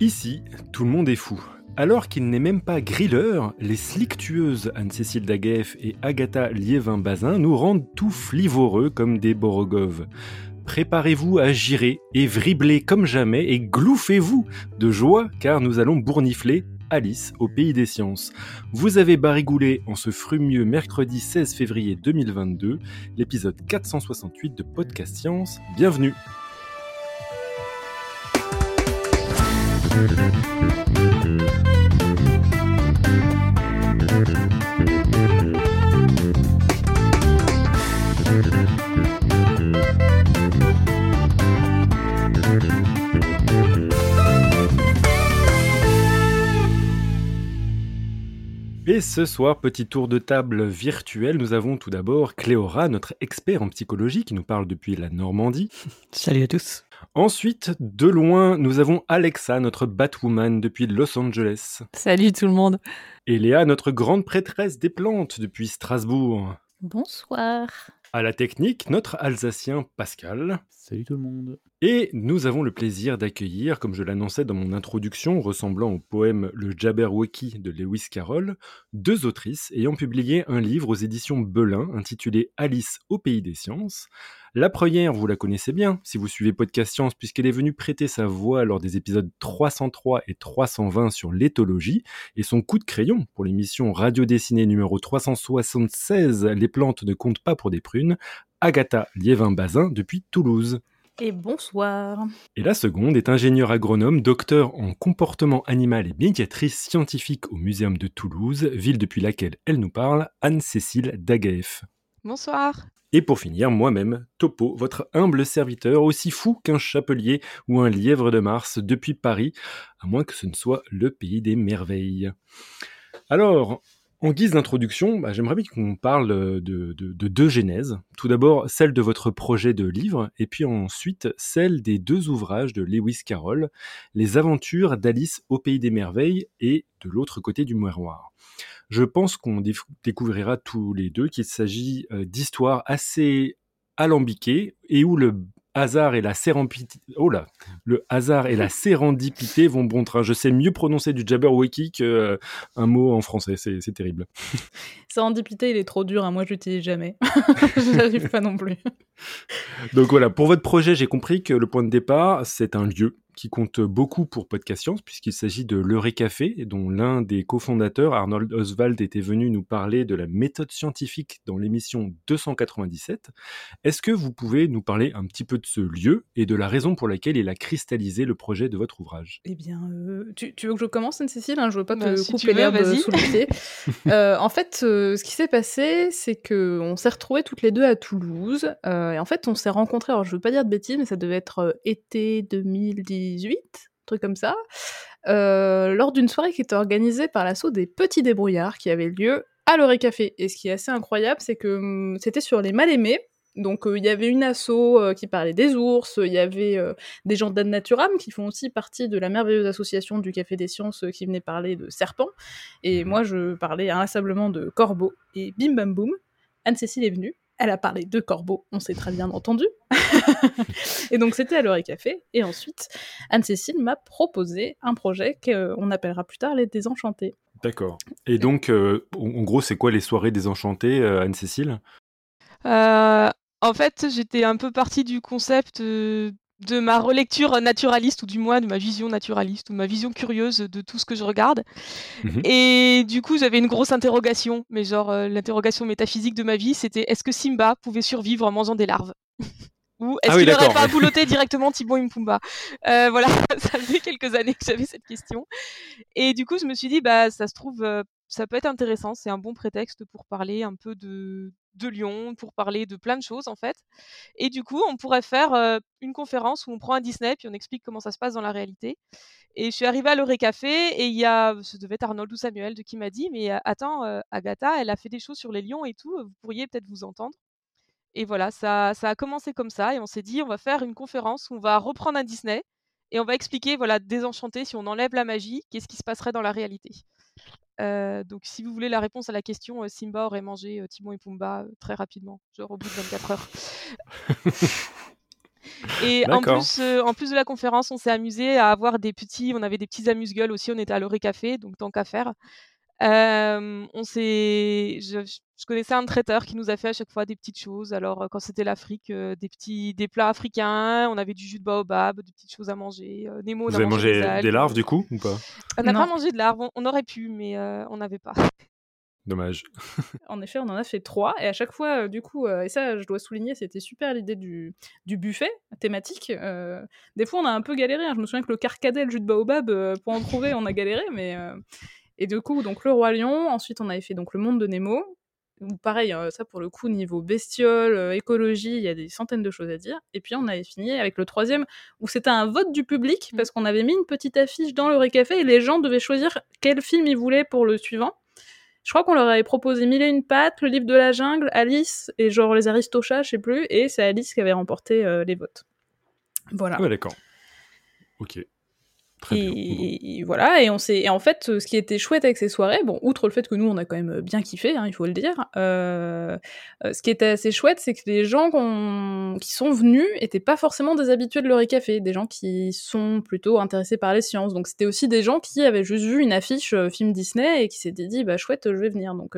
Ici, tout le monde est fou. Alors qu'il n'est même pas grilleur, les slictueuses Anne-Cécile Dagueff et Agatha Liévin-Bazin nous rendent tout flivoreux comme des Borogov. Préparez-vous à girer et vribler comme jamais et glouffez-vous de joie car nous allons bournifler Alice au pays des sciences. Vous avez barigoulé en ce frumieux mercredi 16 février 2022 l'épisode 468 de Podcast Science. Bienvenue. Et ce soir, petit tour de table virtuel, nous avons tout d'abord Cléora, notre expert en psychologie qui nous parle depuis la Normandie. Salut à tous. Ensuite, de loin, nous avons Alexa, notre Batwoman depuis Los Angeles. Salut tout le monde. Et Léa, notre grande prêtresse des plantes depuis Strasbourg. Bonsoir. À la technique, notre Alsacien Pascal. Salut tout le monde. Et nous avons le plaisir d'accueillir, comme je l'annonçais dans mon introduction, ressemblant au poème Le Jabberwocky de Lewis Carroll, deux autrices ayant publié un livre aux éditions Belin intitulé Alice au pays des sciences. La première, vous la connaissez bien, si vous suivez Podcast Science, puisqu'elle est venue prêter sa voix lors des épisodes 303 et 320 sur l'éthologie, et son coup de crayon pour l'émission radio dessinée numéro 376 Les plantes ne comptent pas pour des prunes, Agatha Liévin-Bazin depuis Toulouse. Et bonsoir. Et la seconde est ingénieure agronome, docteur en comportement animal et médiatrice scientifique au Muséum de Toulouse, ville depuis laquelle elle nous parle, Anne-Cécile Dagaef. Bonsoir. Et pour finir, moi-même, Topo, votre humble serviteur, aussi fou qu'un chapelier ou un lièvre de Mars depuis Paris, à moins que ce ne soit le pays des merveilles. Alors, en guise d'introduction, bah, j'aimerais bien qu'on parle de, deux genèses. Tout d'abord, celle de votre projet de livre, et puis ensuite celle des deux ouvrages de Lewis Carroll, Les aventures d'Alice au pays des merveilles et de l'autre côté du miroir. Je pense qu'on découvrira tous les deux qu'il s'agit euh, d'histoires assez alambiquées et où le hasard et la sérendipité. Oh là, le hasard et la sérendipité vont bon train. Je sais mieux prononcer du Jabberwocky qu'un euh, mot en français. C'est terrible. Sérendipité, il est trop dur. Hein. Moi, je l'utilise jamais. je n'arrive pas non plus. Donc voilà, pour votre projet, j'ai compris que le point de départ, c'est un lieu qui compte beaucoup pour Podcast Science, puisqu'il s'agit de l'Euré Café, dont l'un des cofondateurs, Arnold Oswald, était venu nous parler de la méthode scientifique dans l'émission 297. Est-ce que vous pouvez nous parler un petit peu de ce lieu et de la raison pour laquelle il a cristallisé le projet de votre ouvrage? Eh bien, euh, tu, veux que je commence, Anne-Cécile? Hein, Je ne veux pas te bah, couper l'herbe sous le pied. Euh, en fait, euh, ce qui s'est passé, c'est qu'on s'est retrouvés toutes les deux à Toulouse. et en fait, on s'est rencontrés, alors je ne veux pas dire de bêtises, mais ça devait être été 2010 truc comme ça, euh, lors d'une soirée qui était organisée par l'assaut des Petits Débrouillards qui avait lieu à l'Oré Café. Et ce qui est assez incroyable, c'est que hum, c'était sur les mal-aimés. Donc euh, il y avait une asso euh, qui parlait des ours, il y avait des gens d'Ad Naturam qui font aussi partie de la merveilleuse association du Café des Sciences qui venait parler de serpents. Et moi je parlais inlassablement de corbeaux. Et bim bam boum, Anne-Cécile est venue elle a parlé de corbeaux, on s'est très bien entendu. et donc c'était à l'Oré Café. Et ensuite, Anne-Cécile m'a proposé un projet qu'on appellera plus tard les Désenchantés. D'accord. Et donc, euh, en gros, c'est quoi les soirées désenchantées, euh, Anne-Cécile? Euh, En fait, j'étais un peu partie du concept de ma relecture naturaliste, ou du moins de ma vision naturaliste, ou ma vision curieuse de tout ce que je regarde. Mhm. Et du coup, j'avais une grosse interrogation, mais genre euh, l'interrogation métaphysique de ma vie, c'était est-ce que Simba pouvait survivre en mangeant des larves? Ou est-ce ah qu'il n'aurait pas bouloté directement Timon et Mpumba euh, Voilà, ça fait quelques années que j'avais cette question. Et du coup, je me suis dit, bah, ça se trouve, euh, ça peut être intéressant, c'est un bon prétexte pour parler un peu de, de Lyon, pour parler de plein de choses en fait. Et du coup, on pourrait faire une conférence où on prend un Disney puis on explique comment ça se passe dans la réalité. Et je suis arrivée à l'Oré Café et il y a, ce devait être Arnold ou Samuel de qui m'a dit, mais attends, Agatha, elle a fait des choses sur les lions et tout, vous pourriez peut-être vous entendre. Et voilà, ça, ça a commencé comme ça et on s'est dit, on va faire une conférence où on va reprendre un Disney et on va expliquer, voilà, désenchanté, si on enlève la magie, qu'est-ce qui se passerait dans la réalité. Donc si vous voulez la réponse à la question, Simba aurait mangé Timon et Pumba très rapidement, genre au bout de 24 heures. Et en plus, en plus de la conférence, on s'est amusé à avoir des petits, on avait des petits amuse-gueules aussi. On était à l'Oré Café, donc tant qu'à faire. On s'est, je, connaissais un traiteur qui nous a fait à chaque fois des petites choses. Alors quand c'était l'Afrique, des petits, des plats africains. On avait du jus de baobab, des petites choses à manger. Nemo, Vous avez mangé des, larves du coup ou pas? On n'a pas mangé de larves. On, aurait pu, mais on n'avait pas. Dommage. en effet, on en a fait trois. Et à chaque fois, euh, du coup, euh, et ça, je dois souligner, c'était super l'idée du, du, buffet thématique. Euh, des fois, on a un peu galéré. Hein. Je me souviens que le carcadet, le jus de baobab, pour en trouver, on a galéré. Mais, Et du coup, donc le Roi Lion. Ensuite, on avait fait donc le monde de Nemo. pareil, ça pour le coup, niveau bestiole, écologie, il y a des centaines de choses à dire. Et puis on avait fini avec le troisième, où c'était un vote du public, mmh. parce qu'on avait mis une petite affiche dans le récafé et les gens devaient choisir quel film ils voulaient pour le suivant. Je crois qu'on leur avait proposé Mille et une pattes, le livre de la jungle, Alice et genre les Aristochats, je sais plus, et c'est Alice qui avait remporté euh, les votes. Voilà. Ah ouais, d'accord. Ok et, voilà, et on s'est, en fait, ce qui était chouette avec ces soirées, bon, outre le fait que nous on a quand même bien kiffé, hein, il faut le dire, euh, euh, ce qui était assez chouette, c'est que les gens qui sont venus étaient pas forcément des habitués de l'Euré Café, des gens qui sont plutôt intéressés par les sciences. Donc c'était aussi des gens qui avaient juste vu une affiche euh, film Disney et qui s'étaient dit bah chouette, je vais venir. Donc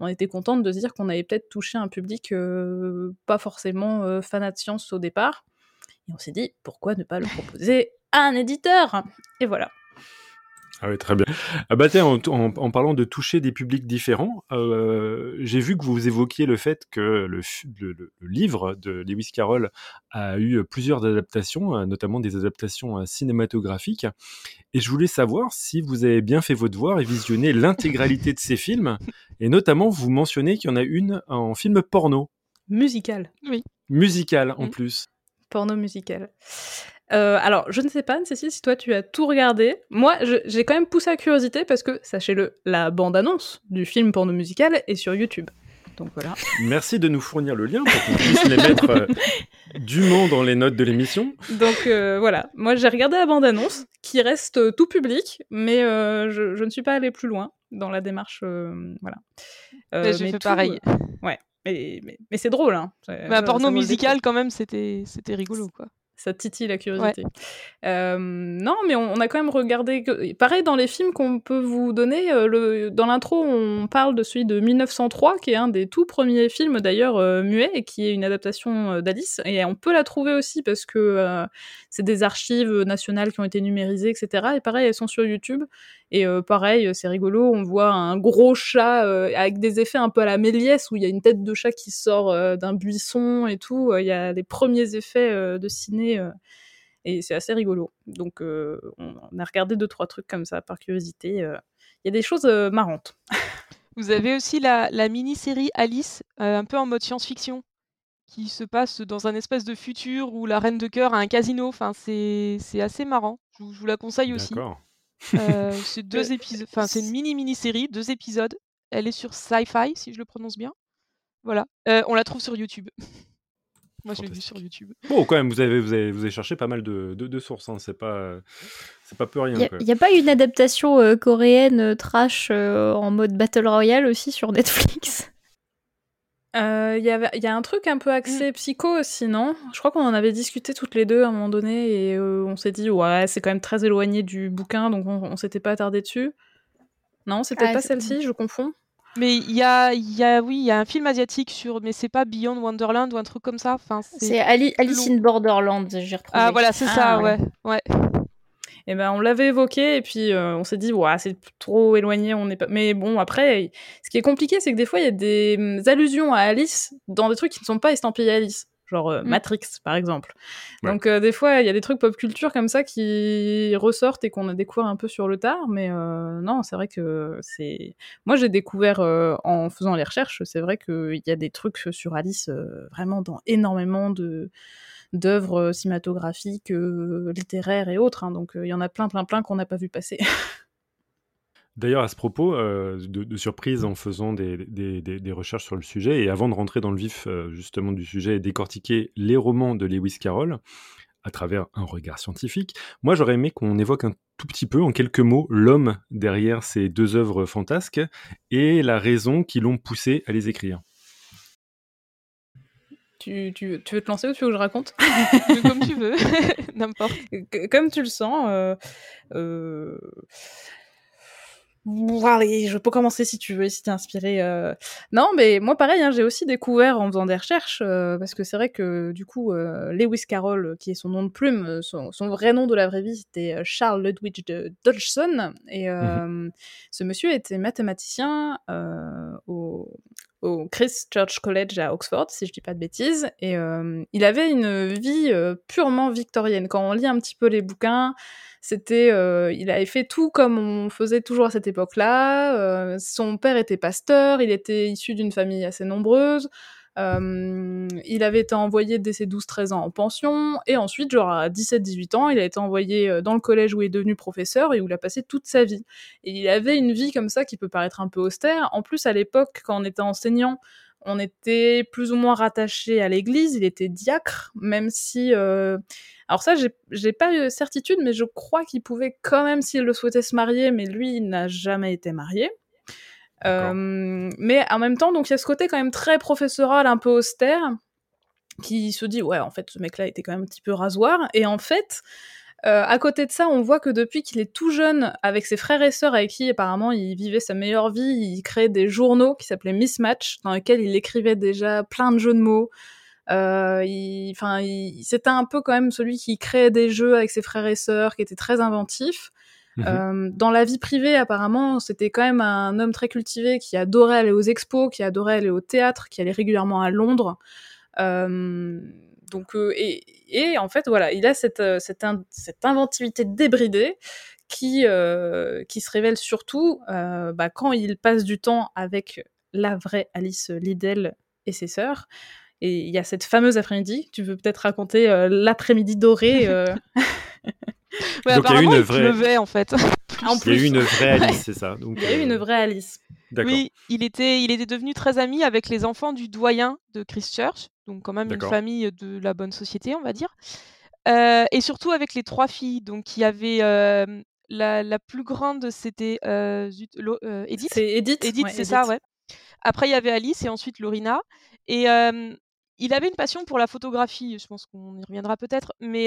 on était contente de se dire qu'on avait peut-être touché un public pas forcément fanat de science au départ. Et on s'est dit pourquoi ne pas le proposer un éditeur. Et voilà. Ah oui, très bien. Ah bah en, en, parlant de toucher des publics différents, euh, j'ai vu que vous évoquiez le fait que le, le, livre de Lewis Carroll a eu plusieurs adaptations, euh, notamment des adaptations euh, cinématographiques. Et je voulais savoir si vous avez bien fait votre devoir et visionné l'intégralité de ces films. Et notamment, vous mentionnez qu'il y en a une en film porno. Musical. Oui. Musical en mm. plus. Porno musical. Euh, alors, je ne sais pas, Cécile, si toi tu as tout regardé. Moi, j'ai quand même poussé la curiosité parce que, sachez-le, la bande-annonce du film porno musical est sur YouTube. Donc voilà. Merci de nous fournir le lien pour qu'on puisse les mettre euh, dûment dans les notes de l'émission. Donc euh, voilà, moi j'ai regardé la bande-annonce qui reste tout public, mais je, ne suis pas allée plus loin dans la démarche. voilà. j'ai fait pareil. ouais, mais, mais, c'est drôle. Hein. Bah, porno musical, quand même, c'était rigolo. quoi ça titille la curiosité. Euh, non, mais on, a quand même regardé. Pareil, dans les films qu'on peut vous donner, euh, le, dans l'intro, on parle de celui de 1903, qui est un des tout premiers films d'ailleurs euh, muets, et qui est une adaptation d'Alice. Et on peut la trouver aussi parce que c'est des archives nationales qui ont été numérisées, etc. Et pareil, elles sont sur YouTube. Et pareil, c'est rigolo, on voit un gros chat avec des effets un peu à la Méliès, où il y a une tête de chat qui sort d'un buisson et tout. Il y a les premiers effets de ciné et c'est assez rigolo. Donc on, a regardé deux trois trucs comme ça par curiosité. Il y a des choses marrantes. Vous avez aussi la, la mini-série Alice, un peu en mode science-fiction, qui se passe dans un espèce de futur où la reine de cœur a un casino. Enfin, c'est assez marrant. Je, je, vous la conseille aussi. c'est deux épisodes. Enfin, c'est une mini mini-série, deux épisodes. Elle est sur Sci-Fi, si je le prononce bien. Voilà. on la trouve sur YouTube. Moi, je l'ai vu sur YouTube. Bon, quand même, vous avez, vous avez, vous avez cherché pas mal de, de, sources. Hein. C'est pas, c'est pas peu rien. Il n'y a, pas une adaptation euh, coréenne euh, trash euh, en mode Battle Royale aussi sur Netflix? Il y, a un truc un peu axé mm. psycho aussi, non? Je crois qu'on en avait discuté toutes les deux à un moment donné et on s'est dit, ouais, c'est quand même très éloigné du bouquin, donc on, on s'était pas attardé dessus. Non, c'était ah, pas celle-ci, je confonds. Mais il y a, y a, oui, il y a un film asiatique sur, mais c'est pas Beyond Wonderland ou un truc comme ça. Enfin, c'est Alice in Borderland, j'ai retrouvé. Ah voilà, c'est ça, ah, ouais, ouais. Et eh ben on l'avait évoqué et puis euh, on s'est dit ouais c'est trop éloigné, on n'est pas. Mais bon après, ce qui est compliqué, c'est que des fois il y a des hum, allusions à Alice dans des trucs qui ne sont pas estampillés Alice genre euh, mm. Matrix par exemple. Donc euh, des fois il y a des trucs pop culture comme ça qui ressortent et qu'on a découvert un peu sur le tard, mais euh, non c'est vrai que c'est. Moi j'ai découvert en faisant les recherches, c'est vrai qu'il y a des trucs sur Alice vraiment dans énormément de d'œuvres cinématographiques, littéraires et autres. Hein. donc il y en a plein plein plein qu'on n'a pas vu passer. D'ailleurs, à ce propos, euh, de, surprise en faisant des, recherches sur le sujet, et avant de rentrer dans le vif euh, justement du sujet et décortiquer les romans de Lewis Carroll, à travers un regard scientifique. Moi, j'aurais aimé qu'on évoque un tout petit peu, en quelques mots, l'homme derrière ces deux œuvres fantasques et la raison qui l'ont poussé à les écrire. Tu, tu, tu, veux te lancer ou tu veux que je raconte Comme tu veux, n'importe. Comme tu le sens. Euh, euh je peux commencer si tu veux, si t'es inspiré. Euh. Non, mais moi pareil, hein, j'ai aussi découvert en faisant des recherches, euh, parce que c'est vrai que du coup, euh, Lewis Carroll, qui est son nom de plume, son, vrai nom de la vraie vie, c'était Charles Ludwig de Dodgson, et mmh ce monsieur était mathématicien au, au Christ Church College à Oxford, si je dis pas de bêtises, et il avait une vie purement victorienne. Quand on lit un petit peu les bouquins, c'était, euh, il avait fait tout comme on faisait toujours à cette époque-là. Euh, son père était pasteur, il était issu d'une famille assez nombreuse. Euh, il avait été envoyé dès ses 12-13 ans en pension, et ensuite, genre à 17-18 ans, il a été envoyé dans le collège où il est devenu professeur et où il a passé toute sa vie. Et il avait une vie comme ça qui peut paraître un peu austère. En plus, à l'époque, quand on était enseignant, on était plus ou moins rattaché à l'église, il était diacre, même si... Euh... Alors ça, j'ai pas eu certitude, mais je crois qu'il pouvait quand même, s'il le souhaitait, se marier, mais lui, il n'a jamais été marié. Euh, mais en même temps, donc il y a ce côté quand même très professoral, un peu austère, qui se dit, ouais, en fait, ce mec-là était quand même un petit peu rasoir, et en fait... Euh, à côté de ça, on voit que depuis qu'il est tout jeune, avec ses frères et sœurs avec qui apparemment il vivait sa meilleure vie, il créait des journaux qui s'appelaient Mismatch, dans lesquels il écrivait déjà plein de jeux de mots. Euh, enfin, c'était un peu quand même celui qui créait des jeux avec ses frères et sœurs, qui était très inventif. Mhm. Euh, dans la vie privée, apparemment, c'était quand même un homme très cultivé qui adorait aller aux expos, qui adorait aller au théâtre, qui allait régulièrement à Londres. Euh, donc, euh, et, et, en fait, voilà, il a cette, euh, cette, cette inventivité débridée qui, euh, qui se révèle surtout bah, quand il passe du temps avec la vraie Alice Liddell et ses sœurs. Et il y a cette fameuse après-midi, tu veux peut-être raconter l'après-midi doré Ouais, Donc il y a eu une vraie... pleuvait en fait. en plus. Il y a eu une vraie Alice, c'est ça. Donc, il y a eu une vraie Alice. Oui, il était, il était devenu très ami avec les enfants du doyen de Christchurch, donc quand même une famille de la bonne société, on va dire. Euh, et surtout avec les trois filles. Donc il y avait euh, la, la, plus grande, c'était euh, Edith. C'est Edith. Edith, c'est ça, ouais. Après il y avait Alice et ensuite Lorina. Et il avait une passion pour la photographie, je pense qu'on y reviendra peut-être, mais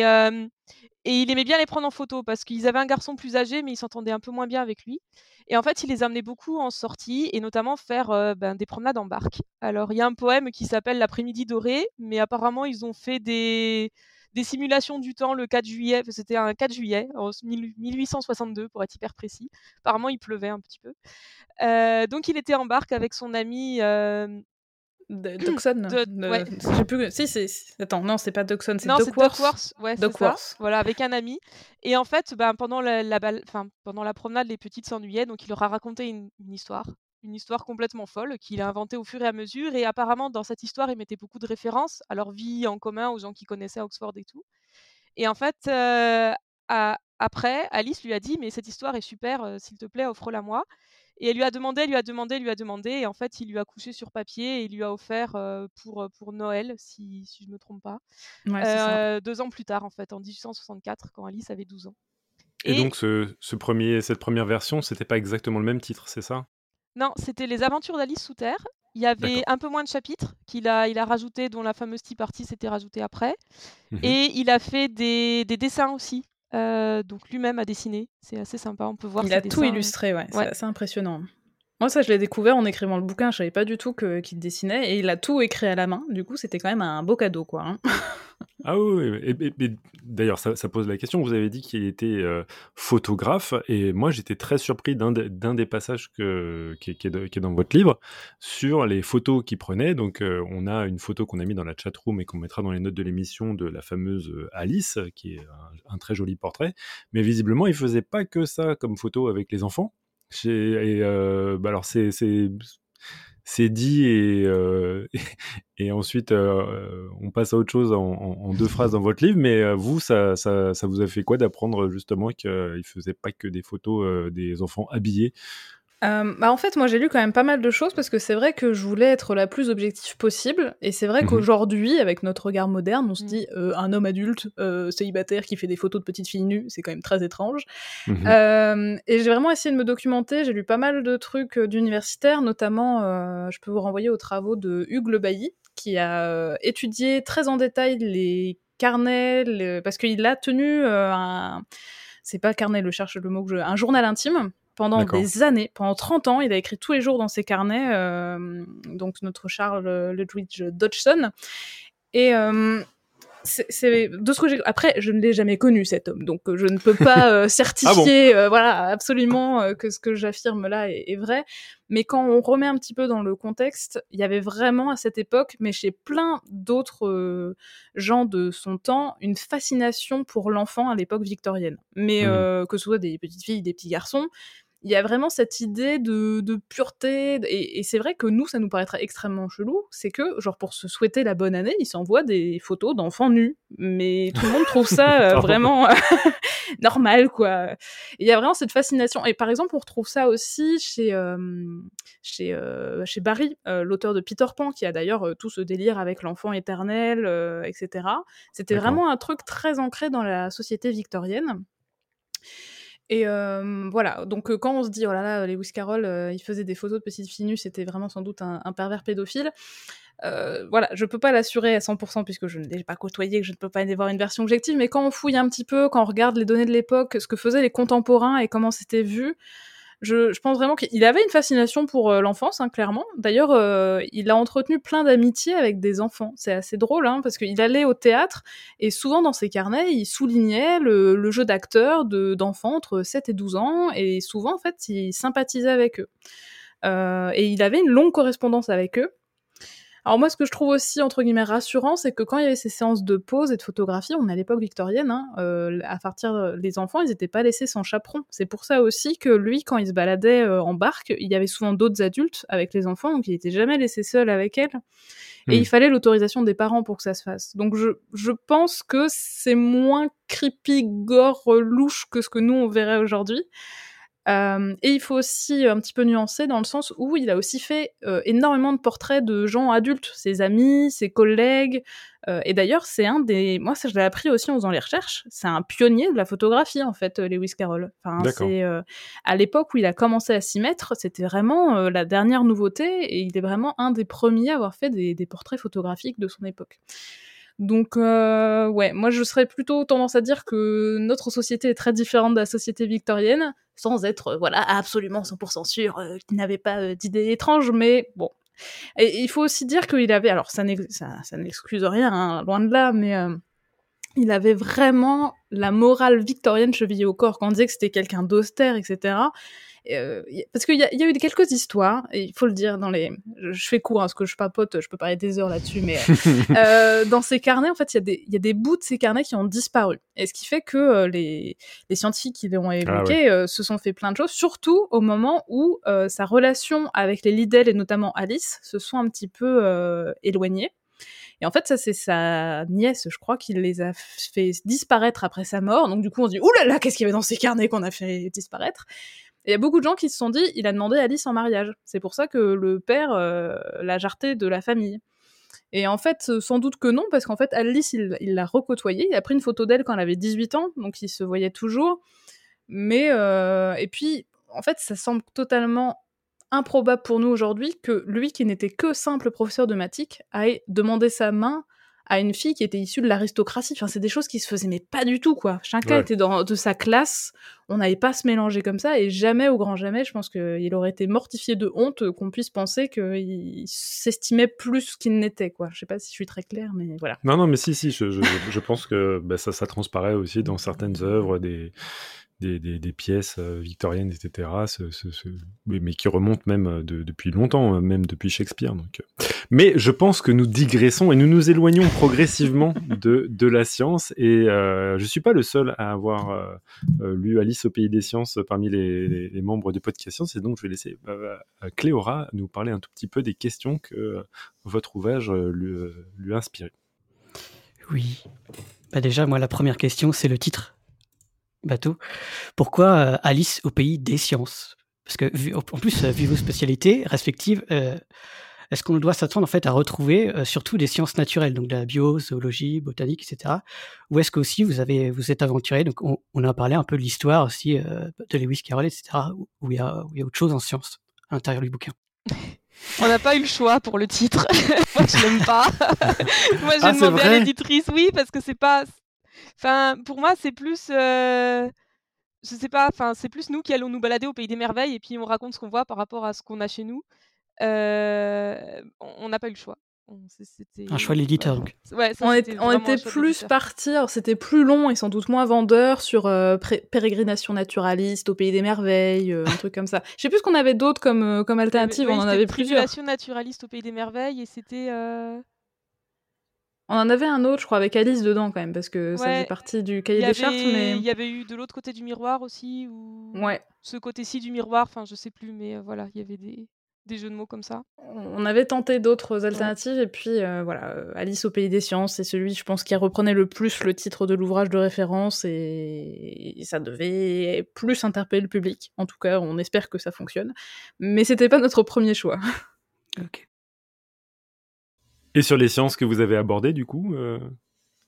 et il aimait bien les prendre en photo parce qu'ils avaient un garçon plus âgé, mais il s'entendait un peu moins bien avec lui. Et en fait, il les amenait beaucoup en sortie et notamment faire ben, des promenades en barque. Alors, il y a un poème qui s'appelle L'après-midi doré, mais apparemment, ils ont fait des, des simulations du temps le 4 juillet, c'était un 4 juillet, en 1862 pour être hyper précis. Apparemment, il pleuvait un petit peu. donc, il était en barque avec son ami Duxon J'ai plus. Si, c'est. Attends, non, c'est pas Duxon, c'est Duckworth. Ouais, Duckworth. Voilà, avec un ami. Et en fait, ben, pendant, la, la enfin, pendant la promenade, les petites s'ennuyaient, donc il leur a raconté une, histoire. Une histoire complètement folle qu'il a inventée au fur et à mesure. Et apparemment, dans cette histoire, il mettait beaucoup de références à leur vie en commun, aux gens qui connaissaient Oxford et tout. Et en fait, euh, après, Alice lui a dit Mais cette histoire est super, euh, s'il te plaît, offre-la moi. Et elle lui a demandé, lui a demandé, lui a demandé, et en fait, il lui a couché sur papier et il lui a offert pour, pour Noël, si, si je ne me trompe pas, deux ans plus tard, en fait, en 1864, quand Alice avait 12 ans. Et, donc, ce, ce, premier, cette première version, c'était pas exactement le même titre, c'est ça? Non, c'était Les Aventures d'Alice sous terre. Il y avait un peu moins de chapitres qu'il a, il a rajouté, dont la fameuse Tea Party s'était rajoutée après. Mmh et il a fait des, des dessins aussi euh, donc lui-même a dessiné, c'est assez sympa, on peut voir. Il a tout illustré, ouais, c'est assez impressionnant. Moi, ça, je l'ai découvert en écrivant le bouquin. Je savais pas du tout qu'il dessinait et il a tout écrit à la main. Du coup, c'était quand même un beau cadeau, quoi. Hein. ah oui, et, d'ailleurs, ça, pose la question. Vous avez dit qu'il était euh, photographe et moi, j'étais très surpris d'un des passages qui, est dans votre livre sur les photos qu'il prenait. Donc, euh, on a une photo qu'on a mis dans la chat room et qu'on mettra dans les notes de l'émission de la fameuse euh, Alice, qui est un, un, très joli portrait. Mais visiblement, il faisait pas que ça comme photo avec les enfants. Et euh, bah alors c'est dit et, euh, ensuite euh, on passe à autre chose en, deux phrases dans votre livre. Mais vous, ça, vous a fait quoi d'apprendre justement qu'il faisait pas que des photos des enfants habillés euh, bah en fait, moi j'ai lu quand même pas mal de choses parce que c'est vrai que je voulais être la plus objective possible. Et c'est vrai mmh qu'aujourd'hui, avec notre regard moderne, on se mmh. dit euh, un homme adulte, euh, célibataire qui fait des photos de petites filles nues, c'est quand même très étrange. Mmh euh, et j'ai vraiment essayé de me documenter. J'ai lu pas mal de trucs d'universitaires, notamment, je peux vous renvoyer aux travaux de Hugues Le Bailly, qui a étudié très en détail les carnets, parce qu'il a tenu un. C'est pas carnet, le cherche le mot que je. Un journal intime pendant des années, pendant 30 ans, il a écrit tous les jours dans ses carnets, euh, donc notre Charles Ludwig Dodgson. Et euh, c'est de ce que j'ai. Après, je ne l'ai jamais connu cet homme, donc je ne peux pas euh, ah certifier, voilà, absolument que ce que j'affirme là est, est, vrai. Mais quand on remet un petit peu dans le contexte, il y avait vraiment à cette époque, mais chez plein d'autres gens de son temps, une fascination pour l'enfant à l'époque victorienne. Mais mmh. que ce soit des petites filles, des petits garçons, il y a vraiment cette idée de, pureté, et, c'est vrai que nous, ça nous paraîtrait extrêmement chelou, c'est que, genre, pour se souhaiter la bonne année, ils s'envoient des photos d'enfants nus, mais tout le monde trouve ça euh, vraiment normal, quoi. Il y a vraiment cette fascination, et par exemple, on retrouve ça aussi chez, euh, chez, euh, chez Barry, l'auteur de Peter Pan, qui a d'ailleurs tout ce délire avec l'enfant éternel, etc. C'était vraiment un truc très ancré dans la société victorienne. Et voilà, donc quand on se dit, oh là là, Lewis Carroll, il faisait des photos de petites filles nues, c'était vraiment sans doute un, pervers pédophile. voilà, je peux pas l'assurer à 100% puisque je ne l'ai pas côtoyé, que je ne peux pas y voir une version objective, mais quand on fouille un petit peu, quand on regarde les données de l'époque, ce que faisaient les contemporains et comment c'était vu, je, je, pense vraiment qu'il avait une fascination pour euh, l'enfance, hein, clairement. D'ailleurs, euh, il a entretenu plein d'amitiés avec des enfants. C'est assez drôle, hein, parce qu'il allait au théâtre et souvent dans ses carnets, il soulignait le, le jeu d'acteurs d'enfants entre 7 et 12 ans et souvent, en fait, il sympathisait avec eux. Euh, et il avait une longue correspondance avec eux. Alors moi, ce que je trouve aussi entre guillemets rassurant, c'est que quand il y avait ces séances de pause et de photographie, on est à l'époque victorienne, hein, euh, à partir des enfants, ils n'étaient pas laissés sans chaperon. C'est pour ça aussi que lui, quand il se baladait euh, en barque, il y avait souvent d'autres adultes avec les enfants, donc il n'était jamais laissé seul avec elle. Et hmm. il fallait l'autorisation des parents pour que ça se fasse. Donc je, je pense que c'est moins creepy, gore, louche que ce que nous on verrait aujourd'hui. Euh, et il faut aussi un petit peu nuancer dans le sens où il a aussi fait euh, énormément de portraits de gens adultes, ses amis, ses collègues. Euh, et d'ailleurs, c'est un des. Moi, ça, je l'ai appris aussi en faisant les recherches. C'est un pionnier de la photographie, en fait, Lewis Carroll. Enfin, c'est à l'époque où il a commencé à s'y mettre, c'était vraiment la dernière nouveauté et il est vraiment un des premiers à avoir fait des, des portraits photographiques de son époque. Donc ouais, moi je serais plutôt tendance à dire que notre société est très différente de la société victorienne, sans être euh, voilà absolument 100% sûr euh, qu'il n'avait pas euh, d'idées étranges, mais bon. Et il faut aussi dire qu'il avait, alors ça n'excuse rien, hein, loin de là, mais il avait vraiment la morale victorienne chevillée au corps. Quand on disait que c'était quelqu'un d'austère, etc., euh, parce qu'il y, y, a eu quelques histoires, et il faut le dire dans les. Je fais court, hein, parce que je papote, je peux parler des heures là-dessus, mais euh, dans ces carnets, en fait, il y, a des, y a des bouts de ces carnets qui ont disparu. Et ce qui fait que euh, les, les, scientifiques qui l'ont évoqué ah se sont fait plein de choses, surtout au moment où sa relation avec les Liddell et notamment Alice se sont un petit peu éloignées. Et en fait, ça, c'est sa nièce, je crois, qui les a fait disparaître après sa mort. Donc, du coup, on se dit, oulala, là là, qu'est-ce qu'il y avait dans ces carnets qu'on a fait disparaître? Il y a beaucoup de gens qui se sont dit, il a demandé Alice en mariage. C'est pour ça que le père euh, l'a jarté de la famille. Et en fait, euh, sans doute que non, parce qu'en fait, Alice, il l'a recotoyée. Il a pris une photo d'elle quand elle avait 18 ans, donc il se voyait toujours. Mais, euh, et puis, en fait, ça semble totalement improbable pour nous aujourd'hui que lui, qui n'était que simple professeur de maths, ait demandé sa main à une fille qui était issue de l'aristocratie. Enfin, c'est des choses qui se faisaient, mais pas du tout, quoi. Chacun était dans de sa classe. On n'avait pas se mélanger comme ça. Et jamais, au grand jamais, je pense qu'il aurait été mortifié de honte qu'on puisse penser qu'il s'estimait plus qu'il n'était, quoi. Je sais pas si je suis très claire, mais voilà. Non, non, mais si, si, je, je, pense que bah, ça, ça transparaît aussi dans certaines œuvres des des, pièces euh, victoriennes, etc., mais qui remontent même euh, depuis longtemps, euh, même depuis Shakespeare. Donc. Mais je pense que nous digressons et nous nous éloignons progressivement de, de la science. Et je ne suis pas le seul à avoir lu Alice au pays des sciences parmi les, membres de Podcast Science. Et donc, je vais laisser Cléora nous parler un tout petit peu des questions que votre ouvrage lui, lui a inspiré. Oui. Bah déjà, moi, la première question, c'est le titre bateau. Pourquoi euh, Alice au pays des sciences? Parce que, en plus, vu vos spécialités respectives, est-ce qu'on doit s'attendre en fait à retrouver surtout des sciences naturelles, donc de la bio, zoologie, botanique, etc. Ou est-ce qu'aussi vous avez vous êtes aventuré, donc on, a parlé un peu de l'histoire aussi de Lewis Carroll, etc. Où il y a, il y a autre chose en sciences à l'intérieur du bouquin? On n'a pas eu le choix pour le titre. Moi, je l'aime pas. moi, j'ai ah, demandé à l'éditrice, oui, parce que c'est pas. Enfin, pour moi, c'est plus. Je sais pas. Enfin, c'est plus nous qui allons nous balader au pays des merveilles et puis on raconte ce qu'on voit par rapport à ce qu'on a chez nous. on n'a pas eu le choix. Un choix de l'éditeur, donc. on, était plus parti, c'était plus long et sans doute moins vendeur sur pérégrination naturaliste au pays des merveilles, un truc comme ça. Je sais plus ce qu'on avait d'autres comme, comme alternative, on en avait plusieurs. Pérégrination naturaliste au pays des merveilles et c'était. On en avait un autre, je crois, avec Alice dedans quand même, parce que ça faisait partie du cahier des chartes. Mais il y avait eu de l'autre côté du miroir aussi, ou ouais. ce côté-ci du miroir. Enfin, je sais plus, mais voilà, il y avait des des jeux de mots comme ça On avait tenté d'autres alternatives, et puis euh, voilà, Alice au pays des sciences, c'est celui, je pense, qui reprenait le plus le titre de l'ouvrage de référence, et... ça devait plus interpeller le public. En tout cas, on espère que ça fonctionne. Mais c'était pas notre premier choix. ok. Et sur les sciences que vous avez abordées, du coup euh,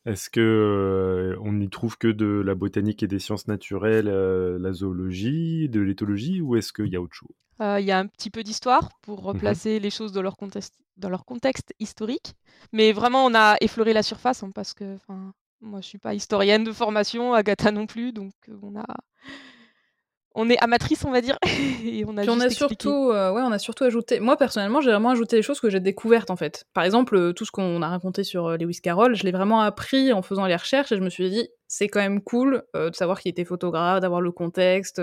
est-ce que euh, on n'y trouve que de la botanique et des sciences naturelles, la zoologie, de l'éthologie, ou est-ce qu'il y a autre chose? Euh, il y a un petit peu d'histoire pour mmh replacer les choses dans leur contexte, dans leur contexte historique. Mais vraiment, on a effleuré la surface hein, parce que moi, je suis pas historienne de formation, Agatha non plus, donc euh, on a on est amatrice, on va dire. et on a, on a surtout, euh, ouais, on a surtout ajouté. Moi personnellement, j'ai vraiment ajouté des choses que j'ai découvertes en fait. Par exemple, tout ce qu'on a raconté sur Lewis Carroll, je l'ai vraiment appris en faisant les recherches et je me suis dit, c'est quand même cool de savoir qu'il était photographe, d'avoir le contexte.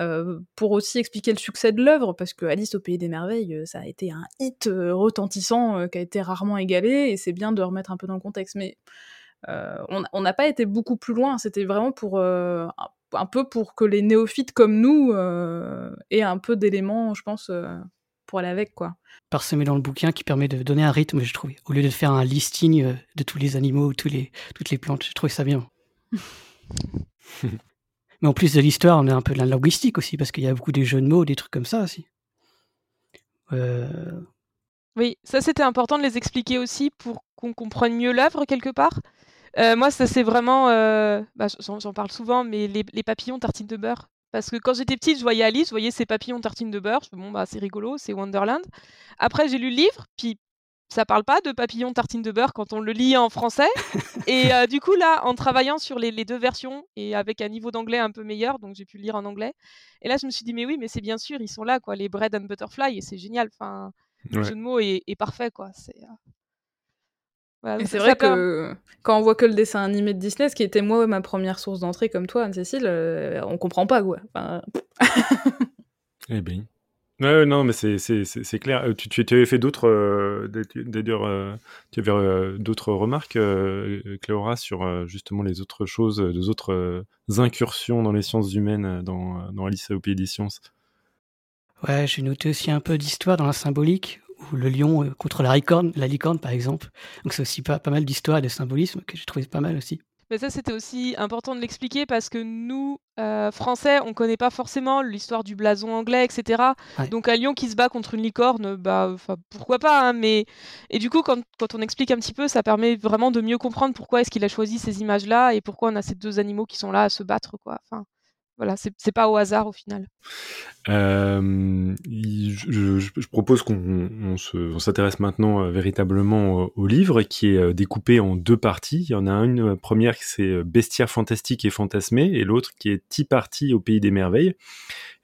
Euh, pour aussi expliquer le succès de l'œuvre, parce que Alice au Pays des Merveilles, euh, ça a été un hit euh, retentissant qui a été rarement égalé, et c'est bien de remettre un peu dans le contexte. Mais on n'a pas été beaucoup plus loin, c'était vraiment pour un peu pour que les néophytes comme nous aient un peu d'éléments, je pense, pour aller avec, quoi. Parsemé dans le bouquin qui permet de donner un rythme, je trouve. Au lieu de faire un listing de tous les animaux, tous les, toutes les plantes, je trouve ça bien. Mais en plus de l'histoire, on a un peu de la linguistique aussi, parce qu'il y a beaucoup des jeux de mots, des trucs comme ça aussi. Euh, oui, ça c'était important de les expliquer aussi pour qu'on comprenne mieux l'œuvre quelque part. Euh, moi, ça c'est vraiment, euh, bah, j'en parle souvent, mais les, papillons tartines de beurre. Parce que quand j'étais petite, je voyais Alice, je voyais ces papillons tartines de beurre. Je me bon, bah, c'est rigolo, c'est Wonderland. Après, j'ai lu le livre, puis ça parle pas de papillon tartine de beurre quand on le lit en français. et euh, du coup, là, en travaillant sur les, deux versions et avec un niveau d'anglais un peu meilleur, donc j'ai pu le lire en anglais. Et là, je me suis dit, mais oui, mais c'est bien sûr, ils sont là, quoi, les bread and butterfly, et c'est génial. Enfin, le jeu de mots est, parfait, quoi. C'est. Euh, c'est vrai que quand on voit que le dessin animé de Disney, ce qui était moi ma première source d'entrée comme toi, Anne-Cécile, euh, on comprend pas quoi. eh bien. Non, mais c'est clair. Euh, tu, tu, avais fait d'autres, euh, euh, tu avais d'autres remarques, Cléora, sur justement les autres choses, les autres incursions dans les sciences humaines dans, dans Alice au pays des sciences? Ouais, j'ai noté aussi un peu d'histoire dans la symbolique, où le lion contre la licorne, la licorne par exemple. Donc c'est aussi pas, pas mal d'histoire et de symbolisme que j'ai trouvé pas mal aussi. Mais ça, c'était aussi important de l'expliquer parce que nous, euh, Français, on connaît pas forcément l'histoire du blason anglais, etc. Donc un lion qui se bat contre une licorne, bah, pourquoi pas. Hein, mais et du coup, quand, quand, on explique un petit peu, ça permet vraiment de mieux comprendre pourquoi est-ce qu'il a choisi ces images-là et pourquoi on a ces deux animaux qui sont là à se battre, quoi. Enfin, voilà, c'est pas au hasard au final. Euh, je, propose qu'on s'intéresse maintenant euh, véritablement au, livre qui est euh, découpé en deux parties. Il y en a une première qui c'est Bestiaire fantastique et fantasmé et l'autre qui est Tea Party au pays des merveilles.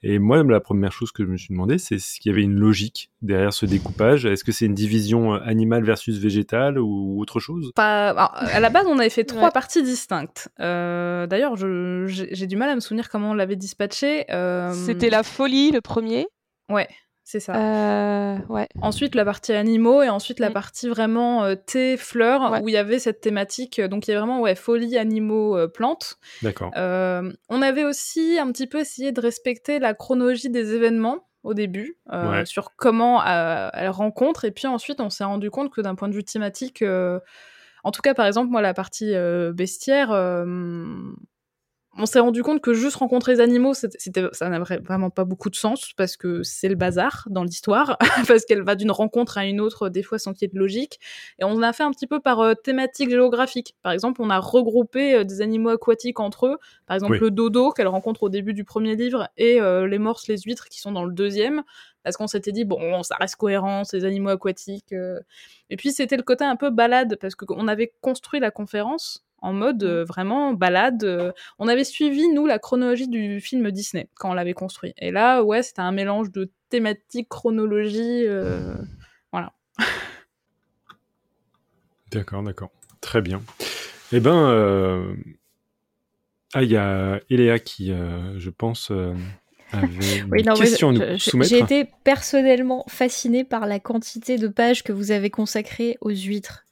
Et moi, la première chose que je me suis demandé, c'est s'il y avait une logique derrière ce découpage. Est-ce que c'est une division animale versus végétale ou autre chose? Pas. à la base, on avait fait trois parties distinctes. D'ailleurs, j'ai du mal à me souvenir comment on l'avait dispatché. C'était la folie le premier? Ouais, c'est ça. Euh, ouais. Ensuite, la partie animaux et ensuite la mm. partie vraiment euh, thé, fleurs, où il y avait cette thématique. Euh, donc, il y a vraiment ouais, folie, animaux, plantes. D'accord. on avait aussi un petit peu essayé de respecter la chronologie des événements au début, sur comment elle rencontre. Et puis ensuite, on s'est rendu compte que d'un point de vue thématique, en tout cas, par exemple, moi, la partie bestiaire on s'est rendu compte que juste rencontrer les animaux, c'était, ça n'avait vraiment pas beaucoup de sens parce que c'est le bazar dans l'histoire, parce qu'elle va d'une rencontre à une autre des fois sans qu'il y ait de logique. Et on a fait un petit peu par euh, thématique géographique. Par exemple, on a regroupé euh, des animaux aquatiques entre eux. Par exemple, le dodo qu'elle rencontre au début du premier livre et euh, les morses, les huîtres qui sont dans le deuxième. Parce qu'on s'était dit, bon, ça reste cohérent, ces animaux aquatiques. Et puis, c'était le côté un peu balade, parce qu'on avait construit la conférence en mode mmh. vraiment balade. on avait suivi, nous, la chronologie du film Disney quand on l'avait construit. Et là, ouais, c'était un mélange de thématique, chronologie. voilà. D'accord, d'accord. Très bien. Eh ben, ah, il y a Eléa qui, je pense, nous soumettre. J'ai été personnellement fascinée par la quantité de pages que vous avez consacrées aux huîtres.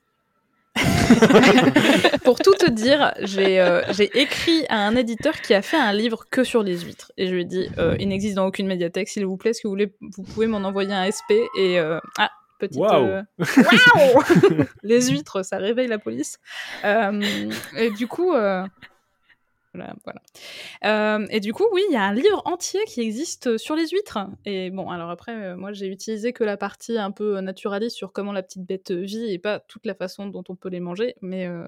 Pour tout te dire, euh, j'ai écrit à un éditeur qui a fait un livre que sur les huîtres. Et je lui ai dit, euh, il n'existe dans aucune médiathèque, s'il vous plaît, est-ce que vous, voulez, vous pouvez m'en envoyer un SP Et euh, ah, petite... Waouh Les huîtres, ça réveille la police. et du coup... Voilà, euh, et du coup, oui, il y a un livre entier qui existe sur les huîtres. Et bon, alors après, euh, moi, j'ai utilisé que la partie un peu naturaliste sur comment la petite bête vit et pas toute la façon dont on peut les manger. Mais, euh,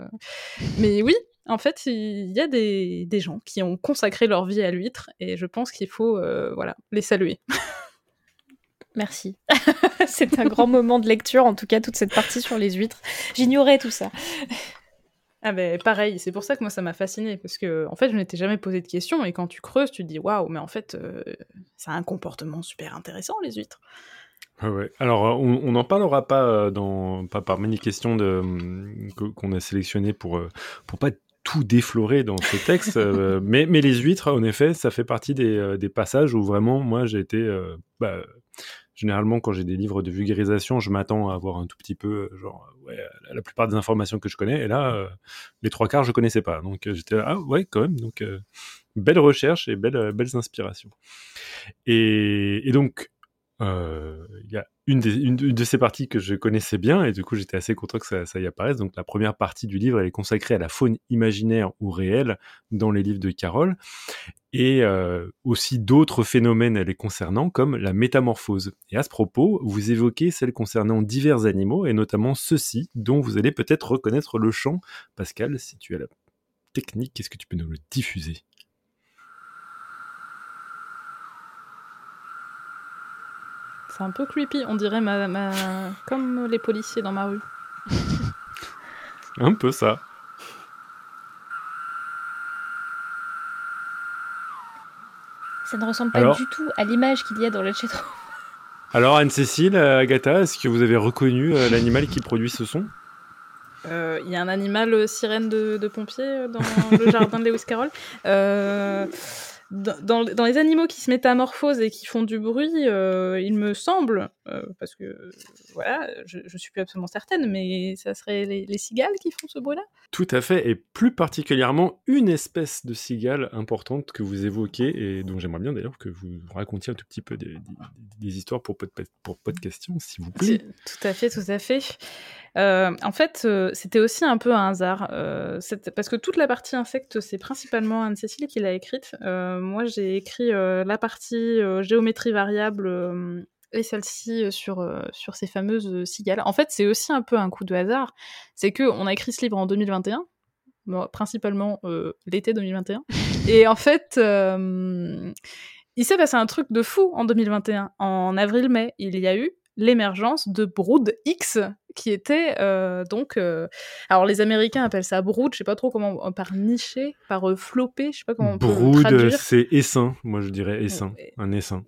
mais oui, en fait, il y a des, des, gens qui ont consacré leur vie à l'huître et je pense qu'il faut voilà, les saluer. Merci. C'est un grand moment de lecture, en tout cas, toute cette partie sur les huîtres. J'ignorais tout ça. Ah ben pareil, c'est pour ça que moi ça m'a fasciné parce que en fait je m'étais jamais posé de questions et quand tu creuses tu te dis waouh mais en fait euh, ça a un comportement super intéressant les huîtres. ouais. Alors euh, on n'en parlera pas euh, dans pas par mini questions de qu'on a sélectionné pour pour pas tout déflorer dans ce texte, mais mais les huîtres en effet ça fait partie des, des passages où vraiment moi j'ai été bah, généralement, quand j'ai des livres de vulgarisation, je m'attends à avoir un tout petit peu, euh, genre, ouais, la plupart des informations que je connais. Et là, euh, les trois quarts, je connaissais pas. Donc, euh, j'étais là, ah ouais, quand même. Donc, belle recherche et belles, belles inspirations. Et donc, il y a une, de ces parties que je connaissais bien et du coup j'étais assez content que ça, y apparaisse. Donc la première partie du livre elle est consacrée à la faune imaginaire ou réelle dans les livres de Carole et euh, aussi d'autres phénomènes les concernant comme la métamorphose. Et à ce propos, vous évoquez celle concernant divers animaux et notamment ceux-ci dont vous allez peut-être reconnaître le chant. Pascal, si tu as la technique, est-ce que tu peux nous le diffuser? C'est un peu creepy, on dirait ma, comme les policiers dans ma rue. un peu ça. Ça ne ressemble pas du tout à l'image qu'il y a dans le chatroom. Alors Anne-Cécile, euh, Agatha, est-ce que vous avez reconnu euh, l'animal qui produit ce son? Euh, Il y a un animal sirène de, de pompier dans le jardin de Lewis Carroll dans, les animaux qui se métamorphosent et qui font du bruit, euh, il me semble, parce que voilà, je, je, suis plus absolument certaine, mais ça serait les, cigales qui font ce bruit-là? Tout à fait, et plus particulièrement une espèce de cigale importante que vous évoquez et dont j'aimerais bien d'ailleurs que vous racontiez un tout petit peu des, des, histoires pour, pour pas de questions, s'il vous plaît. Tout à fait, tout à fait. Euh, en fait, euh, c'était aussi un peu un hasard, euh, parce que toute la partie insecte, c'est principalement Anne-Cécile qui l'a écrite. moi, j'ai écrit la partie géométrie variable et celle-ci sur, sur ces fameuses cigales. En fait, c'est aussi un peu un coup de hasard. C'est que on a écrit ce livre en 2021, principalement l'été 2021. et en fait, il s'est passé un truc de fou en 2021. En avril-mai, il y a eu l'émergence de Brood X, qui était euh, donc. Euh, alors, les Américains appellent ça Brood, je sais pas trop comment. Euh, par niché, par flopé, je sais pas comment on Brood, c'est essaim, moi je dirais essaim, un essaim.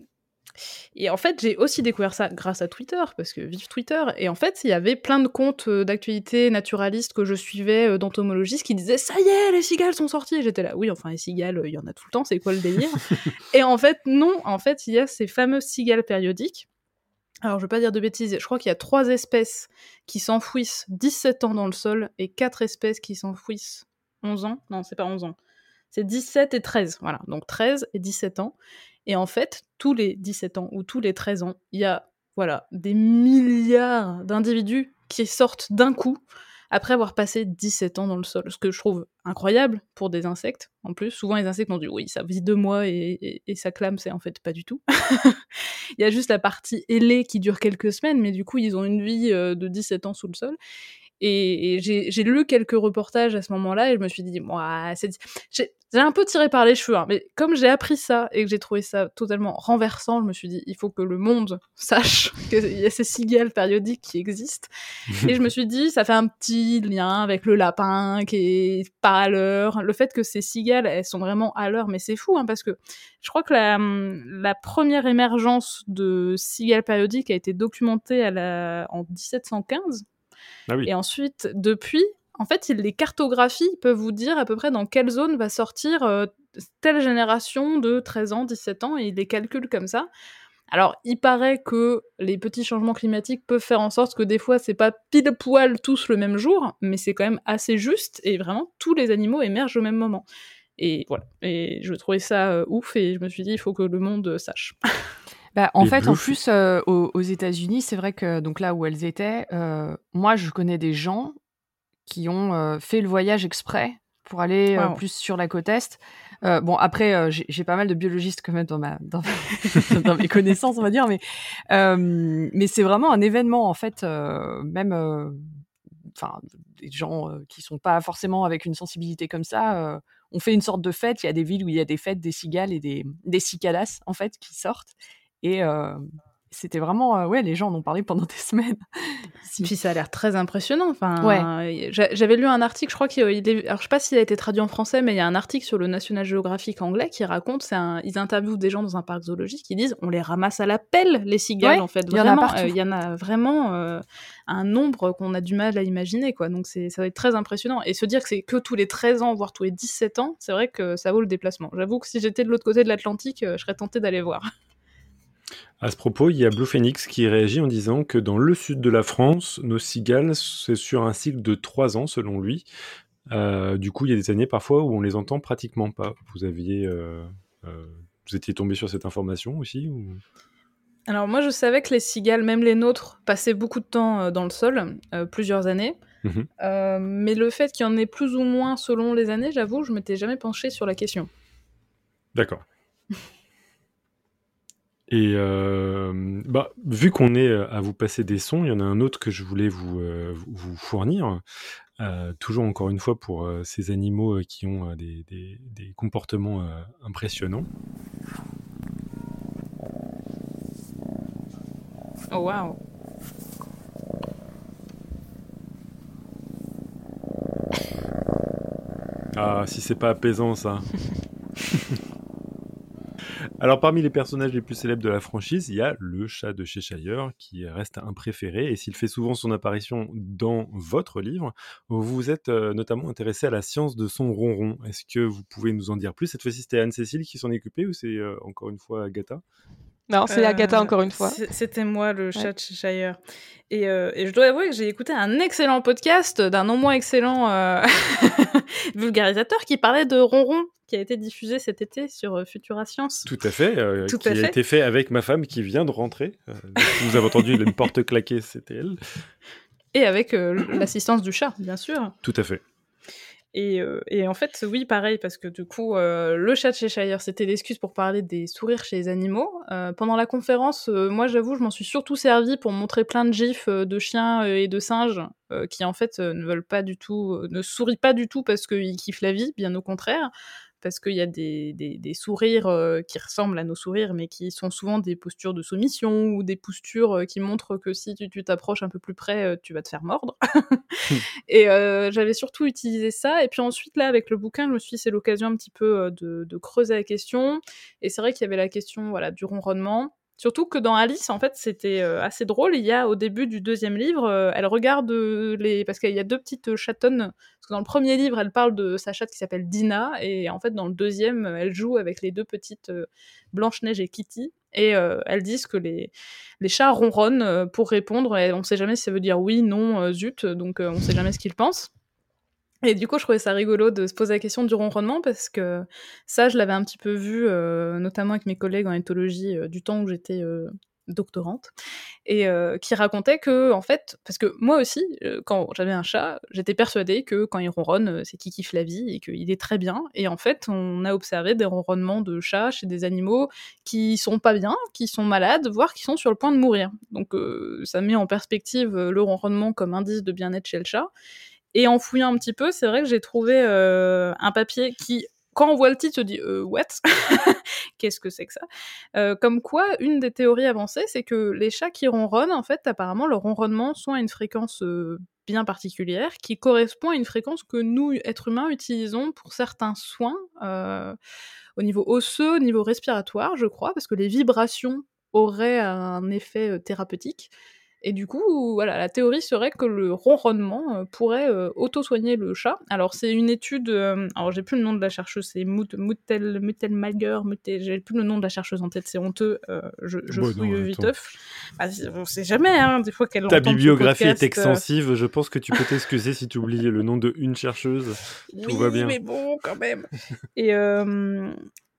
Et en fait, j'ai aussi découvert ça grâce à Twitter, parce que vive Twitter. Et en fait, il y avait plein de comptes d'actualité naturalistes que je suivais d'entomologistes qui disaient Ça y est, les cigales sont sorties. J'étais là, oui, enfin, les cigales, il y en a tout le temps, c'est quoi le délire? Et en fait, non, en fait, il y a ces fameuses cigales périodiques alors, je vais pas dire de bêtises, je crois qu'il y a trois espèces qui s'enfouissent 17 ans dans le sol et quatre espèces qui s'enfouissent 11 ans. Non, c'est pas 11 ans. C'est 17 et 13. Voilà, donc 13 et 17 ans. Et en fait, tous les 17 ans ou tous les 13 ans, il y a voilà, des milliards d'individus qui sortent d'un coup après avoir passé 17 ans dans le sol, ce que je trouve incroyable pour des insectes. En plus, souvent les insectes ont dit oui, ça vit deux mois et, ça clame, c'est en fait pas du tout. Il y a juste la partie ailée qui dure quelques semaines, mais du coup ils ont une vie euh, de 17 ans sous le sol. Et, j'ai lu quelques reportages à ce moment-là et je me suis dit, moi, j'ai un peu tiré par les cheveux, hein, mais comme j'ai appris ça et que j'ai trouvé ça totalement renversant, je me suis dit, il faut que le monde sache qu'il y a ces cigales périodiques qui existent. et je me suis dit, ça fait un petit lien avec le lapin qui est pas à l'heure. Le fait que ces cigales, elles sont vraiment à l'heure, mais c'est fou, hein, parce que je crois que la, la première émergence de cigales périodiques a été documentée à la, en 1715 ah et ensuite, depuis, en fait, les cartographies peuvent vous dire à peu près dans quelle zone va sortir euh, telle génération de 13 ans, 17 ans, et ils les calculent comme ça. Alors, il paraît que les petits changements climatiques peuvent faire en sorte que des fois, c'est pas pile poil tous le même jour, mais c'est quand même assez juste, et vraiment, tous les animaux émergent au même moment. Et voilà. Et je trouvais ça euh, ouf, et je me suis dit, il faut que le monde sache. Bah, en fait, en plus, euh, aux, États-Unis, c'est vrai que donc là où elles étaient, euh, moi, je connais des gens qui ont euh, fait le voyage exprès pour aller plus sur la côte est. bon, après, j'ai pas mal de biologistes quand même dans, ma, dans, dans mes connaissances, on va dire, mais, mais c'est vraiment un événement, en fait, même enfin, des gens qui sont pas forcément avec une sensibilité comme ça, on fait une sorte de fête. Il y a des villes où il y a des fêtes des cigales et des, des cicadas, en fait, qui sortent. Et c'était vraiment, ouais, les gens en ont parlé pendant des semaines. Puis ça a l'air très impressionnant. Enfin, ouais. j'avais lu un article, je crois qu'il est, alors je sais pas s'il a été traduit en français, mais il y a un article sur le National Geographic anglais qui raconte, c'est un, ils interviewent des gens dans un parc zoologique qui disent, on les ramasse à la pelle les cigales en fait. Il y en a Il y en a vraiment un nombre qu'on a du mal à imaginer quoi. Donc c'est, ça va être très impressionnant. Et se dire que c'est que tous les 13 ans, voire tous les 17 ans, c'est vrai que ça vaut le déplacement. J'avoue que si j'étais de l'autre côté de l'Atlantique, je serais tentée d'aller voir. À ce propos, il y a Blue Phoenix qui réagit en disant que dans le sud de la France, nos cigales, c'est sur un cycle de trois ans selon lui. Euh, du coup, il y a des années parfois où on les entend pratiquement pas. Vous aviez, euh, euh, vous étiez tombé sur cette information aussi Alors moi, je savais que les cigales, même les nôtres, passaient beaucoup de temps dans le sol, plusieurs années. Mmh mais le fait qu'il y en ait plus ou moins selon les années, j'avoue, je m'étais jamais penché sur la question. D'accord. Et euh, bah, vu qu'on est euh, à vous passer des sons, il y en a un autre que je voulais vous, euh, vous fournir. toujours encore une fois pour ces animaux qui ont des, des, des, comportements impressionnants. Oh waouh Ah, si c'est pas apaisant ça Alors parmi les personnages les plus célèbres de la franchise, il y a le chat de Cheshire qui reste un préféré. Et s'il fait souvent son apparition dans votre livre, vous vous êtes euh, notamment intéressé à la science de son ronron. Est-ce que vous pouvez nous en dire plus? Cette fois-ci c'était Anne-Cécile qui s'en est occupée ou c'est euh, encore une fois Agatha? Non, c'est Agatha euh, encore une fois. C'était moi le chat de Cheshire. Et, et, je dois avouer que j'ai écouté un excellent podcast d'un non moins excellent vulgarisateur qui parlait de ronron qui a été diffusé cet été sur euh, Futura Science. Tout à fait, euh, Tout qui a été fait avec ma femme qui vient de rentrer. Euh, vous avez entendu une porte claquer, c'était elle. Et avec l'assistance du chat, bien sûr. Tout à fait. Et, et, en fait, oui, pareil, parce que du coup, le chat de Cheshire, c'était l'excuse pour parler des sourires chez les animaux. pendant la conférence, moi, j'avoue, je m'en suis surtout servi pour montrer plein de gifs de chiens et de singes qui, en fait, ne veulent pas du tout, ne sourient pas du tout parce qu'ils kiffent la vie, bien au contraire parce qu'il y a des, des, sourires euh, qui ressemblent à nos sourires, mais qui sont souvent des postures de soumission ou des postures euh, qui montrent que si tu t'approches un peu plus près, euh, tu vas te faire mordre. et j'avais surtout utilisé ça. Et puis ensuite, là, avec le bouquin, je me suis dit, c'est l'occasion un petit peu de, de, creuser la question. Et c'est vrai qu'il y avait la question voilà, du ronronnement. Surtout que dans Alice, en fait, c'était euh, assez drôle. Il y a au début du deuxième livre, euh, elle regarde euh, les. Parce qu'il y a deux petites chatonnes. Parce que dans le premier livre, elle parle de sa chatte qui s'appelle Dina. Et en fait, dans le deuxième, elle joue avec les deux petites Blanche-Neige et Kitty. Et elles disent que les, les chats ronronnent pour répondre. Et on ne sait jamais si ça veut dire oui, non, zut. Donc on ne sait jamais ce qu'ils pensent. Et du coup, je trouvais ça rigolo de se poser la question du ronronnement parce que ça, je l'avais un petit peu vu, euh, notamment avec mes collègues en éthologie, euh, du temps où j'étais euh, doctorante, et qui racontait que, en fait, parce que moi aussi, quand j'avais un chat, j'étais persuadée que quand il ronronne, c'est qu'il kiffe la vie et qu'il est très bien. Et en fait, on a observé des ronronnements de chats chez des animaux qui sont pas bien, qui sont malades, voire qui sont sur le point de mourir. Donc ça met en perspective le ronronnement comme indice de bien-être chez le chat. Et en fouillant un petit peu, c'est vrai que j'ai trouvé un papier qui quand on voit le titre, se dit euh, what? Qu'est-ce que c'est que ça? Euh, Comme quoi, une des théories avancées, c'est que les chats qui ronronnent, en fait, apparemment, leur ronronnement sont à une fréquence euh, bien particulière qui correspond à une fréquence que nous, êtres humains, utilisons pour certains soins au niveau osseux, au niveau respiratoire, je crois, parce que les vibrations auraient un effet thérapeutique. Et du coup, voilà, la théorie serait que le ronronnement euh, pourrait euh, auto-soigner le chat. Alors, c'est une étude, euh, alors j'ai plus le nom de la chercheuse, c'est Moutel, Mutel Malger, j'ai plus le nom de la chercheuse en tête, c'est honteux, je, je bon, fouille viteuf. Bah, on sait jamais, hein, des fois qu'elle Ta bibliographie est extensive, je pense que tu peux t'excuser si tu oublies le nom de une chercheuse. Tout va bien. mais bon, quand même. Et.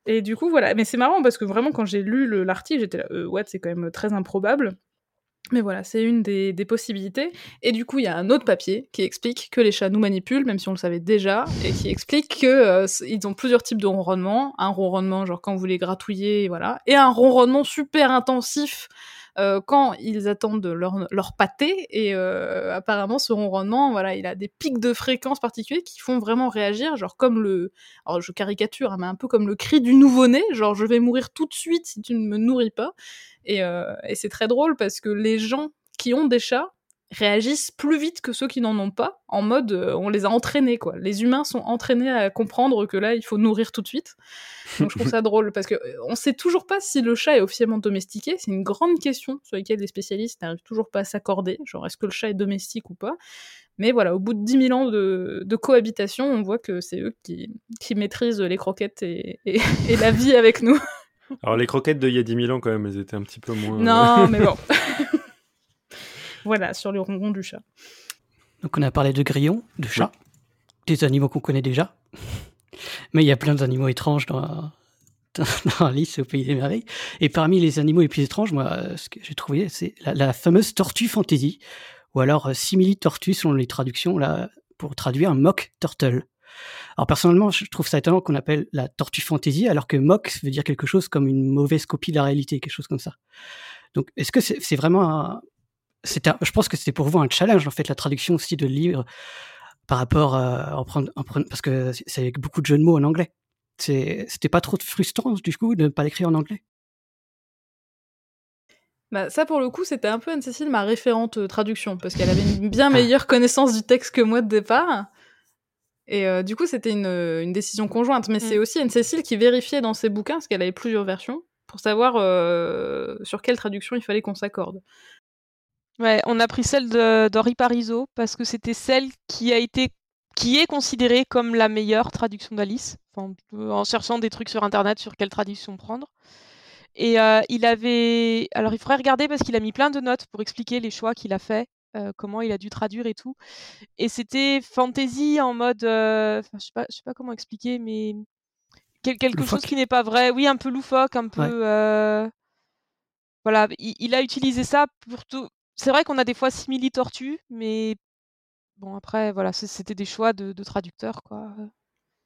Et du coup, voilà. Mais c'est marrant parce que vraiment, quand j'ai lu l'article, j'étais là, what, c'est quand même très improbable. Mais voilà, c'est une des, possibilités. Et du coup, il y a un autre papier qui explique que les chats nous manipulent, même si on le savait déjà, et qui explique qu'ils euh, ont plusieurs types de ronronnement. Un ronronnement, genre quand vous les gratouillez, voilà, et un ronronnement super intensif euh, quand ils attendent leur, leur pâté. Et euh, apparemment, ce ronronnement, voilà, il a des pics de fréquence particuliers qui font vraiment réagir, genre comme le, alors je caricature, hein, mais un peu comme le cri du nouveau-né, genre je vais mourir tout de suite si tu ne me nourris pas. Euh, et, c'est très drôle parce que les gens qui ont des chats réagissent plus vite que ceux qui n'en ont pas, en mode euh, on les a entraînés quoi. Les humains sont entraînés à comprendre que là il faut nourrir tout de suite. Donc je trouve ça drôle parce que euh, on sait toujours pas si le chat est officiellement domestiqué. C'est une grande question sur laquelle les spécialistes n'arrivent toujours pas à s'accorder. Genre est-ce que le chat est domestique ou pas mais voilà, au bout de 10 000 ans de, cohabitation, on voit que c'est eux qui, maîtrisent les croquettes et la vie avec nous. Alors les croquettes de il y a 10 000 ans quand même, elles étaient un petit peu moins... Non, mais bon. voilà, sur le ronron du chat. Donc on a parlé de grillons, de chats, des animaux qu'on connaît déjà. Mais il y a plein d'animaux étranges dans, dans, Alice au Pays des Merveilles. Et parmi les animaux les plus étranges, moi, ce que j'ai trouvé, c'est la, fameuse tortue fantasy, ou alors euh, simili-tortue selon les traductions, là, pour traduire un mock turtle. Alors personnellement, je trouve ça étonnant qu'on appelle la tortue fantasy, alors que mock veut dire quelque chose comme une mauvaise copie de la réalité, quelque chose comme ça. Donc, est-ce que c'est vraiment un... je pense que c'était pour vous un challenge, en fait, la traduction aussi de livre par rapport à en prendre, parce que c'est avec beaucoup de jeux de mots en anglais. C'était pas trop frustrant, du coup, de ne pas l'écrire en anglais? Bah, ça, pour le coup, c'était un peu Anne-Cécile, ma référente euh, traduction, parce qu'elle avait une bien ah. meilleure connaissance du texte que moi de départ. Et euh, du coup, c'était une, euh, une, décision conjointe. Mais c'est mm. aussi Anne-Cécile qui vérifiait dans ses bouquins, parce qu'elle avait plusieurs versions, pour savoir euh, sur quelle traduction il fallait qu'on s'accorde. Ouais, on a pris celle d'Henri Parizeau, parce que c'était celle qui a été qui est considérée comme la meilleure traduction d'Alice, enfin, en cherchant des trucs sur internet sur quelle traduction prendre. Et il avait. Alors, il faudrait regarder parce qu'il a mis plein de notes pour expliquer les choix qu'il a fait comment il a dû traduire et tout. Et c'était fantasy en mode, je sais pas, je sais pas comment expliquer, mais quelque chose qui n'est pas vrai. Oui, un peu loufoque, un peu. Voilà, il, a utilisé ça pour tout. C'est vrai qu'on a des fois simili tortues, mais bon après, voilà, c'était des choix de, de traducteurs, quoi.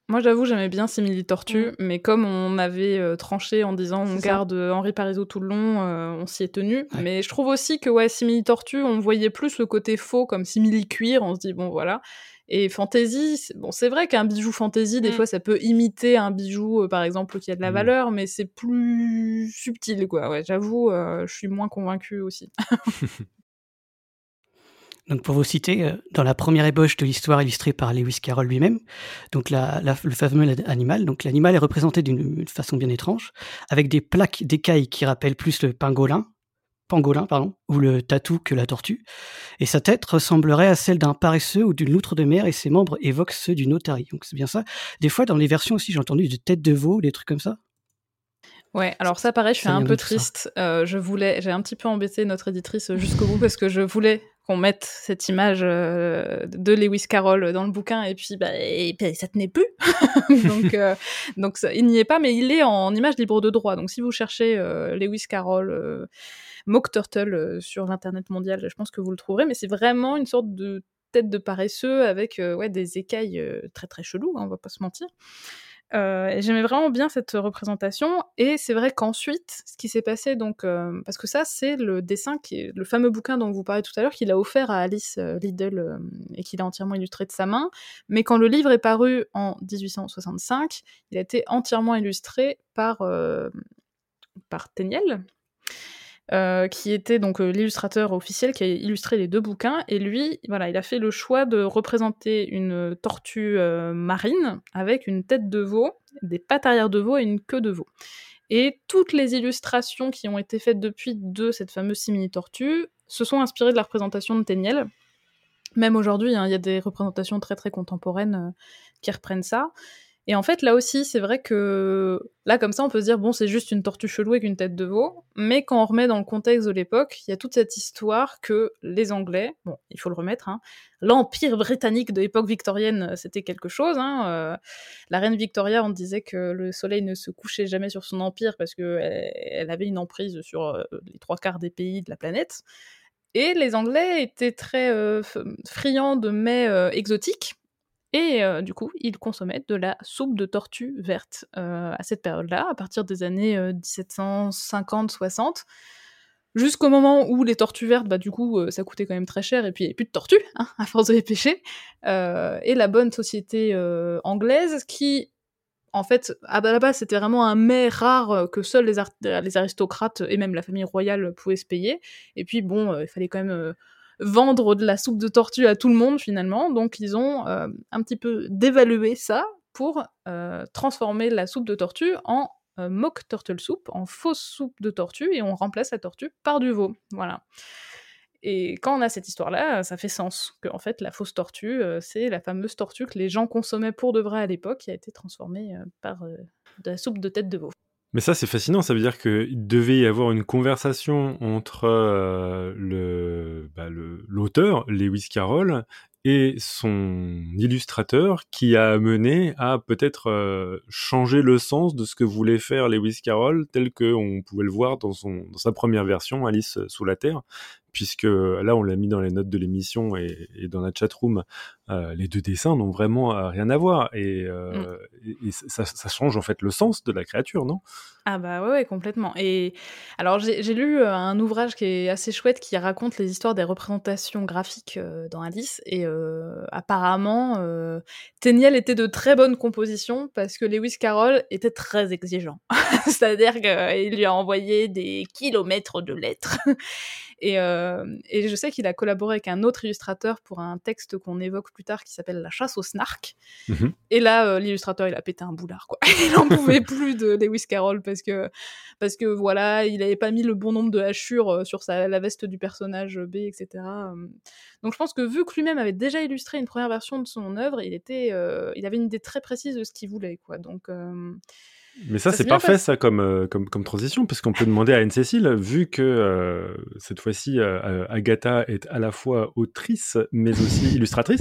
Moi, j'avoue, j'aimais bien Simili Tortue, mmh. mais comme on avait euh, tranché en disant on garde euh, Henri Parizeau tout le long, euh, on s'y est tenu. Mais je trouve aussi que ouais, Simili Tortue, on voyait plus le côté faux comme Simili Cuir, on se dit bon voilà. Et fantasy, bon, c'est vrai qu'un bijou fantasy, des mmh. fois, ça peut imiter un bijou, par exemple, qui a de la mmh. valeur, mais c'est plus subtil, quoi. Ouais, j'avoue, je suis moins convaincue aussi. Donc pour vous citer, euh, dans la première ébauche de l'histoire illustrée par Lewis Carroll lui-même, donc la, le fameux animal, donc l'animal est représenté d'une façon bien étrange, avec des plaques d'écailles qui rappellent plus le pangolin, pangolin pardon, ou le tatou que la tortue, et sa tête ressemblerait à celle d'un paresseux ou d'une loutre de mer, et ses membres évoquent ceux d'une otarie. Donc c'est bien ça. Des fois, dans les versions aussi, j'ai entendu des têtes de veau, des trucs comme ça. Ouais, alors ça pareil, je suis un peu triste. Euh, je voulais, j'ai un petit peu embêté notre éditrice jusqu'au bout parce que je voulais qu'on mette cette image euh, de Lewis Carroll dans le bouquin et puis bah ça tenait plus donc euh, il n'y est pas mais il est en image libre de droit donc si vous cherchez euh, Lewis Carroll Mock Turtle sur l'internet mondial. Je pense que vous le trouverez, mais c'est vraiment une sorte de tête de paresseux avec ouais, des écailles très très cheloues, hein, on va pas se mentir. Euh, J'aimais vraiment bien cette représentation, et c'est vrai qu'ensuite, ce qui s'est passé, donc, euh, parce que ça, c'est le dessin, qui est, le fameux bouquin dont vous parlez tout à l'heure, qu'il a offert à Alice euh, Liddell et qu'il a entièrement illustré de sa main. Mais quand le livre est paru en 1865, il a été entièrement illustré par, par Téniel, euh, qui était donc euh, l'illustrateur officiel qui a illustré les deux bouquins. Et lui, voilà, il a fait le choix de représenter une tortue euh, marine avec une tête de veau, des pattes arrière de veau et une queue de veau. Et toutes les illustrations qui ont été faites depuis de cette fameuse simili-tortue se sont inspirées de la représentation de Téniel. Même aujourd'hui, hein, il y a des représentations très très contemporaines qui reprennent ça. Et en fait, là aussi, c'est vrai que là, comme ça, on peut se dire, bon, c'est juste une tortue chelou avec une tête de veau. Mais quand on remet dans le contexte de l'époque, il y a toute cette histoire que les Anglais, bon, il faut le remettre, hein, l'empire britannique de l'époque victorienne, euh, c'était quelque chose. Hein, euh, la reine Victoria, on disait que le soleil ne se couchait jamais sur son empire parce qu'elle elle avait une emprise sur euh, les trois quarts des pays de la planète. Et les Anglais étaient très friands de mets exotiques et euh, du coup, ils consommaient de la soupe de tortue verte euh, à cette période-là, à partir des années 1750-60, euh, jusqu'au moment où les tortues vertes, bah du coup, ça coûtait quand même très cher, et puis il n'y avait plus de tortues, hein, à force de les pêcher. et la bonne société anglaise qui en fait, à la base, c'était vraiment un mets rare que seuls les, les, aristocrates et même la famille royale pouvaient se payer. Et puis, bon, il fallait quand même vendre de la soupe de tortue à tout le monde finalement. Donc ils ont euh, un petit peu dévalué ça pour euh, transformer la soupe de tortue en euh, mock turtle soup, en fausse soupe de tortue, et on remplace la tortue par du veau. Voilà. Et quand on a cette histoire-là, ça fait sens que en fait la fausse tortue, c'est la fameuse tortue que les gens consommaient pour de vrai à l'époque, qui a été transformée par de la soupe de tête de veau. Mais ça, c'est fascinant. Ça veut dire qu'il devait y avoir une conversation entre euh, bah, l'auteur, Lewis Carroll, et son illustrateur qui a mené à peut-être euh, changer le sens de ce que voulait faire Lewis Carroll tel qu'on pouvait le voir dans, son, dans sa première version, Alice sous la Terre, puisque là on l'a mis dans les notes de l'émission et, dans la chat room, euh, les deux dessins n'ont vraiment euh, rien à voir et, euh, mm. ça, change en fait le sens de la créature, non? Ah bah ouais, complètement. Et alors j'ai lu un ouvrage qui est assez chouette qui raconte les histoires des représentations graphiques dans Alice et apparemment Téniel était de très bonne composition parce que Lewis Carroll était très exigeant. C'est-à-dire qu'il lui a envoyé des kilomètres de lettres euh, et, je sais qu'il a collaboré avec un autre illustrateur pour un texte qu'on évoque plus tard qui s'appelle La chasse au snark. Mhm. Et là, euh, l'illustrateur, il a pété un boulard, quoi. il n'en pouvait plus de Lewis Carroll parce que, parce que voilà, il n'avait pas mis le bon nombre de hachures euh, sur sa, la veste du personnage B, etc. Donc je pense que vu que lui-même avait déjà illustré une première version de son œuvre, il, était, il avait une idée très précise de ce qu'il voulait, quoi. Donc. Mais ça, c'est parfait, ça, comme, euh, comme, comme transition, parce qu'on peut demander à Anne-Cécile, vu que euh, cette fois-ci, euh, Agatha est à la fois autrice, mais aussi illustratrice,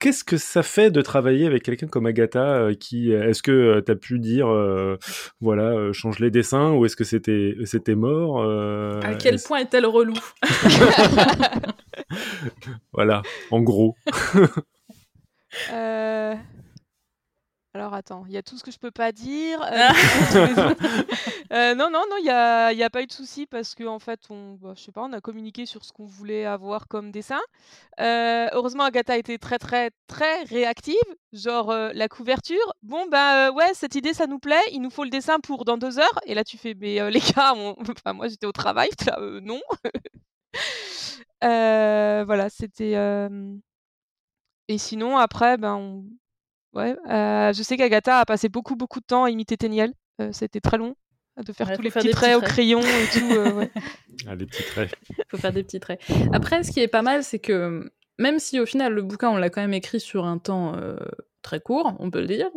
qu'est-ce que ça fait de travailler avec quelqu'un comme Agatha qui est-ce que tu as pu dire voilà change les dessins ou est-ce que c'était c'était mort à quel point est-elle relou? Voilà en gros alors attends, il y a tout ce que je peux pas dire. Euh, euh, non, non, non, il n'y a, y a pas eu de souci parce qu'en en fait, on, bah, je sais pas, on a communiqué sur ce qu'on voulait avoir comme dessin. Euh, heureusement, Agatha a été très, très, très réactive. Genre la couverture. Bon, bah ouais, cette idée, ça nous plaît. Il nous faut le dessin pour dans deux heures. Et là, tu fais, mais les gars, enfin, moi, j'étais au travail. Là, non. voilà, c'était. Et sinon, après, ben, on Ouais, euh, je sais qu'Agatha a passé beaucoup, beaucoup de temps à imiter Téniel. Euh, c'était très long de faire tous les petits traits, au crayon et tout. Euh, ouais. Ah, les petits traits. faut faire des petits traits. Après, ce qui est pas mal, c'est que même si au final le bouquin on l'a quand même écrit sur un temps très court, on peut le dire,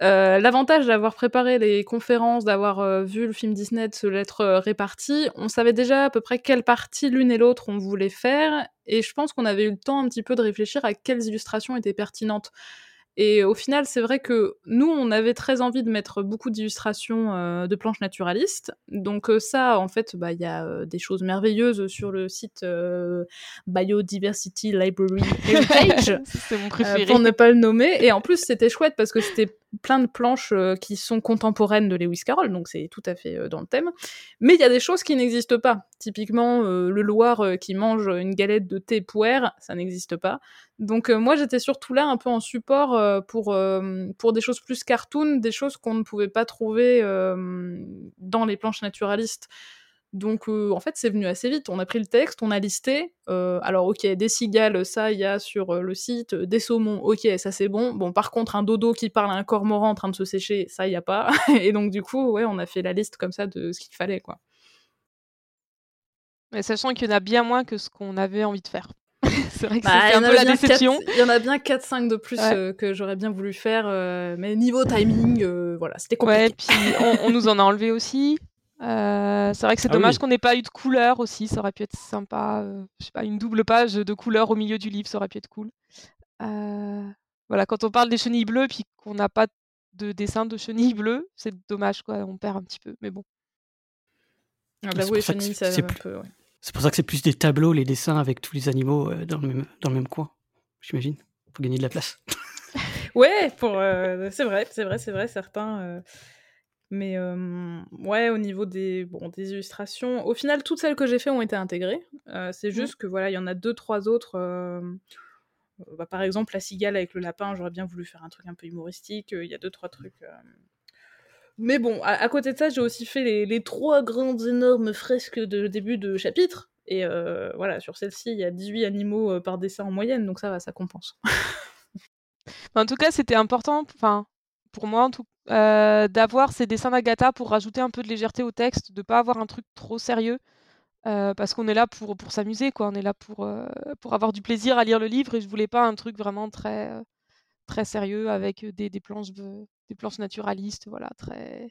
l'avantage d'avoir préparé les conférences, d'avoir vu le film Disney, de se l'être réparti, on savait déjà à peu près quelle partie l'une et l'autre on voulait faire, et je pense qu'on avait eu le temps un petit peu de réfléchir à quelles illustrations étaient pertinentes. Et au final, c'est vrai que nous, on avait très envie de mettre beaucoup d'illustrations euh, de planches naturalistes. Donc euh, ça, en fait, bah, il y a euh, des choses merveilleuses sur le site Biodiversity Library Heritage. c'est mon préféré. pour ne pas le nommer. Et en plus, c'était chouette parce que c'était plein de planches qui sont contemporaines de Lewis Carroll, donc c'est tout à fait dans le thème. Mais il y a des choses qui n'existent pas. Typiquement, le Loir qui mange une galette de thé poire, ça n'existe pas. Donc moi, j'étais surtout là un peu en support euh, pour, euh, pour des choses plus cartoon, des choses qu'on ne pouvait pas trouver euh, dans les planches naturalistes. Donc en fait, c'est venu assez vite. On a pris le texte, on a listé. alors ok, des cigales, ça il y a sur le site. Des saumons, ok, ça c'est bon. Bon, par contre, un dodo qui parle à un cormoran en train de se sécher, ça il y a pas. Et donc du coup, ouais, on a fait la liste comme ça de ce qu'il fallait, quoi. Mais sachant qu'il y en a bien moins que ce qu'on avait envie de faire. c'est vrai que bah, c'est un peu la déception. Il y en a bien 4-5 de plus euh, que j'aurais bien voulu faire, euh, mais niveau timing, euh, voilà, c'était compliqué. Ouais, puis on, nous en a enlevé aussi. c'est vrai que c'est ah dommage qu'on n'ait pas eu de couleur aussi, ça aurait pu être sympa. je sais pas, une double page de couleur au milieu du livre, ça aurait pu être cool. voilà, quand on parle des chenilles bleues puis qu'on n'a pas de dessin de chenilles bleues, c'est dommage quoi, on perd un petit peu, mais bon. Ah bah oui, chenilles, ça un peu, ouais. C'est pour ça que c'est plus des tableaux, les dessins avec tous les animaux euh, dans, le même, dans le même coin, j'imagine, pour gagner de la place. ouais, pour, euh, c'est vrai, c'est vrai, c'est vrai, certains. Euh, mais ouais, au niveau des, bon, des illustrations, au final, toutes celles que j'ai fait ont été intégrées. c'est juste que voilà, il y en a deux, trois autres. Bah, par exemple, la cigale avec le lapin, j'aurais bien voulu faire un truc un peu humoristique. Il y a deux, trois trucs mais bon, à, côté de ça, j'ai aussi fait les, trois grandes énormes fresques de début de chapitre. Et euh, voilà, sur celle-ci, il y a 18 animaux euh, par dessin en moyenne, donc ça va, ça compense. en tout cas, c'était important, enfin, pour moi en tout euh, d'avoir ces dessins d'Agatha pour rajouter un peu de légèreté au texte, de pas avoir un truc trop sérieux. parce qu'on est là pour, s'amuser, quoi. On est là pour, pour avoir du plaisir à lire le livre et je voulais pas un truc vraiment très, très sérieux avec des, planches des planches naturalistes, voilà, très.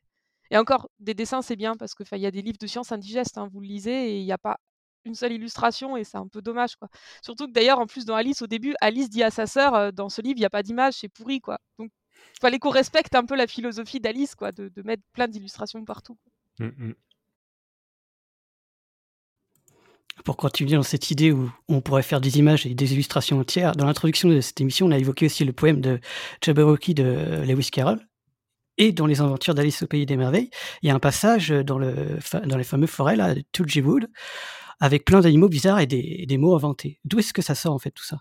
Et encore, des dessins, c'est bien parce que il y a des livres de sciences indigestes, hein, vous le lisez et il n'y a pas une seule illustration et c'est un peu dommage, quoi. Surtout que d'ailleurs, en plus, dans Alice, au début, Alice dit à sa sœur, dans ce livre, il n'y a pas d'image, c'est pourri, quoi. Donc, fallait qu'on respecte un peu la philosophie d'Alice, quoi, de, mettre plein d'illustrations partout. Pour continuer dans cette idée où on pourrait faire des images et des illustrations entières, dans l'introduction de cette émission, on a évoqué aussi le poème de Jabberwocky de Lewis Carroll, et dans les aventures d'Alice au pays des merveilles, il y a un passage dans, le, dans les fameux forêts là, de Wood, avec plein d'animaux bizarres et des, des mots inventés. D'où est-ce que ça sort en fait tout ça?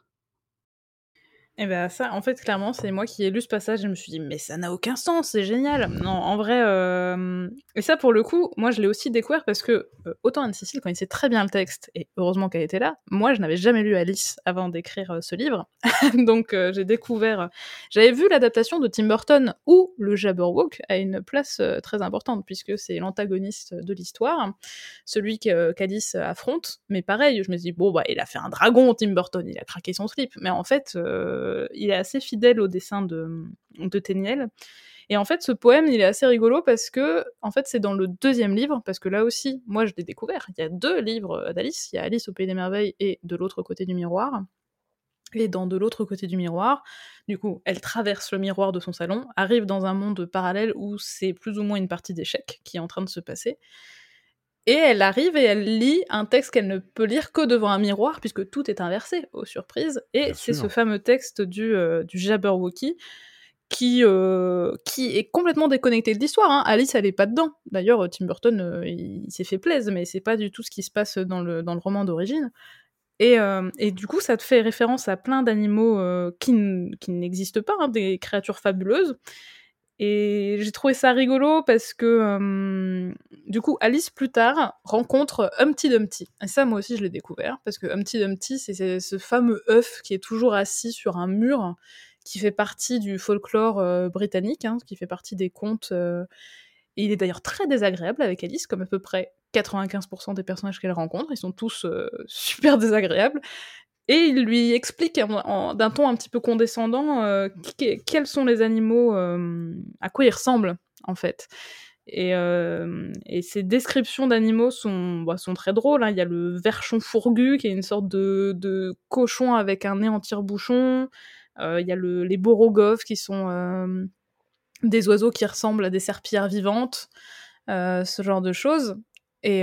Et eh ben ça, en fait, clairement, c'est moi qui ai lu ce passage. Je me suis dit, mais ça n'a aucun sens, c'est génial. Non, en vrai, euh... et ça pour le coup, moi je l'ai aussi découvert parce que euh, autant Anne-Cécile connaissait très bien le texte et heureusement qu'elle était là. Moi, je n'avais jamais lu Alice avant d'écrire euh, ce livre, donc j'ai découvert. J'avais vu l'adaptation de Tim Burton où le Jabberwock a une place très importante puisque c'est l'antagoniste de l'histoire, celui qu'Alice affronte. Mais pareil, je me dis bon bah il a fait un dragon, Tim Burton, il a craqué son slip. Mais en fait il est assez fidèle au dessin de, de Téniel. Et en fait, ce poème, il est assez rigolo parce que, en fait, c'est dans le deuxième livre, parce que là aussi, moi, je l'ai découvert. Il y a deux livres d'Alice. Il y a Alice au Pays des Merveilles et De l'autre côté du miroir. Et dans De l'autre côté du miroir, du coup, elle traverse le miroir de son salon, arrive dans un monde parallèle où c'est plus ou moins une partie d'échecs qui est en train de se passer. Et elle arrive et elle lit un texte qu'elle ne peut lire que devant un miroir, puisque tout est inversé, aux surprises. Et c'est ce fameux texte du, euh, du Jabberwocky qui, euh, qui est complètement déconnecté de l'histoire. Hein. Alice, elle est pas dedans. D'ailleurs, Tim Burton, euh, il, s'est fait plaisir, mais c'est pas du tout ce qui se passe dans le, dans le roman d'origine. Et, et, du coup, ça te fait référence à plein d'animaux qui, qui n'existent pas, hein, des créatures fabuleuses. Et j'ai trouvé ça rigolo parce que du coup, Alice plus tard rencontre Humpty Dumpty. Et ça, moi aussi, je l'ai découvert parce que Humpty Dumpty, c'est ce fameux œuf qui est toujours assis sur un mur, qui fait partie du folklore britannique, hein, qui fait partie des contes. et il est d'ailleurs très désagréable avec Alice, comme à peu près 95% des personnages qu'elle rencontre. Ils sont tous super désagréables. Et il lui explique d'un ton un petit peu condescendant euh, quels sont les animaux, euh, à quoi ils ressemblent en fait. Et, euh, ces descriptions d'animaux sont, bah, très drôles. Hein. Il y a le verchon fourgu qui est une sorte de, cochon avec un nez en tire-bouchon. Il y a le, les borogoves qui sont des oiseaux qui ressemblent à des serpillères vivantes, ce genre de choses. Et,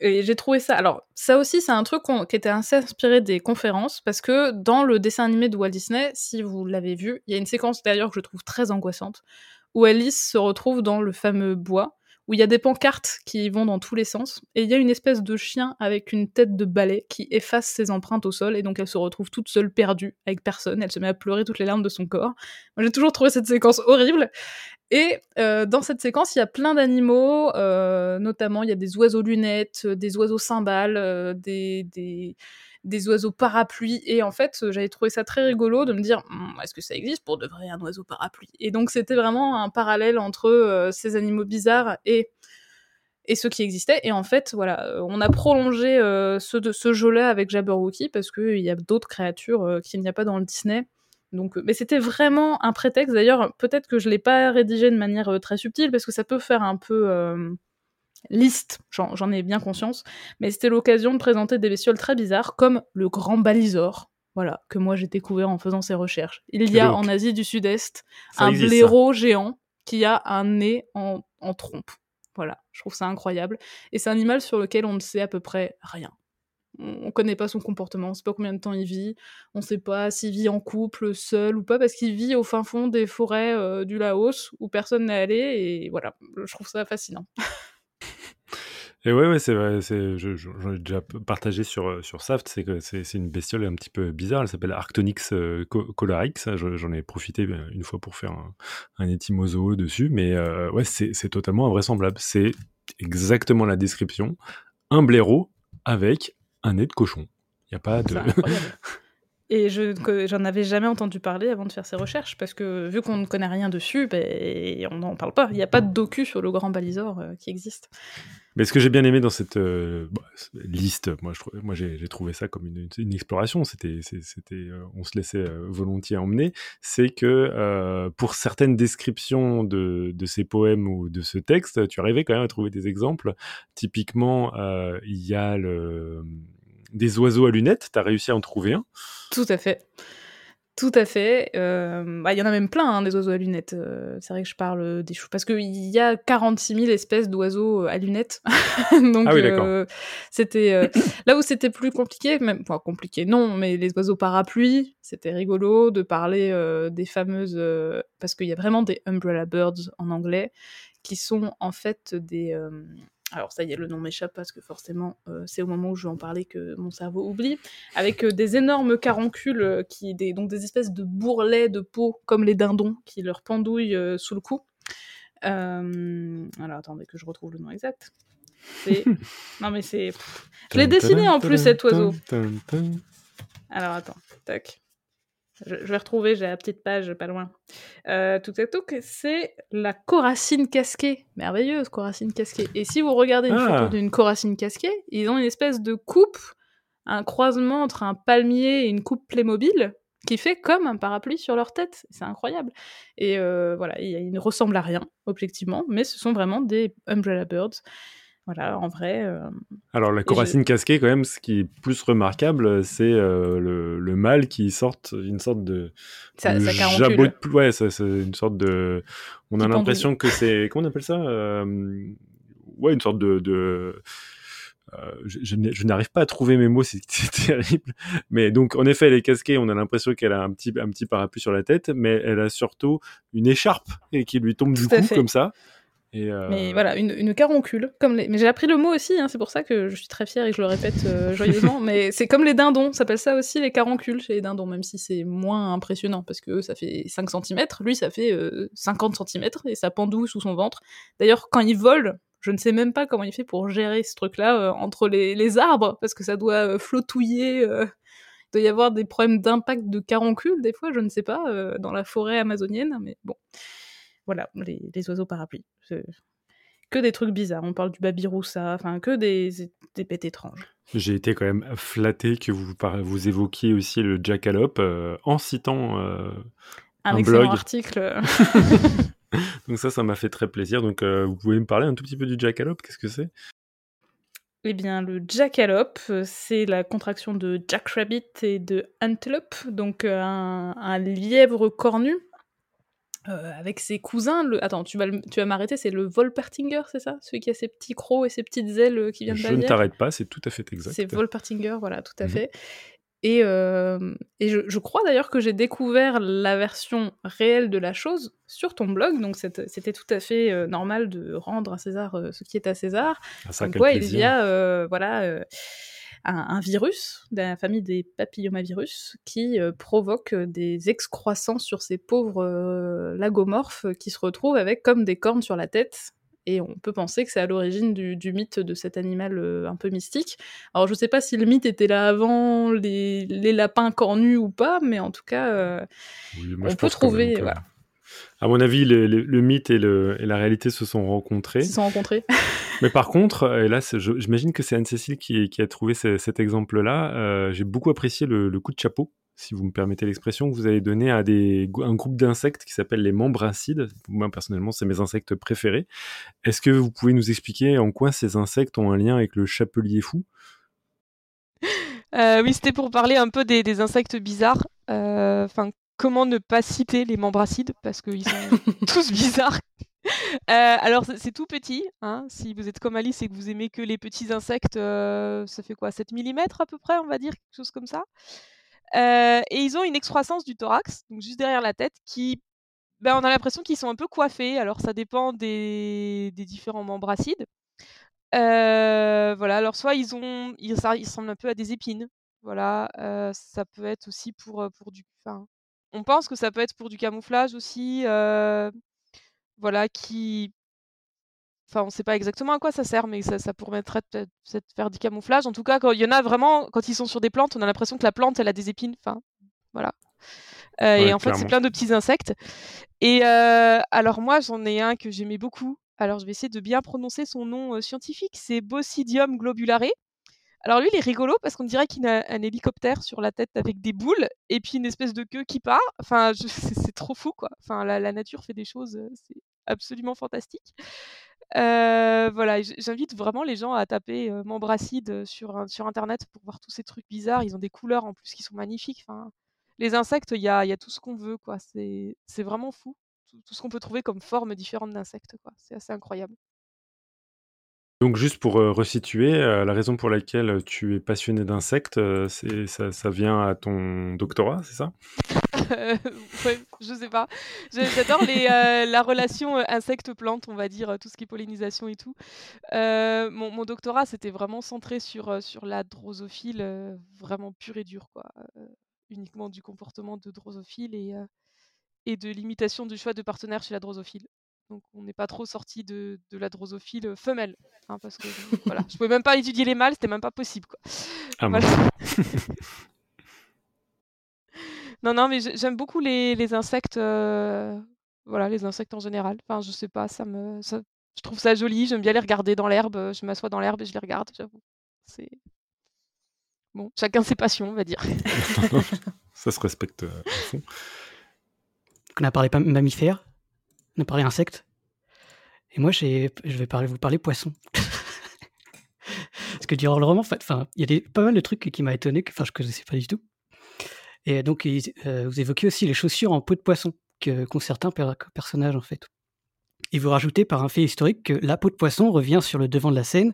et j'ai trouvé ça. Alors, ça aussi, c'est un truc qui était assez inspiré des conférences, parce que dans le dessin animé de Walt Disney, si vous l'avez vu, il y a une séquence d'ailleurs que je trouve très angoissante, où Alice se retrouve dans le fameux bois, où il y a des pancartes qui vont dans tous les sens, et il y a une espèce de chien avec une tête de balai qui efface ses empreintes au sol, et donc elle se retrouve toute seule perdue, avec personne, elle se met à pleurer toutes les larmes de son corps. Moi j'ai toujours trouvé cette séquence horrible, et euh, dans cette séquence, il y a plein d'animaux, euh, notamment il y a des oiseaux lunettes, des oiseaux cymbales, euh, des, des, oiseaux parapluies. Et en fait, j'avais trouvé ça très rigolo de me dire, «Hum, est-ce que ça existe pour de vrai un oiseau parapluie? Et donc c'était vraiment un parallèle entre euh, ces animaux bizarres et et ceux qui existaient. Et en fait, voilà, euh, on a prolongé euh, ce jeu-là avec Jabberwocky parce qu'il y a d'autres créatures qu'il n'y a pas dans le Disney. Donc, mais c'était vraiment un prétexte. D'ailleurs, peut-être que je l'ai pas rédigé de manière très subtile parce que ça peut faire un peu liste, j'en ai bien conscience, mais c'était l'occasion de présenter des bestioles très bizarres comme le grand balisor, voilà, que moi j'ai découvert en faisant ces recherches. Il y a en Asie du Sud-Est un blaireau géant qui a un nez en, trompe. Voilà, je trouve ça incroyable. Et c'est un animal sur lequel on ne sait à peu près rien. On ne connaît pas son comportement, on ne sait pas combien de temps il vit, on ne sait pas s'il vit en couple, seul ou pas, parce qu'il vit au fin fond des forêts euh, du Laos où personne n'est allé, et voilà, je trouve ça fascinant. Et ouais, ouais, c'est vrai, j'en ai déjà partagé sur, euh, sur Saft, c'est c'est, une bestiole un petit peu bizarre, elle s'appelle Arctonix euh, colarix, j'en ai profité euh, une fois pour faire un, un dessus, mais ouais, c'est, totalement invraisemblable. C'est exactement la description, un blaireau avec un nez de cochon. Il n'y a pas de... Et je j'en avais jamais entendu parler avant de faire ces recherches, parce que vu qu'on ne connaît rien dessus, ben, on n'en parle pas. Il n'y a pas de docu sur le grand balisor euh, qui existe. Mais ce que j'ai bien aimé dans cette euh, bah, liste, moi, j'ai, trouvé ça comme une, exploration. C'était, euh, on se laissait volontiers emmener. C'est que pour certaines descriptions de, ces poèmes ou de ce texte, tu arrivais quand même à trouver des exemples. Typiquement, il y a des oiseaux à lunettes. Tu as réussi à en trouver un Tout à fait. Tout à fait. Euh, bah, il y en a même plein, hein, des oiseaux à lunettes. Euh, c'est vrai que je parle des choux. Parce qu'il y a 46 000 espèces d'oiseaux à lunettes. Donc, ah oui, euh, c'était là où c'était plus compliqué, même pas compliqué, non, mais les oiseaux parapluies, c'était rigolo de parler des fameuses. parce qu'il y a vraiment des umbrella birds en anglais, qui sont en fait des alors ça y est, le nom m'échappe parce que forcément, euh, c'est au moment où je vais en parler que mon cerveau oublie, avec euh, des énormes caroncules, euh, qui, des, donc des espèces de bourrelets de peau, comme les dindons, qui leur pendouillent sous le cou. alors attendez que je retrouve le nom exact. non mais c'est... Je l'ai dessiné en plus cet oiseau. Alors attends, tac. Je, vais retrouver, j'ai la petite page pas loin. Euh, tout à tout, c'est la coracine casquée. Merveilleuse coracine casquée. Et si vous regardez une photo ah. d'une coracine casquée, ils ont une espèce de coupe, un croisement entre un palmier et une coupe Playmobil qui fait comme un parapluie sur leur tête. C'est incroyable. Et euh, voilà, ils ne ressemblent à rien, objectivement, mais ce sont vraiment des Umbrella Birds. Voilà, en vrai. Euh, Alors, la coracine casquée, quand même, ce qui est plus remarquable, c'est euh, le, mâle qui sort une sorte de. Ça, jabot de... Ouais, c'est une sorte de. On a l'impression que c'est. Comment on appelle ça euh, Ouais, une sorte de. je, n'arrive pas à trouver mes mots, c'est terrible. Mais donc, en effet, elle est casquée, on a l'impression qu'elle a un petit, un petit parapluie sur la tête, mais elle a surtout une écharpe et qui lui tombe du cou comme ça. Euh, mais voilà, une, une caroncule. Comme les... Mais j'ai appris le mot aussi, hein, c'est pour ça que je suis très fière et que je le répète euh, joyeusement. mais c'est comme les dindons, ça s'appelle ça aussi les caroncules chez les dindons, même si c'est moins impressionnant parce que ça fait 5 cm, lui ça fait 50 euh, cm et ça pendouille sous son ventre. D'ailleurs, quand il vole, je ne sais même pas comment il fait pour gérer ce truc-là entre les, les, arbres parce que ça doit flottouiller. il doit y avoir des problèmes d'impact de caroncule des fois, je ne sais pas, dans la forêt amazonienne, mais bon. Voilà, les, oiseaux parapluies. Que des trucs bizarres. On parle du babiroussa, enfin, que des, des bêtes étranges. J'ai été quand même flatté que vous, vous évoquiez aussi le jackalope euh, en citant euh, un, excellent article. Donc ça, ça m'a fait très plaisir. Donc euh, vous pouvez me parler un tout petit peu du jackalope Qu'est-ce que c'est? Eh bien, le jackalope, c'est la contraction de jackrabbit et de antelope, donc un, lièvre cornu. Avec ses cousins, le... attends, tu vas, tu vas m'arrêter, c'est le Volpertinger, c'est ça? Celui qui a ses petits crocs et ses petites ailes qui viennent de Je ne t'arrête pas, c'est tout à fait exact. C'est Volpertinger, voilà, tout à mmh fait. Et, et je, crois d'ailleurs que j'ai découvert la version réelle de la chose sur ton blog, donc c'était tout à fait normal de rendre à César ce qui est à César. Ah, ça, quoi, il y a voilà, un, virus de la famille des papillomavirus qui provoque des excroissances sur ces pauvres lagomorphes qui se retrouvent avec comme des cornes sur la tête et on peut penser que c'est à l'origine du, mythe de cet animal euh, un peu mystique. Alors je sais pas si le mythe était là avant les, lapins cornus ou pas, mais en tout cas, euh, on peut trouver. À mon avis, le, mythe et, la réalité se sont rencontrés. Se sont rencontrés. mais par contre, et là, j'imagine que c'est Anne-Cécile qui, a trouvé cet exemple-là. Euh, j'ai beaucoup apprécié le, coup de chapeau si vous me permettez l'expression, que vous avez donné à des, un groupe d'insectes qui s'appelle les membracides. Moi, personnellement, c'est mes insectes préférés. Est-ce que vous pouvez nous expliquer en quoi ces insectes ont un lien avec le chapelier fou? Euh, Oui, c'était pour parler un peu des, insectes bizarres. Euh, enfin, comment ne pas citer les membracides parce qu'ils sont tous bizarres. Euh, alors c'est tout petit, hein. si vous êtes comme Alice et que vous aimez que les petits insectes, ça fait quoi 7 mm à peu près, on va dire, quelque chose comme ça. Euh, et ils ont une excroissance du thorax, donc juste derrière la tête, qui, ben, on a l'impression qu'ils sont un peu coiffés. Alors ça dépend des, différents membres acides. Euh, voilà, alors soit ils ont, ils, ça, ils ressemblent un peu à des épines. Voilà, euh, ça peut être aussi pour, pour du, enfin, on pense que ça peut être pour du camouflage aussi. voilà, qui Enfin, on ne sait pas exactement à quoi ça sert, mais ça, ça permettrait peut-être de faire du camouflage. En tout cas, quand il y en a vraiment, quand ils sont sur des plantes, on a l'impression que la plante, elle a des épines. Enfin, voilà. Euh, et en fait, c'est plein de petits insectes. Et euh, alors moi, j'en ai un que j'aimais beaucoup. Alors, je vais essayer de bien prononcer son nom scientifique. C'est Bosidium globulare. Alors lui, il est rigolo parce qu'on dirait qu'il a un hélicoptère sur la tête avec des boules et puis une espèce de queue qui part. Enfin, c'est trop fou, quoi. Enfin, la, nature fait des choses, c'est absolument fantastique. Euh, voilà, j'invite vraiment les gens à taper euh, membracide sur, sur internet pour voir tous ces trucs bizarres. Ils ont des couleurs en plus qui sont magnifiques. Enfin, les insectes, il y a, y a, tout ce qu'on veut, quoi. C'est vraiment fou. Tout, ce qu'on peut trouver comme forme différente d'insectes, quoi. C'est assez incroyable. Donc juste pour resituer, la raison pour laquelle tu es passionné d'insectes, c'est ça, vient à ton doctorat, c'est ça? Ouais, Je sais pas. J'adore la relation insecte-plante, on va dire, tout ce qui est pollinisation et tout. Mon, doctorat, c'était vraiment centré sur, la drosophile, vraiment pure et dure, quoi. uniquement du comportement de drosophile et, et de l'imitation du choix de partenaires chez la drosophile. Donc on n'est pas trop sorti de, la drosophile femelle. Hein, parce que voilà, je pouvais même pas étudier les mâles, c'était même pas possible. Quoi. Ah non, non, mais j'aime beaucoup les, insectes. Euh, voilà, les insectes en général. Enfin, je sais pas, ça me, je trouve ça joli. J'aime bien les regarder dans l'herbe. Je m'assois dans l'herbe et je les regarde. J'avoue. C'est bon, chacun ses passions, on va dire. ça se respecte euh, à fond. On a parlé mammifères on a parlé insectes. Et moi, je vais parler, vous parler poisson. Parce que durant le roman, enfin, il y a des, pas mal de trucs qui m'ont étonné, que je ne connaissais pas du tout. Et donc, euh, vous évoquez aussi les chaussures en peau de poisson qu'ont certains personnages, en fait. Et vous rajoutez par un fait historique que la peau de poisson revient sur le devant de la scène,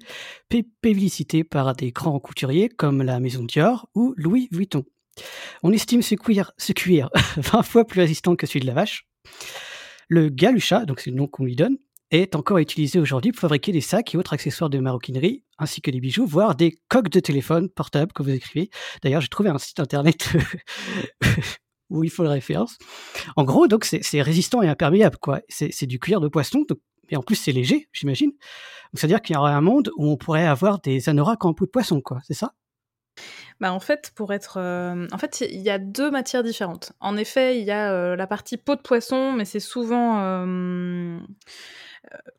publicité par des grands couturiers comme la Maison Dior ou Louis Vuitton. On estime ce cuir, ce cuir 20 fois plus résistant que celui de la vache. Le galucha, donc c'est le nom qu'on lui donne, est encore utilisé aujourd'hui pour fabriquer des sacs et autres accessoires de maroquinerie, ainsi que des bijoux, voire des coques de téléphone portables que vous écrivez. D'ailleurs, j'ai trouvé un site internet où il faut la référence. En gros, donc c'est résistant et imperméable, quoi. C'est du cuir de poisson, et en plus c'est léger, j'imagine. C'est-à-dire qu'il y aurait un monde où on pourrait avoir des anoraks en peau de poisson, quoi. C'est ça? Bah en fait, pour être, euh, en fait, il y a deux matières différentes. En effet, il y a euh, la partie peau de poisson, mais c'est souvent euh,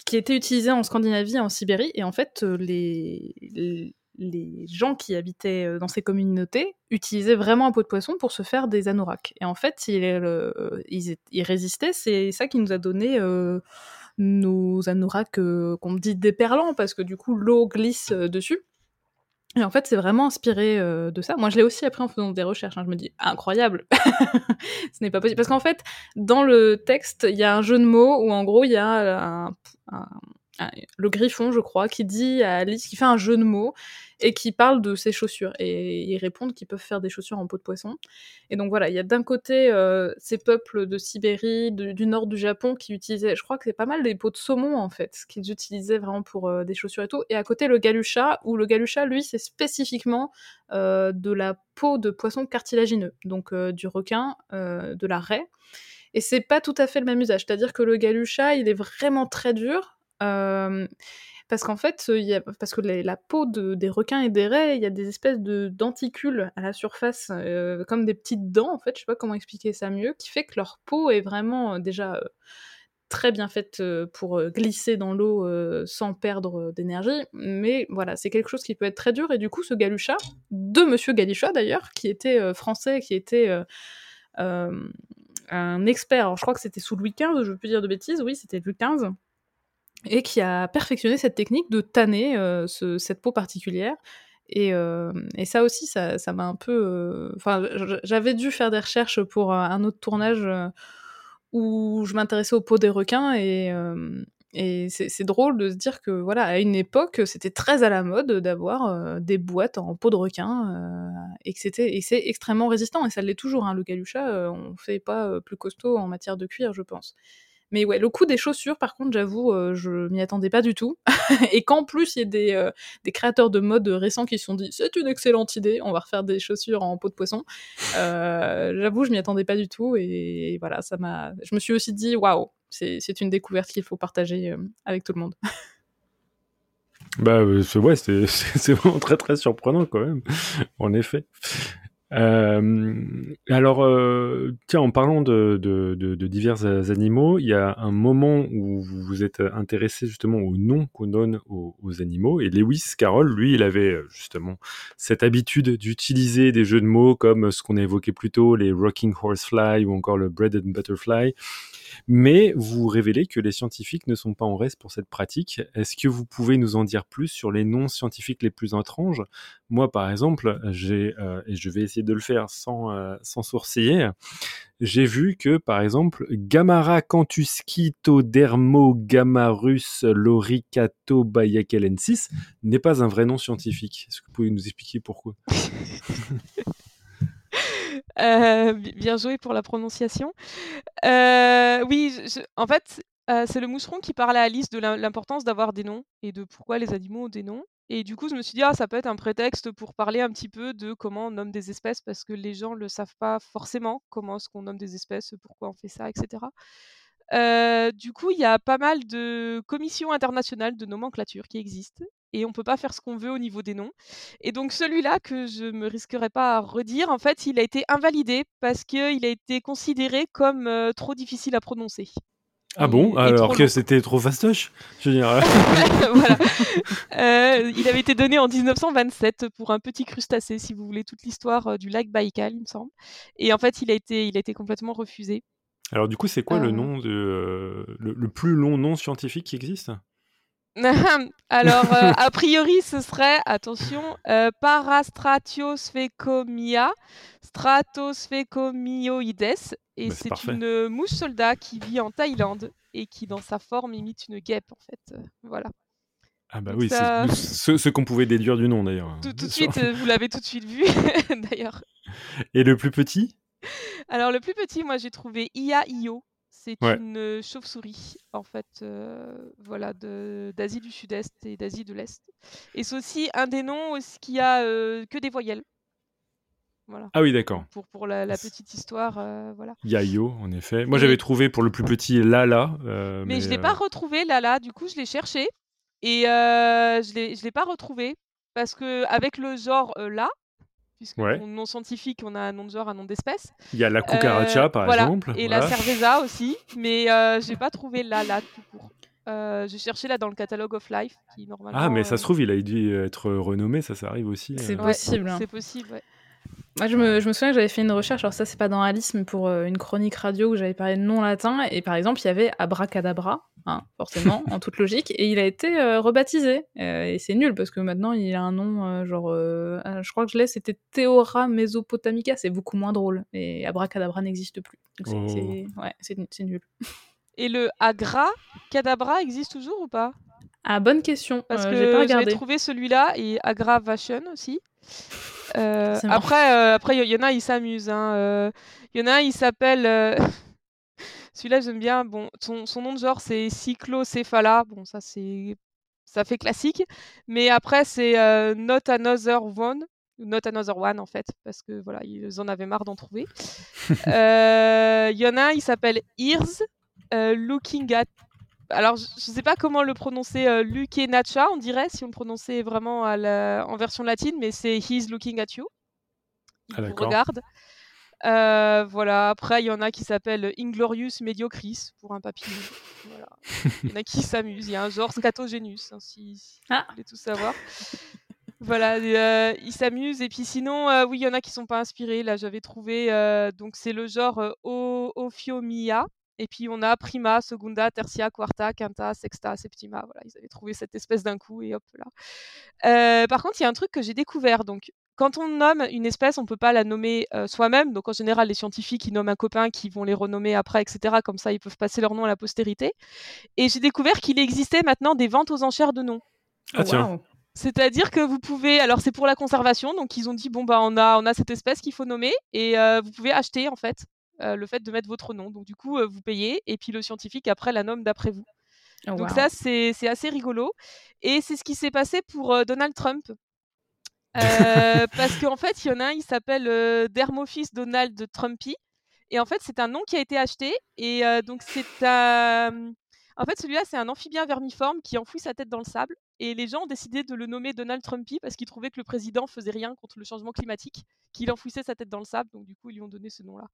qui était utilisé en Scandinavie, en Sibérie, et en fait, les, les gens qui habitaient dans ces communautés utilisaient vraiment un peau de poisson pour se faire des anoraks. Et en fait, ils, ils, résistaient. C'est ça qui nous a donné nos anoraks qu'on dit déperlants parce que du coup l'eau glisse dessus. Et en fait, c'est vraiment inspiré de ça. Moi, je l'ai aussi appris en faisant des recherches. Hein. Je me dis, incroyable, ce n'est pas possible. Parce qu'en fait, dans le texte, il y a un jeu de mots où, en gros, il y a un, le griffon, je crois, qui dit à Alice, qui fait un jeu de mots et qui parle de ses chaussures. Et ils répondent qu'ils peuvent faire des chaussures en peau de poisson. Et donc voilà, il y a d'un côté euh, ces peuples de Sibérie, du nord du Japon, qui utilisaient, je crois que c'est pas mal des peaux de saumon en fait, qu'ils utilisaient vraiment pour euh, des chaussures et tout. Et à côté le galusha, où le galusha, lui, c'est spécifiquement euh, de la peau de poisson cartilagineux, donc du requin, de la raie. Et c'est pas tout à fait le même usage, c'est-à-dire que le galusha, il est vraiment très dur, parce qu'en fait, parce que la, peau de, des requins et des raies, il y a des espèces de denticules à la surface, comme des petites dents, en fait, je sais pas comment expliquer ça mieux, qui fait que leur peau est vraiment déjà très bien faite pour glisser dans l'eau sans perdre d'énergie, mais voilà, c'est quelque chose qui peut être très dur, et du coup, ce Galucha, de Monsieur Galucha d'ailleurs, qui était français, qui était un expert, je crois que c'était sous Louis XV, je plus dire de bêtises, oui, c'était Louis XV, et qui a perfectionné cette technique de tanner euh, cette peau particulière. Et, euh, ça aussi, ça m'a un peu. Euh, enfin, j'avais dû faire des recherches pour un autre tournage où je m'intéressais aux peaux des requins et, et c'est drôle de se dire que voilà, à une époque, c'était très à la mode d'avoir des boîtes en peau de requin et que c'était et c'est extrêmement résistant et ça l'est toujours. Hein, le galucha, on fait pas plus costaud en matière de cuir, je pense. Mais ouais, le coup des chaussures, par contre, j'avoue, euh, je m'y attendais pas du tout. et qu'en plus, il y des, euh, des, créateurs de mode récents qui se sont dit c'est une excellente idée, on va refaire des chaussures en peau de poisson. Euh, j'avoue, je m'y attendais pas du tout. Et, voilà, ça m'a. Je me suis aussi dit waouh, c'est une découverte qu'il faut partager avec tout le monde. Bah ouais, c'est vraiment très très surprenant quand même, en effet. Euh, alors, euh, tiens, en parlant de, de, de, de, divers animaux, il y a un moment où vous vous êtes intéressé justement au nom qu'on donne aux, aux, animaux. Et Lewis Carroll, lui, il avait euh, justement cette habitude d'utiliser des jeux de mots comme ce qu'on a évoqué plus tôt, les rocking horsefly ou encore le bread and butterfly. Mais vous révélez que les scientifiques ne sont pas en reste pour cette pratique. Est-ce que vous pouvez nous en dire plus sur les noms scientifiques les plus étranges? Moi, par exemple, j'ai, euh, et je vais essayer de le faire sans, euh, sans sourciller, j'ai vu que, par exemple, Gamara Gamarus loricato bayakelensis n'est pas un vrai nom scientifique. Est-ce que vous pouvez nous expliquer pourquoi? Euh, bien joué pour la prononciation. Euh, oui, en fait, euh, c'est le mousseron qui parle à Alice de l'importance d'avoir des noms et de pourquoi les animaux ont des noms. Et du coup, je me suis dit, ah, ça peut être un prétexte pour parler un petit peu de comment on nomme des espèces, parce que les gens ne le savent pas forcément, comment est-ce qu'on nomme des espèces, pourquoi on fait ça, etc. du coup, il y a pas mal de commissions internationales de nomenclature qui existent et on peut pas faire ce qu'on veut au niveau des noms. Et donc celui-là que je me risquerai pas à redire, en fait, il a été invalidé parce qu'il a été considéré comme trop difficile à prononcer. Ah bon? Alors que c'était trop fastoche Je veux dire. voilà. il avait été donné en 1927 pour un petit crustacé, si vous voulez toute l'histoire du lac Baïkal, il me semble. Et en fait, il a été, il a été complètement refusé. Alors du coup, c'est quoi le nom de le, plus long nom scientifique qui existe? Alors, euh, a priori, ce serait, attention, euh, Parastratiosphecomia stratosphécomioides. Et bah, c'est une mouche soldat qui vit en Thaïlande et qui, dans sa forme, imite une guêpe, en fait. Euh, voilà. Ah bah oui, c'est ce, qu'on pouvait déduire du nom, d'ailleurs. Tout, tout de suite, vous l'avez tout de suite vu, d'ailleurs. Et le plus petit? Alors, le plus petit, moi, j'ai trouvé Ia-Io. C'est une chauve-souris, en fait, voilà, d'Asie du Sud-Est et d'Asie de l'Est. Et c'est aussi un des noms qui a que des voyelles. Voilà. Ah oui, d'accord. Pour, pour la, petite histoire, voilà. Yayo, en effet. Moi, j'avais trouvé pour le plus petit Lala. mais, je ne l'ai pas retrouvé, Lala. Du coup, je l'ai cherché. Et je ne l'ai pas retrouvé. Parce que avec le genre là, puisque ouais. nom scientifique, on a un nom de genre, un nom d'espèce. Il y a la cucaracha, euh, par exemple. Et la cerveza aussi, mais euh, j'ai pas trouvé la là tout court. Euh, j'ai cherché là dans le catalogue of life, qui normalement. Ah, mais ça se trouve, il a dû être renommé, ça, ça arrive aussi. C'est possible. Hein. C'est possible, ouais. Moi, je me, je me, souviens que j'avais fait une recherche, alors ça, c'est pas dans Alice, mais pour une chronique radio où j'avais parlé de nom latin, et par exemple, il y avait abracadabra, hein, forcément, en toute logique, et il a été rebaptisé. et c'est nul parce que maintenant il a un nom genre, je crois que je l'ai, c'était Theora Mesopotamica, c'est beaucoup moins drôle. Et Abracadabra n'existe plus. c'est oh. ouais, c'est nul. Et le Agra Cadabra existe toujours ou pas? Ah, bonne question. Parce que j'ai trouvé celui-là et Aggravation aussi. Euh, après, euh, après, il y, en a, ils s'amusent. Hein. Euh, il y en a il s'appelle. Celui-là, j'aime bien. Bon, son, son, nom de genre, c'est Cyclocéphala. Bon, ça, c'est. Ça fait classique. Mais après, c'est Not Another One. Not Another One, en fait. Parce que voilà, ils en avaient marre d'en trouver. Il y en a il s'appelle Ears. looking at alors je ne sais pas comment le prononcer, euh, Nacha, on dirait, si on le prononçait vraiment en version latine, mais c'est He's looking at you. Il ah, regarde. Euh, voilà. Après, il y en a qui s'appellent Inglorious Mediocris pour un papillon. Voilà. Il y en a qui s'amusent. Il y a un genre Scatogénus, hein, si, ah. vous voulez tout savoir. voilà, euh, ils s'amusent. Et puis sinon, euh, oui, il y en a qui sont pas inspirés. Là, j'avais trouvé, euh, donc c'est le genre Ophiomia. Et puis on a prima, segunda, tertia, quarta, quinta, sexta, septima. Voilà, ils avaient trouvé cette espèce d'un coup et hop là. Euh, par contre, il y a un truc que j'ai découvert. Donc, quand on nomme une espèce, on ne peut pas la nommer euh, soi-même. Donc, en général, les scientifiques, ils nomment un copain qui vont les renommer après, etc. Comme ça, ils peuvent passer leur nom à la postérité. Et j'ai découvert qu'il existait maintenant des ventes aux enchères de noms. Ah, tiens. C'est-à-dire que vous pouvez, alors c'est pour la conservation, donc ils ont dit bon bah on a on a cette espèce qu'il faut nommer et euh, vous pouvez acheter en fait euh, le fait de mettre votre nom. Donc du coup, euh, vous payez et puis le scientifique après la nomme d'après vous. Oh, Donc ça, c'est assez rigolo. Et c'est ce qui s'est passé pour euh, Donald Trump. parce qu'en fait, il y en a un, il s'appelle Dermophis Donald Trumpy. Et en fait, c'est un nom qui a été acheté. Et donc, c'est un. En fait, celui-là, c'est un amphibien vermiforme qui enfouit sa tête dans le sable. Et les gens ont décidé de le nommer Donald Trumpy parce qu'ils trouvaient que le président faisait rien contre le changement climatique, qu'il enfouissait sa tête dans le sable. Donc, du coup, ils lui ont donné ce nom-là.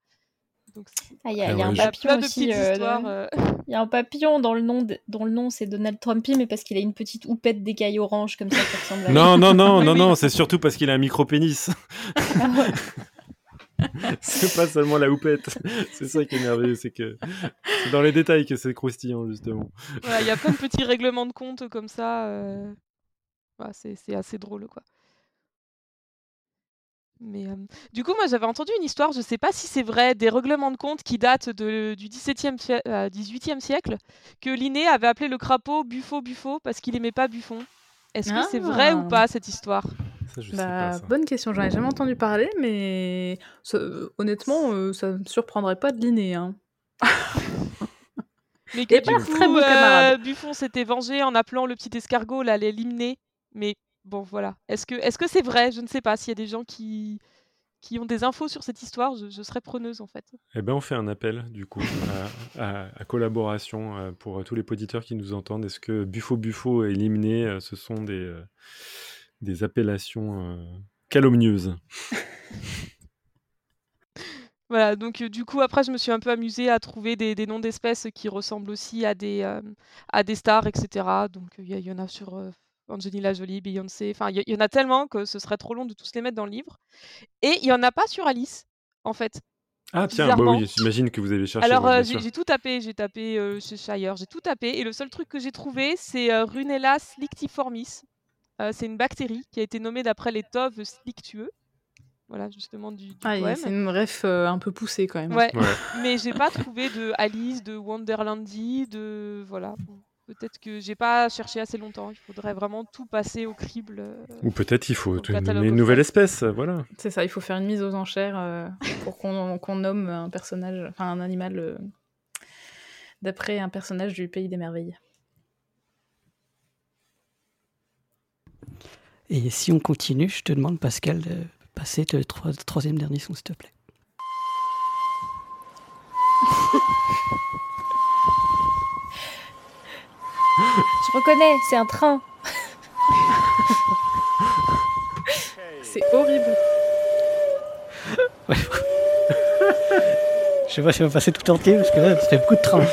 Ah, il y a, un papillon aussi. Euh, il y a un papillon dans le nom dont le nom c'est Donald Trumpy, mais parce qu'il a une petite houppette d'écailles orange comme ça qui ressemble à. Non, non, non, non, non, c'est surtout parce qu'il a un micro-pénis. c'est pas seulement la houppette. C'est ça qui est merveilleux, c'est que c'est dans les détails que c'est croustillant, justement. Il y a plein de petits règlements de compte comme ça. Euh... c'est assez drôle, quoi. Mais du coup, moi, j'avais entendu une histoire, je sais pas si c'est vrai, des règlements de compte qui datent de, du XVIIe, euh, 18e siècle, que Linné avait appelé le crapaud Buffo Buffo parce qu'il aimait pas Buffon. Est-ce que c'est vrai ou ah. pas cette histoire? Ça, je sais bah, pas, Bonne question, j'en ai jamais entendu parler, mais honnêtement, euh, ça me surprendrait pas de Linné. Hein. mais que du coup, euh, Buffon s'était vengé en appelant le petit escargot là, les limnés. Mais Bon, voilà. Est-ce que c'est vrai? Je ne sais pas. S'il y a des gens qui qui ont des infos sur cette histoire, je, serais preneuse en fait. Eh bien, on fait un appel du coup à, collaboration euh, pour tous les auditeurs qui nous entendent. Est-ce que Buffo Buffo et Limné, euh, ce sont des, euh, des appellations calomnieuses? Voilà, donc du coup, après, je me suis un peu amusée à trouver des, des noms d'espèces qui ressemblent aussi à des, à des stars, etc. Donc il y, y, en a sur Angelina Jolie, Beyoncé, enfin il y, en a tellement que ce serait trop long de tous les mettre dans le livre. Et il y en a pas sur Alice, en fait. Ah tiens, bah oui, j'imagine que vous avez cherché. Alors euh, j'ai tout tapé, j'ai tapé euh, chez Shire, j'ai tout tapé et le seul truc que j'ai trouvé c'est euh, Runella slictiformis. c'est une bactérie qui a été nommée d'après les toves slictueux. Voilà, justement du, du ah, C'est une ref un peu poussée quand même. Ouais, ouais. mais j'ai pas trouvé de Alice, de Wonderlandy, de voilà. Peut-être que j'ai pas cherché assez longtemps. Il faudrait vraiment tout passer au crible. Euh, Ou peut-être il faut nommer une nouvelle espèce, voilà. C'est ça, il faut faire une mise aux enchères euh, pour qu'on nomme un personnage, enfin un animal euh, d'après un personnage du Pays des Merveilles. Et si on continue, je te demande Pascal de passer le troisième dernier son, s'il te plaît. Je reconnais, c'est un train. c'est horrible. Je sais pas si on va passer tout entier parce que là, ça fait beaucoup de trains.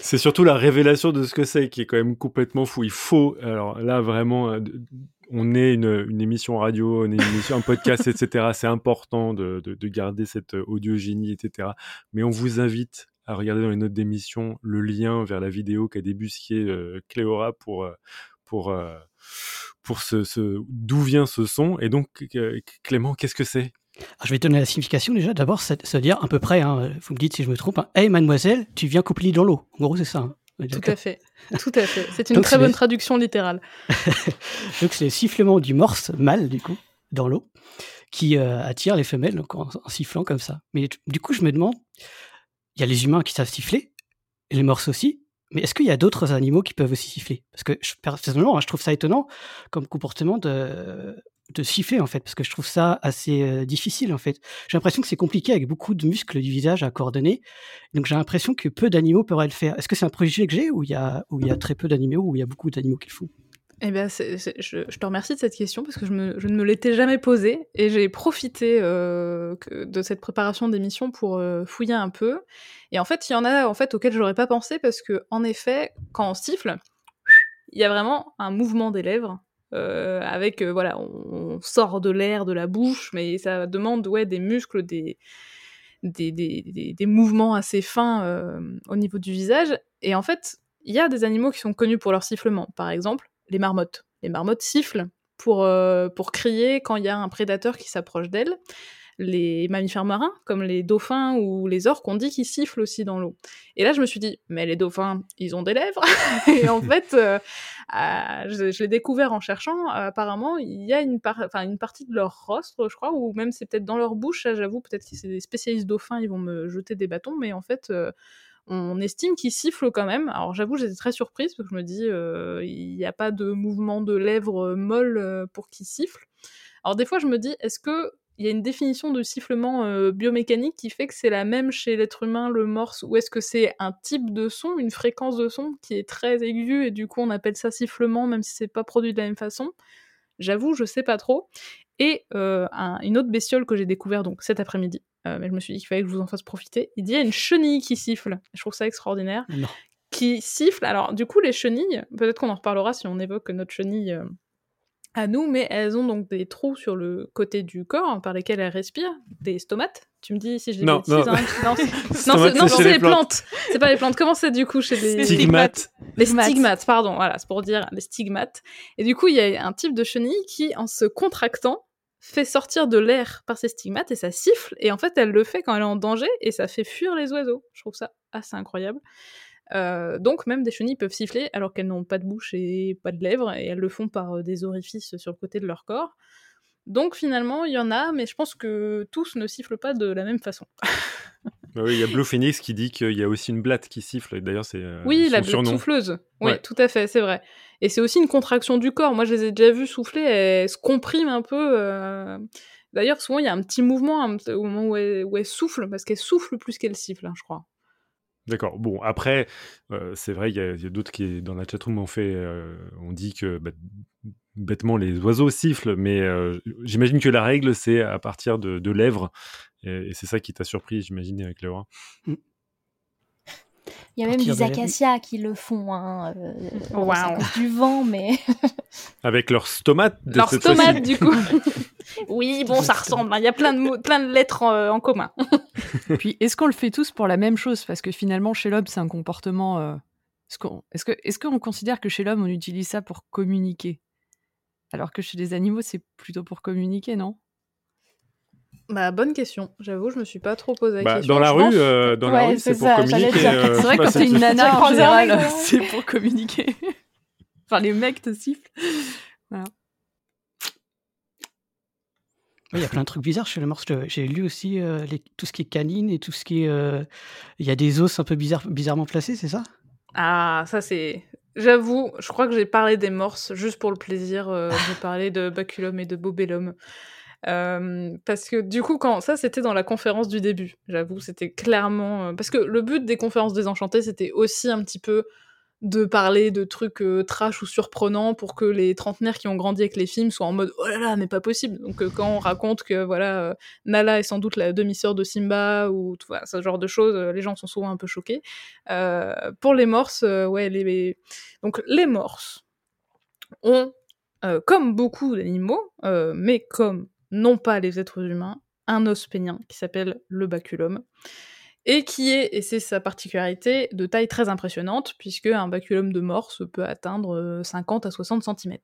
C'est surtout la révélation de ce que c'est qui est quand même complètement fou. Il faut, alors là vraiment, euh, on est une, émission radio, on est une émission, un podcast, etc. C'est important de, garder cette audiogénie, etc. Mais on vous invite à regarder dans les notes d'émission le lien vers la vidéo qu'a débusqué euh, Cléora pour, euh, pour, pour ce, d'où vient ce son. Et donc, Clément, qu'est-ce que c'est? Je vais te donner la signification déjà. D'abord, c'est à dire à peu près, hein, vous me dites si je me trompe, hein, Hey mademoiselle, tu viens couper dans l'eau. En gros, c'est ça. Hein. Tout à fait. Tout à fait. C'est une très bonne traduction littérale. donc, c'est le sifflement du morse mâle, du coup, dans l'eau, qui euh, attire les femelles donc, en, sifflant comme ça. Mais du coup, je me demande, il y a les humains qui savent siffler, les morses aussi, mais est-ce qu'il y a d'autres animaux qui peuvent aussi siffler? Parce que personnellement, je trouve ça étonnant comme comportement de, siffler en fait, parce que je trouve ça assez euh, difficile en fait. J'ai l'impression que c'est compliqué avec beaucoup de muscles du visage à coordonner, donc j'ai l'impression que peu d'animaux pourraient le faire. Est-ce que c'est un préjugé que j'ai ou il y a il y a très peu d'animaux ou il y a beaucoup d'animaux qui le font eh bien, je, te remercie de cette question parce que je, ne me l'étais jamais posée et j'ai profité euh, de cette préparation d'émission pour euh, fouiller un peu. Et en fait, il y en a en fait auxquels j'aurais pas pensé parce que en effet, quand on siffle, il y a vraiment un mouvement des lèvres euh, avec voilà, on, sort de l'air de la bouche, mais ça demande ouais des muscles, des des, des, des, mouvements assez fins au niveau du visage. Et en fait, il y a des animaux qui sont connus pour leur sifflement. Par exemple, les marmottes. Les marmottes sifflent pour, pour crier quand il y a un prédateur qui s'approche d'elles les mammifères marins, comme les dauphins ou les orques, on dit qu'ils sifflent aussi dans l'eau. Et là, je me suis dit, mais les dauphins, ils ont des lèvres. et en fait, euh, euh, je, l'ai découvert en cherchant. apparemment, il y a une, une partie de leur rostre, je crois, ou même c'est peut-être dans leur bouche. J'avoue, peut-être que c'est des spécialistes dauphins, ils vont me jeter des bâtons, mais en fait. Euh, on estime qu'ils sifflent quand même. Alors j'avoue, j'étais très surprise parce que je me dis, il n'y a pas de mouvement de lèvres molles pour qu'ils sifflent. Alors des fois, je me dis, est-ce que il y a une définition de sifflement euh, biomécanique qui fait que c'est la même chez l'être humain, le morse, ou est-ce que c'est un type de son, une fréquence de son qui est très aiguë et du coup on appelle ça sifflement même si c'est pas produit de la même façon? J'avoue, je sais pas trop. Et euh, une autre bestiole que j'ai découvert donc cet après-midi, euh, mais je me suis dit qu'il fallait que je vous en fasse profiter. Il y a une chenille qui siffle. Je trouve ça extraordinaire. Qui siffle. Alors du coup les chenilles, peut-être qu'on en reparlera si on évoque notre chenille à nous, mais elles ont donc des trous sur le côté du corps par lesquels elles respirent, des stomates. Tu me dis si je les non, non. Hein, non, c'est les plantes. C'est pas les plantes. Comment c'est du coup chez les stigmates Les stigmates, pardon. Voilà, c'est pour dire les stigmates. Et du coup, il y a un type de chenille qui, en se contractant, fait sortir de l'air par ses stigmates et ça siffle. Et en fait, elle le fait quand elle est en danger et ça fait fuir les oiseaux. Je trouve ça assez incroyable. Euh, donc même des chenilles peuvent siffler alors qu'elles n'ont pas de bouche et pas de lèvres, et elles le font par euh, des orifices sur le côté de leur corps. Donc finalement, il y en a, mais je pense que tous ne sifflent pas de la même façon. Bah oui, il y a Blue Phoenix qui dit qu'il y a aussi une blatte qui siffle, d'ailleurs c'est euh, Oui, la blatte souffleuse. Oui, tout à fait, c'est vrai. Et c'est aussi une contraction du corps. Moi, je les ai déjà vues souffler, elles se compriment un peu. D'ailleurs, souvent, il y a un petit mouvement au moment où elles, où soufflent, parce qu'elles soufflent plus qu'elles sifflent, hein, je crois. D'accord. Bon, après, euh, c'est vrai, il y a, d'autres qui, dans la chatroom, ont fait, euh, on dit que bah, bêtement les oiseaux sifflent, mais euh, j'imagine que la règle, c'est à partir de, lèvres, et, c'est ça qui t'a surpris, j'imagine, avec Léora. Mmh. Il y a même des acacias qui le font, hein, du vent, mais... avec leurs stomates de Leurs stomates, du coup Oui, bon, ça ressemble. Hein. Il y a plein de, plein de lettres en, en commun. Puis, est-ce qu'on le fait tous pour la même chose? Parce que finalement, chez l'homme, c'est un comportement. Euh, est-ce qu'on est est qu'on considère que chez l'homme, on utilise ça pour communiquer? Alors que chez les animaux, c'est plutôt pour communiquer, non? Bah, bonne question. J'avoue, je me suis pas trop posé la bah, question. Dans la rue, euh, dans la rue, c'est pour communiquer. Euh, c'est vrai que quand t'es une nana, en général, c'est pour communiquer. enfin, les mecs te sifflent. Voilà. il y a plein de trucs bizarres chez le morse. J'ai lu aussi euh, tout ce qui est canine et tout ce qui est. Euh, il y a des os un peu bizarrement placés, c'est ça? Ah, ça c'est. J'avoue, je crois que j'ai parlé des morses juste pour le plaisir euh, de parler de Baculum et de Bobellum. Parce que du coup, quand ça c'était dans la conférence du début, j'avoue, c'était clairement. parce que le but des conférences désenchantées, c'était aussi un petit peu de parler de trucs trash ou surprenants pour que les trentenaires qui ont grandi avec les films soient en mode oh là là mais pas possible donc quand on raconte que voilà Nala est sans doute la demi-sœur de Simba ou tout, ce genre de choses les gens sont souvent un peu choqués pour les morses ouais les donc les morses ont comme beaucoup d'animaux mais comme non pas les êtres humains un os pénien qui s'appelle le baculum et qui est, et c'est sa particularité, de taille très impressionnante, puisque un baculum de morse peut atteindre 50 euh, à 60 cm.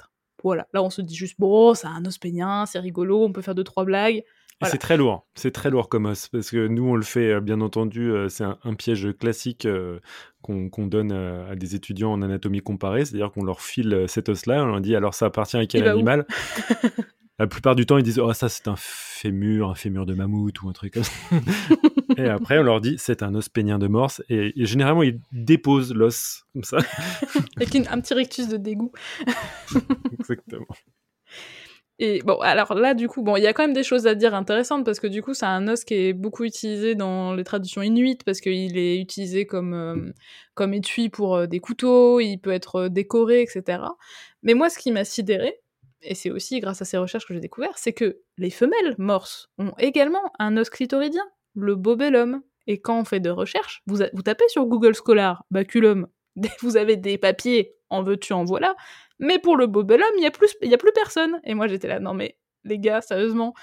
Voilà, là on se dit juste, bon, c'est un os pénien, c'est rigolo, on peut faire deux, trois blagues. C'est très lourd, c'est très lourd comme os, parce que nous on le fait, euh, bien entendu, euh, c'est un, piège classique qu'on donne à des étudiants en anatomie comparée, c'est-à-dire qu'on leur file cet os-là, on leur dit alors ça appartient à quel animal? La plupart du temps ils disent oh ça c'est un fémur, un fémur de mammouth ou un truc comme ça. et après, on leur dit c'est un os pénien de morse. Et, généralement, ils déposent l'os comme ça. Avec un petit rictus de dégoût. Exactement. Et bon, alors là, du coup, bon, il y a quand même des choses à dire intéressantes parce que du coup, c'est un os qui est beaucoup utilisé dans les traditions inuites parce qu'il est utilisé comme, euh, comme étui pour euh, des couteaux, il peut être euh, décoré, etc. Mais moi, ce qui m'a sidéré, et c'est aussi grâce à ces recherches que j'ai découvert, c'est que les femelles morses ont également un os clitoridien le bobellum. Et quand on fait de recherches, vous, tapez sur Google Scholar, baculum, vous avez des papiers, en veux-tu, en voilà. Mais pour le bobellum, il n'y a, plus, a plus personne. Et moi, j'étais là, non mais les gars, sérieusement.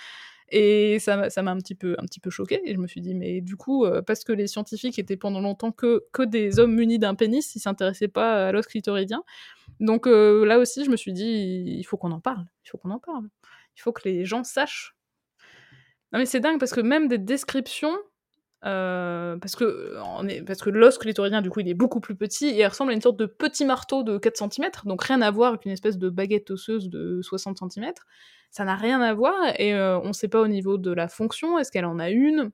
Et ça m'a un petit peu un petit peu choqué et je me suis dit mais du coup euh, parce que les scientifiques étaient pendant longtemps que que des hommes munis d'un pénis, ils s'intéressaient pas à l'os clitoridien. Donc euh, là aussi je me suis dit il faut qu'on en parle, il faut qu'on en parle. Il faut que les gens sachent non mais c'est dingue parce que même des descriptions, euh, parce que on est, parce que du coup il est beaucoup plus petit et il ressemble à une sorte de petit marteau de 4 cm, donc rien à voir avec une espèce de baguette osseuse de 60 cm. Ça n'a rien à voir et euh, on ne sait pas au niveau de la fonction, est-ce qu'elle en a une.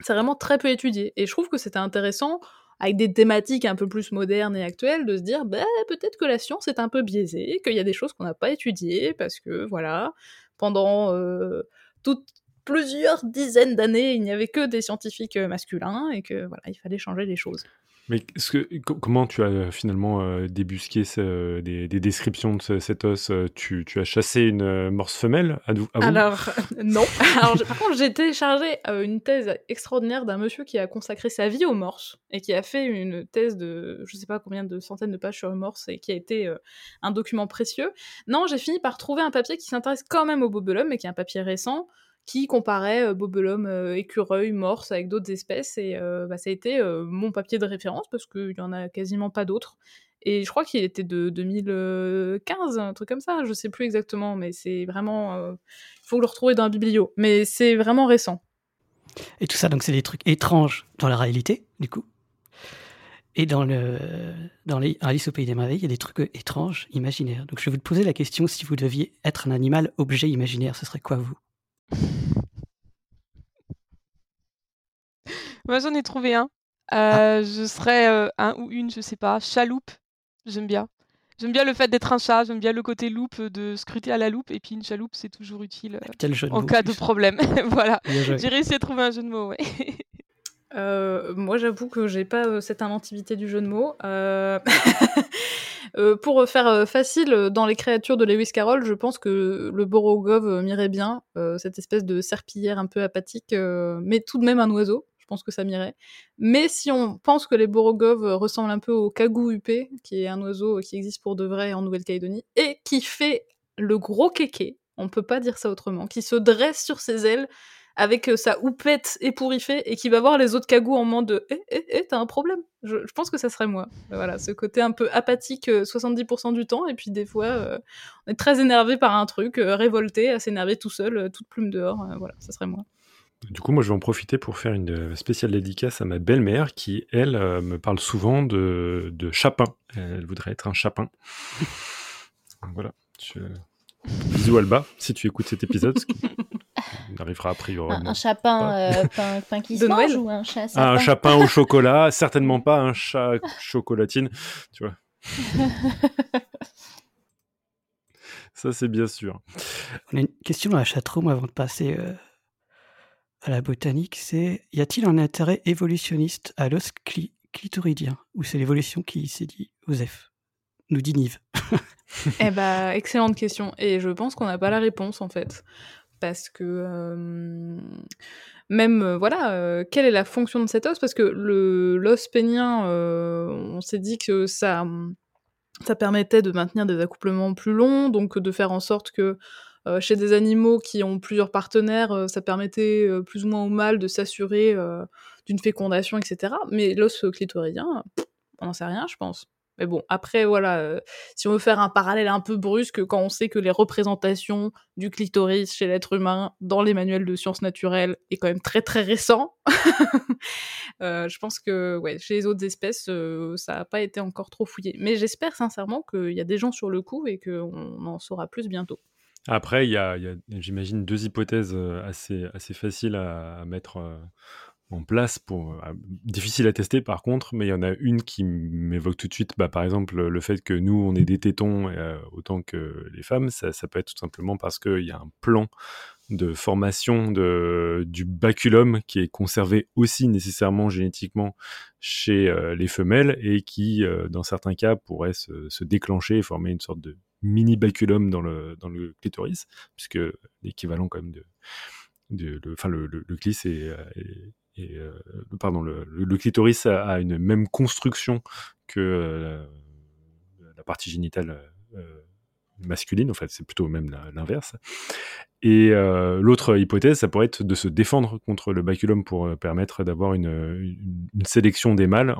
C'est vraiment très peu étudié. Et je trouve que c'était intéressant avec des thématiques un peu plus modernes et actuelles, de se dire bah, peut-être que la science est un peu biaisée, qu'il y a des choses qu'on n'a pas étudiées, parce que voilà, pendant euh, toute, plusieurs dizaines d'années, il n'y avait que des scientifiques euh, masculins et que voilà, il fallait changer les choses. Mais que, comment tu as euh, finalement euh, débusqué des, descriptions de cet os tu, as chassé une morse femelle à, vous? Alors, non. Alors, par contre, j'ai téléchargé une thèse extraordinaire d'un monsieur qui a consacré sa vie aux morses et qui a fait une thèse de je ne sais pas combien de centaines de pages sur les morses et qui a été un document précieux. Non, j'ai fini par trouver un papier qui s'intéresse quand même au bobelum, mais qui est un papier récent qui comparait euh, bobelum, euh, écureuil, morse avec d'autres espèces. Et euh, bah, ça a été mon papier de référence parce qu'il n'y en a quasiment pas d'autres. Et je crois qu'il était de 2015, un truc comme ça, je sais plus exactement, mais c'est vraiment. Il faut le retrouver dans la biblio. Mais c'est vraiment récent. Et tout ça, donc c'est des trucs étranges dans la réalité, du coup. Et dans, le, dans les, Alice au Pays des Merveilles, il y a des trucs étranges, imaginaires. Donc je vais vous poser la question si vous deviez être un animal objet imaginaire, ce serait quoi vous? Moi, j'en ai trouvé un. Ah. je serais, un ou une, je sais pas, chaloupe. J'aime bien. J'aime bien le fait d'être un chat, j'aime bien le côté loupe, de scruter à la loupe et puis une chaloupe, c'est toujours utile, en cas de problème. Voilà. J'ai réussi à trouver un jeu de mots, ouais. moi, j'avoue que j'ai pas, cette inventivité du jeu de mots. Euh, pour faire euh, facile, euh, dans les créatures de Lewis Carroll, je pense que le Borogov m'irait bien, cette espèce de serpillière un peu apathique, mais tout de même un oiseau. Je pense que ça m'irait. Mais si on pense que les Borogov ressemblent un peu au cagou huppé, qui est un oiseau qui existe pour de vrai en Nouvelle-Calédonie, et qui fait le gros kéké, on peut pas dire ça autrement, qui se dresse sur ses ailes avec sa houppette épouriffée et qui va voir les autres cagous en mode Eh, eh, eh, t'as un problème? Je, pense que ça serait moi. Voilà, ce côté un peu apathique 70% euh, du temps, et puis des fois, euh, on est très énervé par un truc, révolté, à s'énerver tout seul, toute plume dehors. voilà, ça serait moi. Du coup, moi, je vais en profiter pour faire une spéciale dédicace à ma belle-mère qui, elle, me parle souvent de, de chapin. Elle voudrait être un chapin. voilà. Bisous Alba, si tu écoutes cet épisode. On arrivera a priori. Un, chapin euh, pain, qui se mange ou un chat Un chapin au chocolat, certainement pas un chat chocolatine, tu vois. Ça, c'est bien sûr. On a une question dans la chatroom avant de passer euh, à la botanique, c'est y a-t-il un intérêt évolutionniste à l'os clitoridien? Ou c'est l'évolution qui s'est dit Osef Nous dit Nive. eh bah, excellente question. Et je pense qu'on n'a pas la réponse en fait. Parce que même, voilà, quelle est la fonction de cet os? Parce que l'os pénien, on s'est dit que ça, mmh, ça permettait de maintenir des accouplements plus longs, donc de faire en sorte que chez des animaux qui ont plusieurs partenaires, ça permettait plus ou moins au mâle de s'assurer d'une fécondation, etc. Mais l'os clitoridien, on n'en sait rien, je pense. Mais bon, après, voilà, euh, si on veut faire un parallèle un peu brusque, quand on sait que les représentations du clitoris chez l'être humain dans les manuels de sciences naturelles est quand même très très récent, euh, je pense que chez les autres espèces, euh, ça n'a pas été encore trop fouillé. Mais j'espère sincèrement qu'il y a des gens sur le coup et qu'on en saura plus bientôt. Après, il y a, j'imagine, deux hypothèses assez, assez faciles à, mettre en place pour euh, difficile à tester par contre mais il y en a une qui m'évoque tout de suite. Bah, par exemple le fait que nous on ait des tétons euh, autant que les femmes ça, ça, peut être tout simplement parce qu'il y a un plan de formation de, du baculum qui est conservé aussi nécessairement génétiquement chez euh, les femelles et qui dans certains cas pourrait se, déclencher et former une sorte de mini baculum dans le, dans le clitoris puisque l'équivalent quand même de, de le, enfin le, le, est, et euh, pardon, le, clitoris a, une même construction que euh, la partie génitale euh, masculine, en fait, c'est plutôt même l'inverse. Et l'autre hypothèse, ça pourrait être de se défendre contre le baculum pour permettre d'avoir une, sélection des mâles.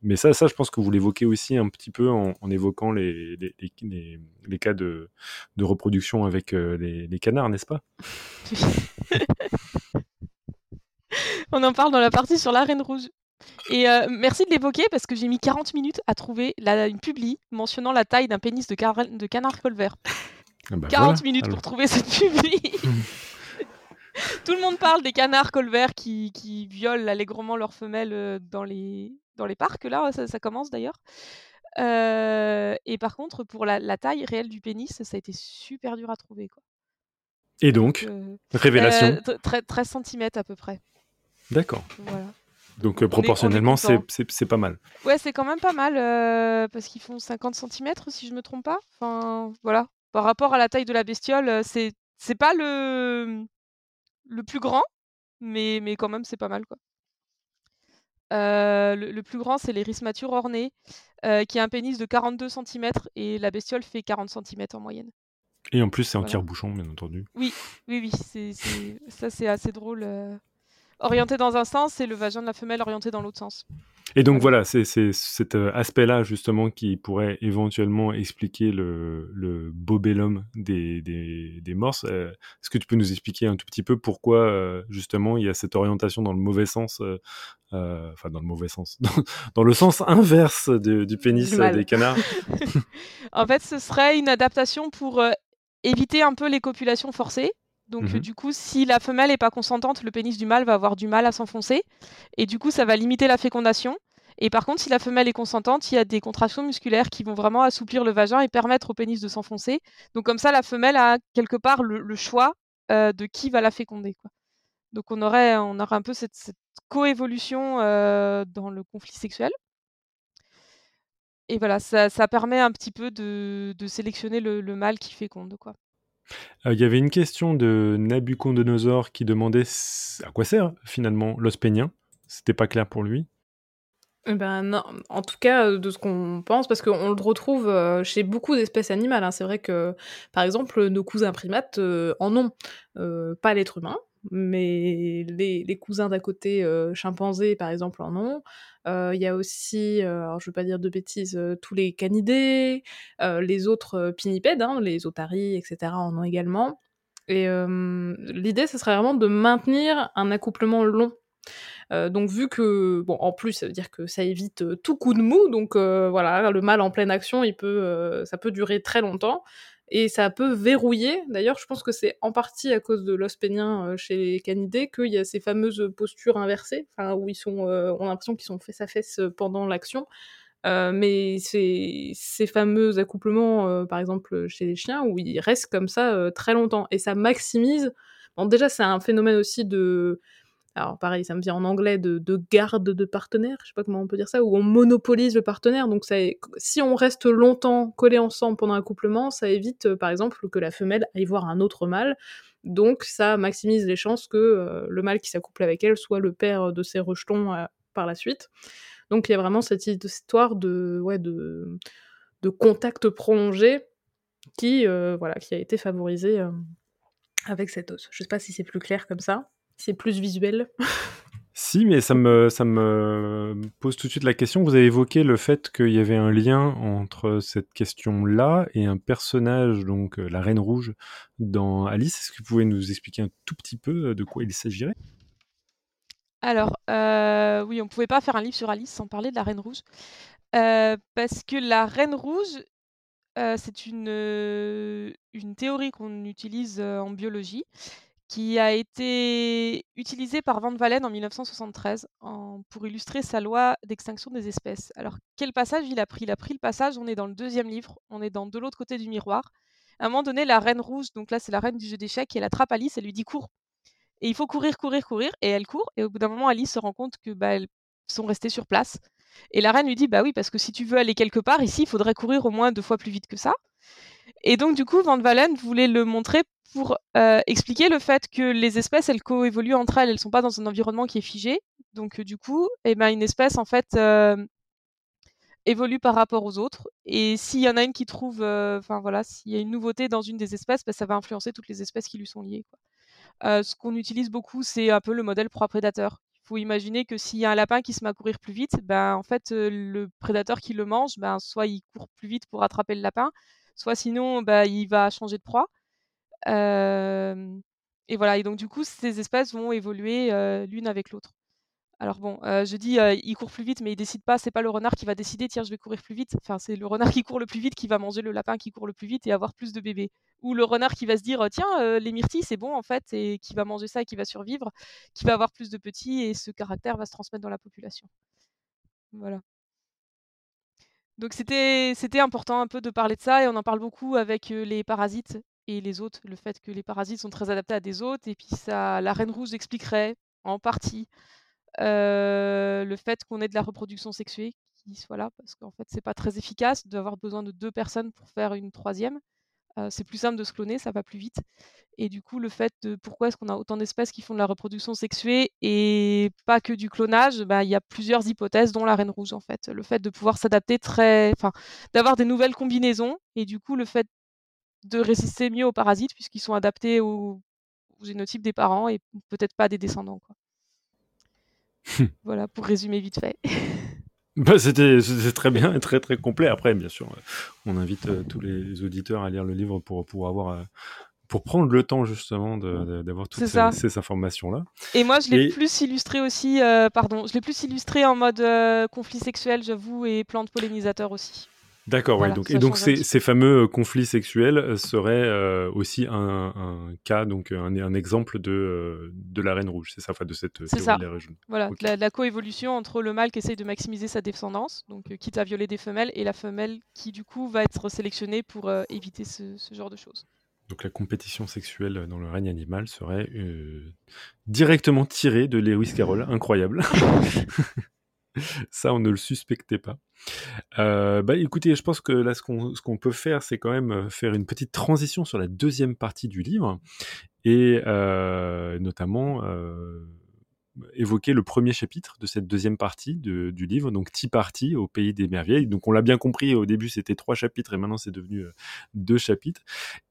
Mais ça, ça, je pense que vous l'évoquez aussi un petit peu en, évoquant les, cas de, reproduction avec les, canards, n'est-ce pas? On en parle dans la partie sur la Reine Rouge. Et euh, merci de l'évoquer parce que j'ai mis 40 minutes à trouver la, une publi mentionnant la taille d'un pénis de, de canard colvert. 40 ah bah minutes pour trouver cette publi. Tout le monde parle des canards colverts qui, qui violent allègrement leurs femelles euh, dans les, dans les parcs. Là, ça, commence d'ailleurs. Euh, et par contre, pour la, taille réelle du pénis, ça a été super dur à trouver. Quoi. Et donc, révélation 13 cm à peu près. D'accord. Donc euh, proportionnellement, c'est pas mal. Ouais, c'est quand même pas mal euh, parce qu'ils font 50 cm si je me trompe pas. Enfin, voilà. Par rapport à la taille de la bestiole, euh, c'est c'est pas le le plus grand, mais, mais quand même c'est pas mal quoi. le, plus grand, c'est les matures ornés, qui a un pénis de 42 cm et la bestiole fait 40 cm en moyenne. Et en plus, c'est en tire-bouchon, bien entendu. Oui, oui, oui, c'est ça c'est assez drôle orienté dans un sens et le vagin de la femelle orienté dans l'autre sens. Et donc voilà, c'est cet euh, aspect-là justement qui pourrait éventuellement expliquer le, le bobellum des, des, des morses. Euh, est-ce que tu peux nous expliquer un tout petit peu pourquoi euh, justement il y a cette orientation dans le mauvais sens, enfin dans le mauvais sens, dans, le sens inverse du pénis des canards? En fait, ce serait une adaptation pour éviter un peu les copulations forcées. Donc mmh du coup, si la femelle n'est pas consentante, le pénis du mâle va avoir du mal à s'enfoncer. Et du coup, ça va limiter la fécondation. Et par contre, si la femelle est consentante, il y a des contractions musculaires qui vont vraiment assouplir le vagin et permettre au pénis de s'enfoncer. Donc comme ça, la femelle a quelque part le, choix euh, de qui va la féconder. Donc on aurait, on aurait un peu cette, coévolution euh, dans le conflit sexuel. Et voilà, ça, permet un petit peu de, sélectionner le, le, mâle qui féconde. Quoi. Euh, il y avait une question de Nabucodonosor qui demandait à quoi sert finalement l'os pénien? C'était pas clair pour lui. Eh ben en tout cas de ce qu'on pense, parce qu'on le retrouve euh, chez beaucoup d'espèces animales. Hein. C'est vrai que, par exemple, nos cousins primates euh, en ont, pas l'être humain, mais les, cousins d'à côté, chimpanzés par exemple, en ont. Il y a aussi, alors je veux pas dire de bêtises, tous les canidés, les autres pinnipèdes, hein, les otaries, etc. en ont également. Et l'idée, ce serait vraiment de maintenir un accouplement long. donc vu que, bon, en plus, ça veut dire que ça évite tout coup de mou, donc voilà, le mâle en pleine action, il peut, ça peut durer très longtemps et ça peut verrouiller. D'ailleurs, je pense que c'est en partie à cause de l'os pénien euh, chez les canidés qu'il y a ces fameuses postures inversées, où ils sont, euh, on a l'impression qu'ils sont fesse à fesse euh, pendant l'action. mais ces, ces fameux accouplements, par exemple chez les chiens, où ils restent comme ça très longtemps, et ça maximise. Bon, déjà, c'est un phénomène aussi de alors pareil, ça me vient en anglais de, garde de partenaire, je sais pas comment on peut dire ça, où on monopolise le partenaire. Donc si on reste longtemps collés ensemble pendant un couplement, ça évite euh, par exemple que la femelle aille voir un autre mâle. Donc ça maximise les chances que euh, le mâle qui s'accouple avec elle soit le père de ses rejetons euh, par la suite. Donc il y a vraiment cette histoire de, ouais, de, contact prolongé qui, voilà, qui a été favorisé avec cet os. Je sais pas si c'est plus clair comme ça. C'est plus visuel. si, mais ça me, ça me pose tout de suite la question. Vous avez évoqué le fait qu'il y avait un lien entre cette question-là et un personnage, donc euh, la Reine Rouge, dans Alice. Est-ce que vous pouvez nous expliquer un tout petit peu euh, de quoi il s'agirait? Alors, euh, oui, on ne pouvait pas faire un livre sur Alice sans parler de la Reine Rouge. parce que la Reine Rouge, c'est une, une théorie qu'on utilise en biologie qui a été utilisé par Van Valen en 1973 pour illustrer sa loi d'extinction des espèces. Alors, quel passage il a pris? Il a pris le passage, on est dans le deuxième livre, on est dans de l'autre côté du miroir. À un moment donné, la reine rouge, donc là c'est la reine du jeu d'échecs, elle attrape Alice, elle lui dit cours. Et il faut courir, courir, courir, et elle court, et au bout d'un moment, Alice se rend compte que bah, elles sont restées sur place. Et la reine lui dit, bah oui, parce que si tu veux aller quelque part, ici, il faudrait courir au moins deux fois plus vite que ça. Et donc, du coup, Van Valen voulait le montrer pour euh, expliquer le fait que les espèces, elles coévoluent entre elles, elles ne sont pas dans un environnement qui est figé. Donc, euh, du coup, eh ben, une espèce, en fait, euh, évolue par rapport aux autres. Et s'il y en a une qui trouve, enfin voilà, s'il y a une nouveauté dans une des espèces, ben, ça va influencer toutes les espèces qui lui sont liées. ce qu'on utilise beaucoup, c'est un peu le modèle proie-prédateur. Il faut imaginer que s'il y a un lapin qui se met à courir plus vite, ben, en fait, le prédateur qui le mange, ben, soit il court plus vite pour attraper le lapin, soit sinon bah, il va changer de proie. et voilà, et donc du coup, ces espèces vont évoluer l'une avec l'autre. Alors bon, je dis il court plus vite, mais il décide pas. C'est pas le renard qui va décider. Tiens, je vais courir plus vite. Enfin, c'est le renard qui court le plus vite qui va manger le lapin qui court le plus vite et avoir plus de bébés. Ou le renard qui va se dire tiens, les myrtilles c'est bon en fait et qui va manger ça et qui va survivre, qui va avoir plus de petits et ce caractère va se transmettre dans la population. Voilà. Donc c'était c'était important un peu de parler de ça et on en parle beaucoup avec les parasites et les hôtes, le fait que les parasites sont très adaptés à des hôtes et puis ça la reine rouge expliquerait en partie le fait qu'on ait de la reproduction sexuée qui soit là parce qu'en fait c'est pas très efficace d'avoir besoin de deux personnes pour faire une troisième. C'est plus simple de se cloner, ça va plus vite. Et du coup, le fait de pourquoi est-ce qu'on a autant d'espèces qui font de la reproduction sexuée et pas que du clonage, bah, il y a plusieurs hypothèses, dont la reine rouge en fait. Le fait de pouvoir s'adapter très, enfin, d'avoir des nouvelles combinaisons et du coup le fait de résister mieux aux parasites puisqu'ils sont adaptés au, génotype des parents et peut-être pas des descendants. Quoi. voilà pour résumer vite fait. Bah, c'était très bien et très très complet. Après, bien sûr, on invite euh, tous les auditeurs à lire le livre pour, pour avoir euh, pour prendre le temps justement d'avoir toutes ces, informations-là. Et moi, je l'ai plus illustré aussi, euh, pardon, je l'ai plus illustré en mode euh, conflit sexuel, j'avoue, et plantes pollinisateurs aussi. D'accord, oui. Donc, et donc ces, ces, fameux euh, conflits sexuels seraient aussi un, cas, donc un, un exemple de, de la reine rouge, c'est ça, enfin de cette théorie ça. de la Voilà, la, la, coévolution entre le mâle qui essaye de maximiser sa descendance, donc quitte à violer des femelles, et la femelle qui du coup va être sélectionnée pour éviter ce, ce genre de choses. Donc la compétition sexuelle dans le règne animal serait euh, directement tirée de Lewis Carroll. Incroyable. Ça, on ne le suspectait pas. Euh, bah, écoutez, je pense que là, ce qu'on peut faire, c'est quand même euh, faire une petite transition sur la deuxième partie du livre, et notamment évoquer le premier chapitre de cette deuxième partie du livre, donc Tea Party au pays des merveilles. Donc on l'a bien compris, au début c'était trois chapitres et maintenant c'est devenu euh, deux chapitres.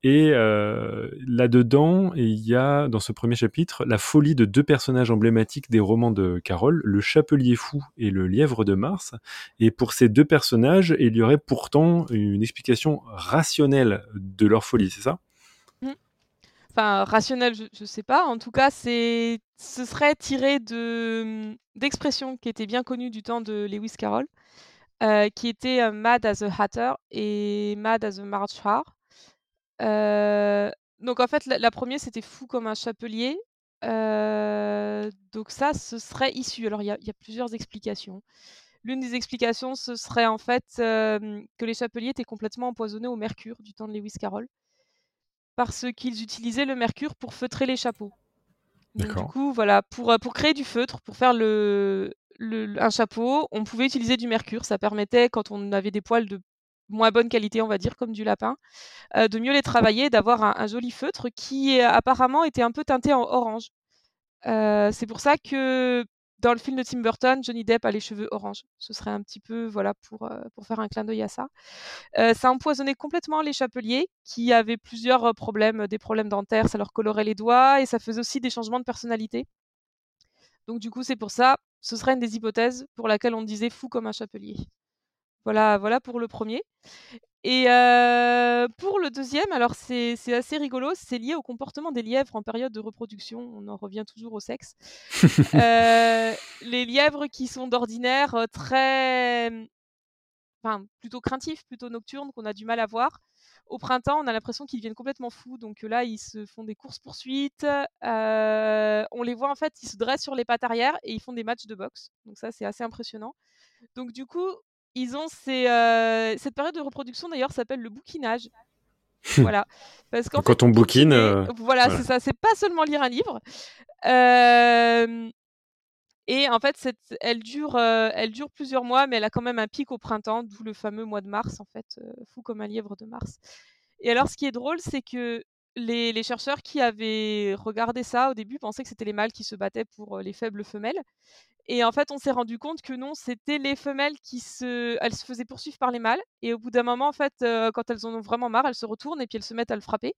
Et euh, là-dedans, il y a dans ce premier chapitre la folie de deux personnages emblématiques des romans de Carole, le chapelier fou et le lièvre de Mars. Et pour ces deux personnages, il y aurait pourtant une explication rationnelle de leur folie, c'est ça? Enfin rationnel, je, ne sais pas. En tout cas, c'est, ce serait tiré de d'expressions qui étaient bien connues du temps de Lewis Carroll, euh, qui étaient euh, Mad as a Hatter et Mad as a March Euh, donc en fait, la, première c'était fou comme un chapelier. Euh, donc ça, ce serait issu. Alors il y, y, a plusieurs explications. L'une des explications, ce serait en fait que les chapeliers étaient complètement empoisonnés au mercure du temps de Lewis Carroll parce qu'ils utilisaient le mercure pour feutrer les chapeaux. du coup, voilà, pour, pour créer du feutre, pour faire le, un chapeau, on pouvait utiliser du mercure. Ça permettait, quand on avait des poils de moins bonne qualité, on va dire, comme du lapin, de mieux les travailler, d'avoir un, joli feutre qui apparemment était un peu teinté en orange. c'est pour ça que dans le film de Tim Burton, Johnny Depp a les cheveux orange. Ce serait un petit peu, voilà, pour, pour faire un clin d'œil à ça. ça empoisonnait complètement les chapeliers qui avaient plusieurs problèmes, des problèmes dentaires, ça leur colorait les doigts et ça faisait aussi des changements de personnalité. Donc du coup, c'est pour ça, ce serait une des hypothèses pour laquelle on disait fou comme un chapelier. Voilà, voilà pour le premier. Et pour le deuxième, alors c'est assez rigolo, c'est lié au comportement des lièvres en période de reproduction. On en revient toujours au sexe. les lièvres qui sont d'ordinaire très, enfin plutôt craintifs, plutôt nocturnes, qu'on a du mal à voir. Au printemps, on a l'impression qu'ils deviennent complètement fous. Donc là, ils se font des courses poursuites. on les voit en fait, ils se dressent sur les pattes arrière et ils font des matchs de boxe. Donc ça, c'est assez impressionnant. Donc du coup, ils ont ces, cette période de reproduction d'ailleurs s'appelle le bouquinage. voilà. Parce qu'en Quand on bouquine. Voilà, c'est ça. C'est pas seulement lire un livre. Et en fait, cette, elle, dure, elle dure plusieurs mois, mais elle a quand même un pic au printemps, d'où le fameux mois de mars, en fait, fou comme un lièvre de mars. Et alors, ce qui est drôle, c'est que les, les, chercheurs qui avaient regardé ça au début pensaient que c'était les mâles qui se battaient pour les faibles femelles. Et en fait, on s'est rendu compte que non, c'était les femelles qui se, elles se faisaient poursuivre par les mâles. Et au bout d'un moment, en fait, quand elles en ont vraiment marre, elles se retournent et puis elles se mettent à le frapper.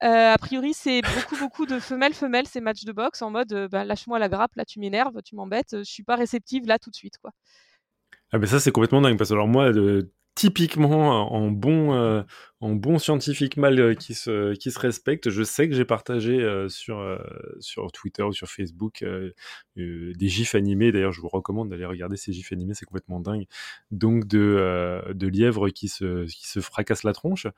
a priori, c'est beaucoup, beaucoup de femelles-femelles, ces matchs de boxe, en mode bah, lâche-moi la grappe, là tu m'énerves, tu m'embêtes, je suis pas réceptive là tout de suite. quoi. Ah, mais ça, c'est complètement dingue, parce que alors moi, typiquement en bon, en bon scientifique mâle euh, qui se, qui se respecte. Je sais que j'ai partagé euh, sur, euh, sur Twitter ou sur Facebook des gifs animés. D'ailleurs, je vous recommande d'aller regarder ces gifs animés, c'est complètement dingue. Donc, de, de lièvres qui se, qui se fracassent la tronche.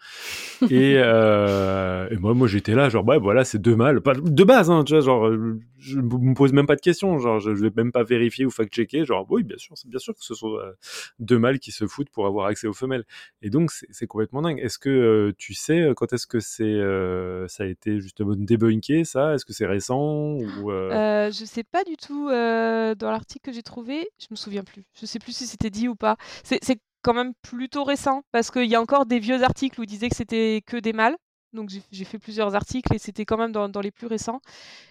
Et, et moi, moi j'étais là, genre, bah voilà, c'est deux mâles. De base, hein, tu vois, genre, je me pose même pas de questions. Genre, je, vais même pas vérifier ou fact-checker. Genre, oui, bien sûr, c'est bien sûr que ce sont deux mâles qui se foutent pour avoir accès aux femelles. Et donc, c'est complètement dingue. Est-ce que tu sais quand est-ce que c'est ça a été justement débunké ça? Est-ce que c'est récent ou Je sais pas du tout dans l'article que j'ai trouvé, je me souviens plus. Je sais plus si c'était dit ou pas. C'est quand même plutôt récent parce qu'il y a encore des vieux articles où ils disaient que c'était que des mâles. Donc j'ai fait plusieurs articles et c'était quand même dans, les plus récents.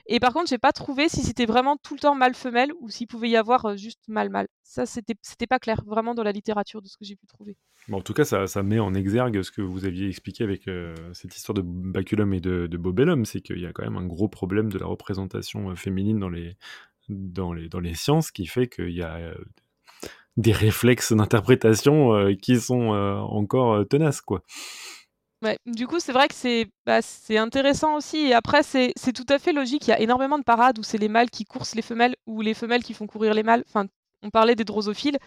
Et par contre, j'ai pas trouvé si c'était vraiment tout le temps mâle-femelle ou s'il pouvait y avoir juste mâle-mâle. Ça, c'était pas clair vraiment dans la littérature de ce que j'ai pu trouver. en tout cas, ça, ça, met en exergue ce que vous aviez expliqué avec cette histoire de Baculum et de, de Bobellum, c'est qu'il y a quand même un gros problème de la représentation féminine dans les, dans les, dans les sciences qui fait qu'il y a des réflexes d'interprétation qui sont encore tenaces, quoi du coup, c'est vrai que c'est bah, intéressant aussi. Et après, c'est tout à fait logique. Il y a énormément de parades où c'est les mâles qui coursent les femelles ou les femelles qui font courir les mâles. Enfin, on parlait des drosophiles.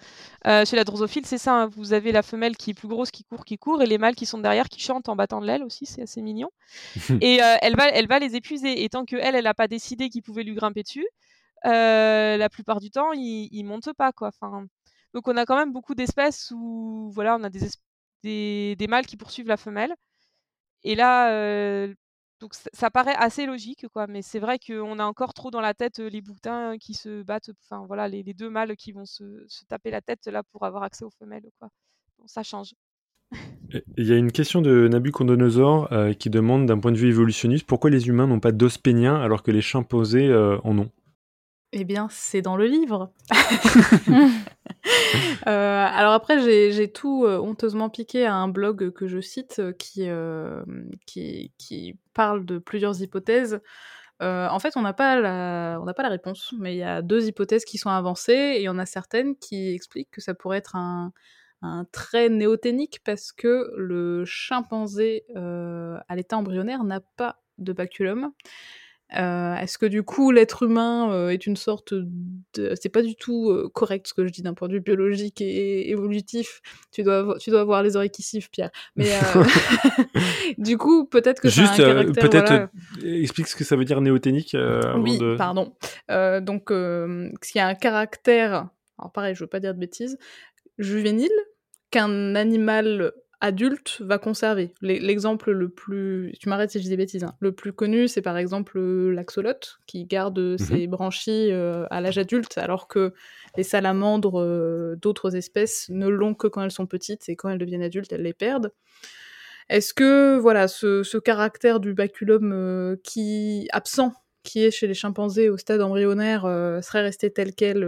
Euh, chez la drosophile, c'est ça. Hein. Vous avez la femelle qui est plus grosse, qui court, qui court, et les mâles qui sont derrière, qui chantent en battant de l'aile aussi. C'est assez mignon. et euh, elle, va, elle va les épuiser. Et tant qu'elle, elle n'a pas décidé qu'ils pouvaient lui grimper dessus, euh, la plupart du temps, ils, ne montent pas. Quoi. Enfin, donc, on a quand même beaucoup d'espèces où voilà, on a des, des, des, mâles qui poursuivent la femelle. Et là, donc ça, paraît assez logique, quoi. Mais c'est vrai qu'on a encore trop dans la tête les boutins qui se battent. Enfin voilà, les, deux mâles qui vont se, taper la tête là pour avoir accès aux femelles, quoi. ça change. Il y a une question de Nabucodonosor qui demande d'un point de vue évolutionniste pourquoi les humains n'ont pas d'os péniens alors que les chimpanzés en ont? Eh bien, c'est dans le livre. Euh, alors après, j'ai tout euh, honteusement piqué à un blog que je cite euh, qui, parle de plusieurs hypothèses. en fait, on n'a pas, la, réponse, mais il y a deux hypothèses qui sont avancées et il y en a certaines qui expliquent que ça pourrait être un, un trait néoténique parce que le chimpanzé à l'état embryonnaire n'a pas de baculum. Euh, est-ce que du coup l'être humain euh, est une sorte de... C'est pas du tout euh, correct ce que je dis d'un point de vue biologique et, évolutif. Tu dois, tu dois avoir les oreilles qui sifflent, Pierre. Mais du coup, peut-être que Juste, peut-être explique ce que ça veut dire néoténique. oui, pardon. donc, s'il y a un caractère, alors pareil, je veux pas dire de bêtises, juvénile, qu'un animal adulte va conserver. L'exemple le plus, tu m'arrêtes si je dis des bêtises, hein. le plus connu, c'est par exemple l'axolote qui garde mmh ses branchies à l'âge adulte, alors que les salamandres d'autres espèces ne l'ont que quand elles sont petites et quand elles deviennent adultes, elles les perdent. Est-ce que voilà ce, caractère du baculum qui absent qui est chez les chimpanzés au stade embryonnaire serait resté tel quel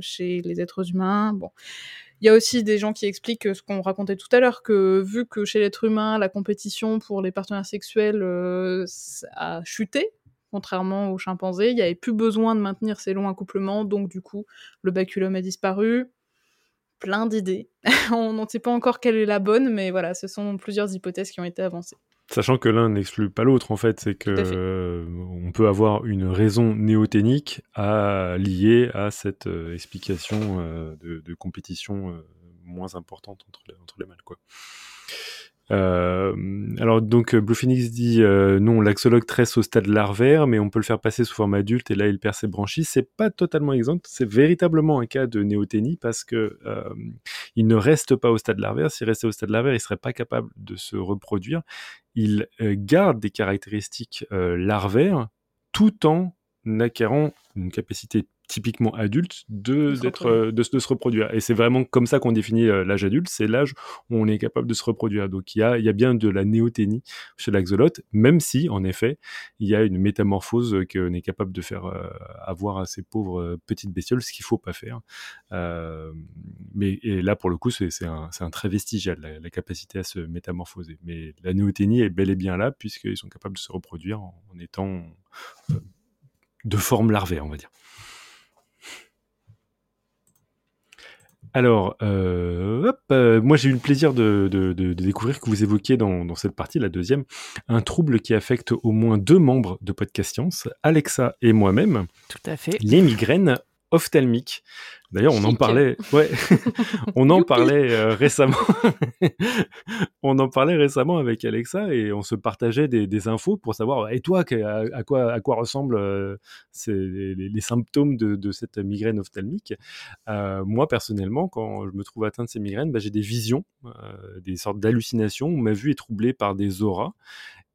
chez les êtres humains? Bon, il y a aussi des gens qui expliquent ce qu'on racontait tout à l'heure, que vu que chez l'être humain, la compétition pour les partenaires sexuels euh, a chuté, contrairement aux chimpanzés, il n'y avait plus besoin de maintenir ces longs accouplements, donc du coup, le baculum a disparu. Plein d'idées. On n'en sait pas encore quelle est la bonne, mais voilà, ce sont plusieurs hypothèses qui ont été avancées. Sachant que l'un n'exclut pas l'autre, en fait, c'est que euh, on peut avoir une raison néoténique à liée à cette euh, explication euh, de, compétition moins importante entre les, entre les mâles, quoi. Euh, alors donc Blue Phoenix dit euh, non, l'axologue tresse au stade larvaire, mais on peut le faire passer sous forme adulte et là il perd ses branchies. C'est pas totalement exempt, c'est véritablement un cas de néoténie parce que euh, il ne reste pas au stade larvaire. S'il restait au stade larvaire, il serait pas capable de se reproduire. Il garde des caractéristiques larvaires tout en acquérant une capacité typiquement adulte de, d'être, euh, de, se reproduire. Et c'est vraiment comme ça qu'on définit euh, l'âge adulte, c'est l'âge où on est capable de se reproduire. Donc il y a, il y a bien de la néoténie chez l'axolote, même si, en effet, il y a une métamorphose qu'on est capable de faire euh, avoir à ces pauvres petites bestioles, ce qu'il faut pas faire. mais et là, pour le coup, c'est, c'est, un, c'est un très vestigial, la, capacité à se métamorphoser. Mais la néoténie est bel et bien là, puisqu'ils sont capables de se reproduire en, en étant de forme larvaire, on va dire. Alors, euh, euh, moi j'ai eu le plaisir de, découvrir que vous évoquiez dans, cette partie, la deuxième, un trouble qui affecte au moins deux membres de Podcast Science, Alexa et moi-même. Tout à fait. Les migraines ophtalmique. D'ailleurs, on en parlait, ouais, on en parlait euh, récemment. on en parlait récemment avec Alexa et on se partageait des, infos pour savoir. Et toi, à, quoi à quoi ressemblent euh, les, symptômes de, cette migraine ophtalmique euh, Moi, personnellement, quand je me trouve atteint de ces migraines, bah, j'ai des visions, des sortes d'hallucinations. Ma vue est troublée par des auras.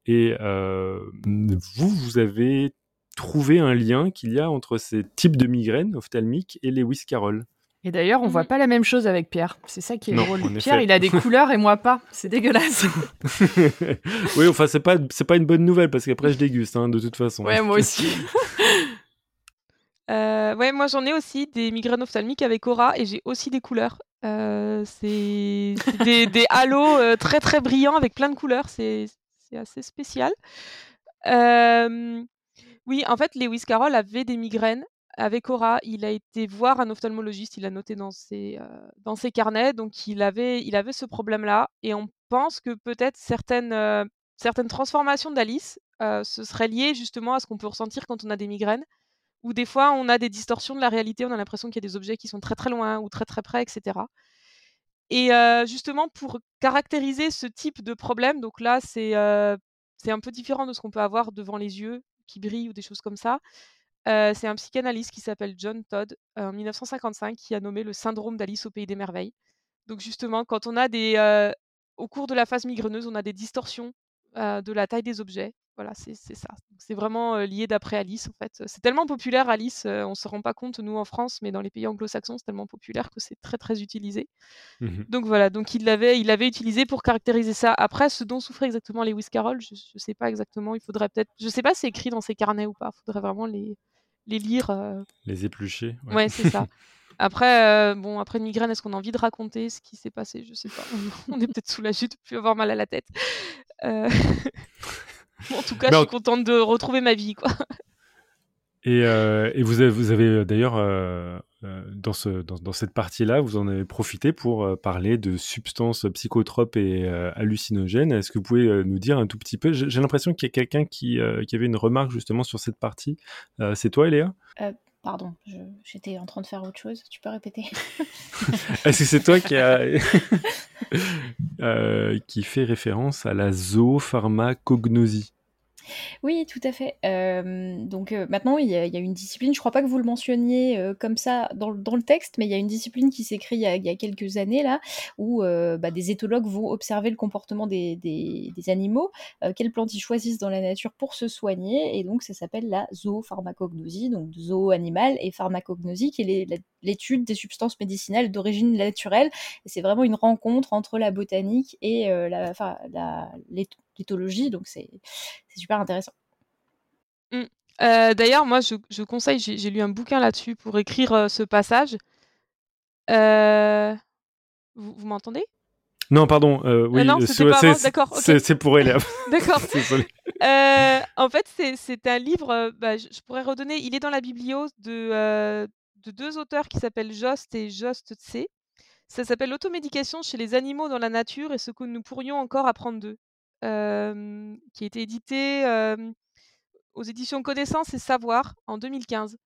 Et vous, vous avez trouver un lien qu'il y a entre ces types de migraines ophtalmiques et les Carroll. Et d'ailleurs, on voit mmh. pas la même chose avec Pierre. C'est ça qui est drôle. Pierre, il a des couleurs et moi pas. C'est dégueulasse. oui, enfin, c'est pas, c'est pas une bonne nouvelle parce qu'après, je déguste, hein, de toute façon. Ouais, moi aussi. euh, ouais, moi j'en ai aussi des migraines ophtalmiques avec aura et j'ai aussi des couleurs. Euh, c'est des, des halos euh, très très brillants avec plein de couleurs. C'est assez spécial. Euh, oui, en fait, Lewis Carroll avait des migraines avec Aura. Il a été voir un ophtalmologiste, il a noté dans ses, euh, dans ses carnets, donc il avait, ce problème-là. Et on pense que peut-être certaines, euh, transformations d'Alice euh, se seraient liées justement à ce qu'on peut ressentir quand on a des migraines, ou des fois on a des distorsions de la réalité, on a l'impression qu'il y a des objets qui sont très très loin ou très très près, etc. Et justement, pour caractériser ce type de problème, donc là, c'est c'est un peu différent de ce qu'on peut avoir devant les yeux qui brillent ou des choses comme ça. c'est un psychanalyste qui s'appelle John Todd en 1955 qui a nommé le syndrome d'Alice au pays des merveilles. Donc justement, quand on a des, au cours de la phase migraineuse, on a des distorsions de la taille des objets voilà, c'est ça. C'est vraiment lié d'après Alice, en fait. C'est tellement populaire, Alice, on ne se rend pas compte, nous, en France, mais dans les pays anglo-saxons, c'est tellement populaire que c'est très, très utilisé. Mmh donc voilà, donc il l'avait il l'avait utilisé pour caractériser ça. Après, ce dont souffrait exactement Lewis Carroll, je ne sais pas exactement. Il faudrait peut-être... Je ne sais pas si c'est écrit dans ses carnets ou pas. Il faudrait vraiment les, les lire. Les éplucher. Ouais, c'est ça. Après, bon, après une migraine, est-ce qu'on a envie de raconter ce qui s'est passé? Je sais pas. On est peut-être soulagé de plus avoir mal à la tête. en tout cas, je suis contente de retrouver ma vie, quoi. Et, euh, et vous avez, vous avez euh, d'ailleurs, euh, dans, ce, dans, cette partie-là, vous en avez profité pour parler de substances psychotropes et hallucinogènes. Est-ce que vous pouvez nous dire un tout petit peu J'ai l'impression qu'il y a quelqu'un qui, qui, avait une remarque justement sur cette partie. C'est toi, Eléa? Pardon, j'étais en train de faire autre chose. Tu peux répéter? Est-ce que c'est toi qui, a... qui fait référence à la zoopharmacognosie? Oui, tout à fait. donc maintenant, il y a une discipline, je crois pas que vous le mentionniez, comme ça dans le texte, mais il y a une discipline qui s'écrit il y a quelques années là, où, bah, des éthologues vont observer le comportement des animaux, quelles plantes ils choisissent dans la nature pour se soigner et donc ça s'appelle la zoopharmacognosie, donc zoo animal et pharmacognosie qui est l'étude des substances médicinales d'origine naturelle et c'est vraiment une rencontre entre la botanique et la la l'éthologie, donc c'est super intéressant. Mmh. Euh, d'ailleurs, moi, je, conseille, j'ai lu un bouquin là-dessus pour écrire euh, ce passage. Euh, vous, m'entendez? Non, pardon. oui, non, c'est pour elle. D'accord. en fait, c'est un livre, bah, je, pourrais redonner, il est dans la bibliose de, de deux auteurs qui s'appellent Jost et Jost C. Ça s'appelle L'automédication chez les animaux dans la nature et ce que nous pourrions encore apprendre d'eux qui a été édité aux éditions Connaissance et Savoir en 2015.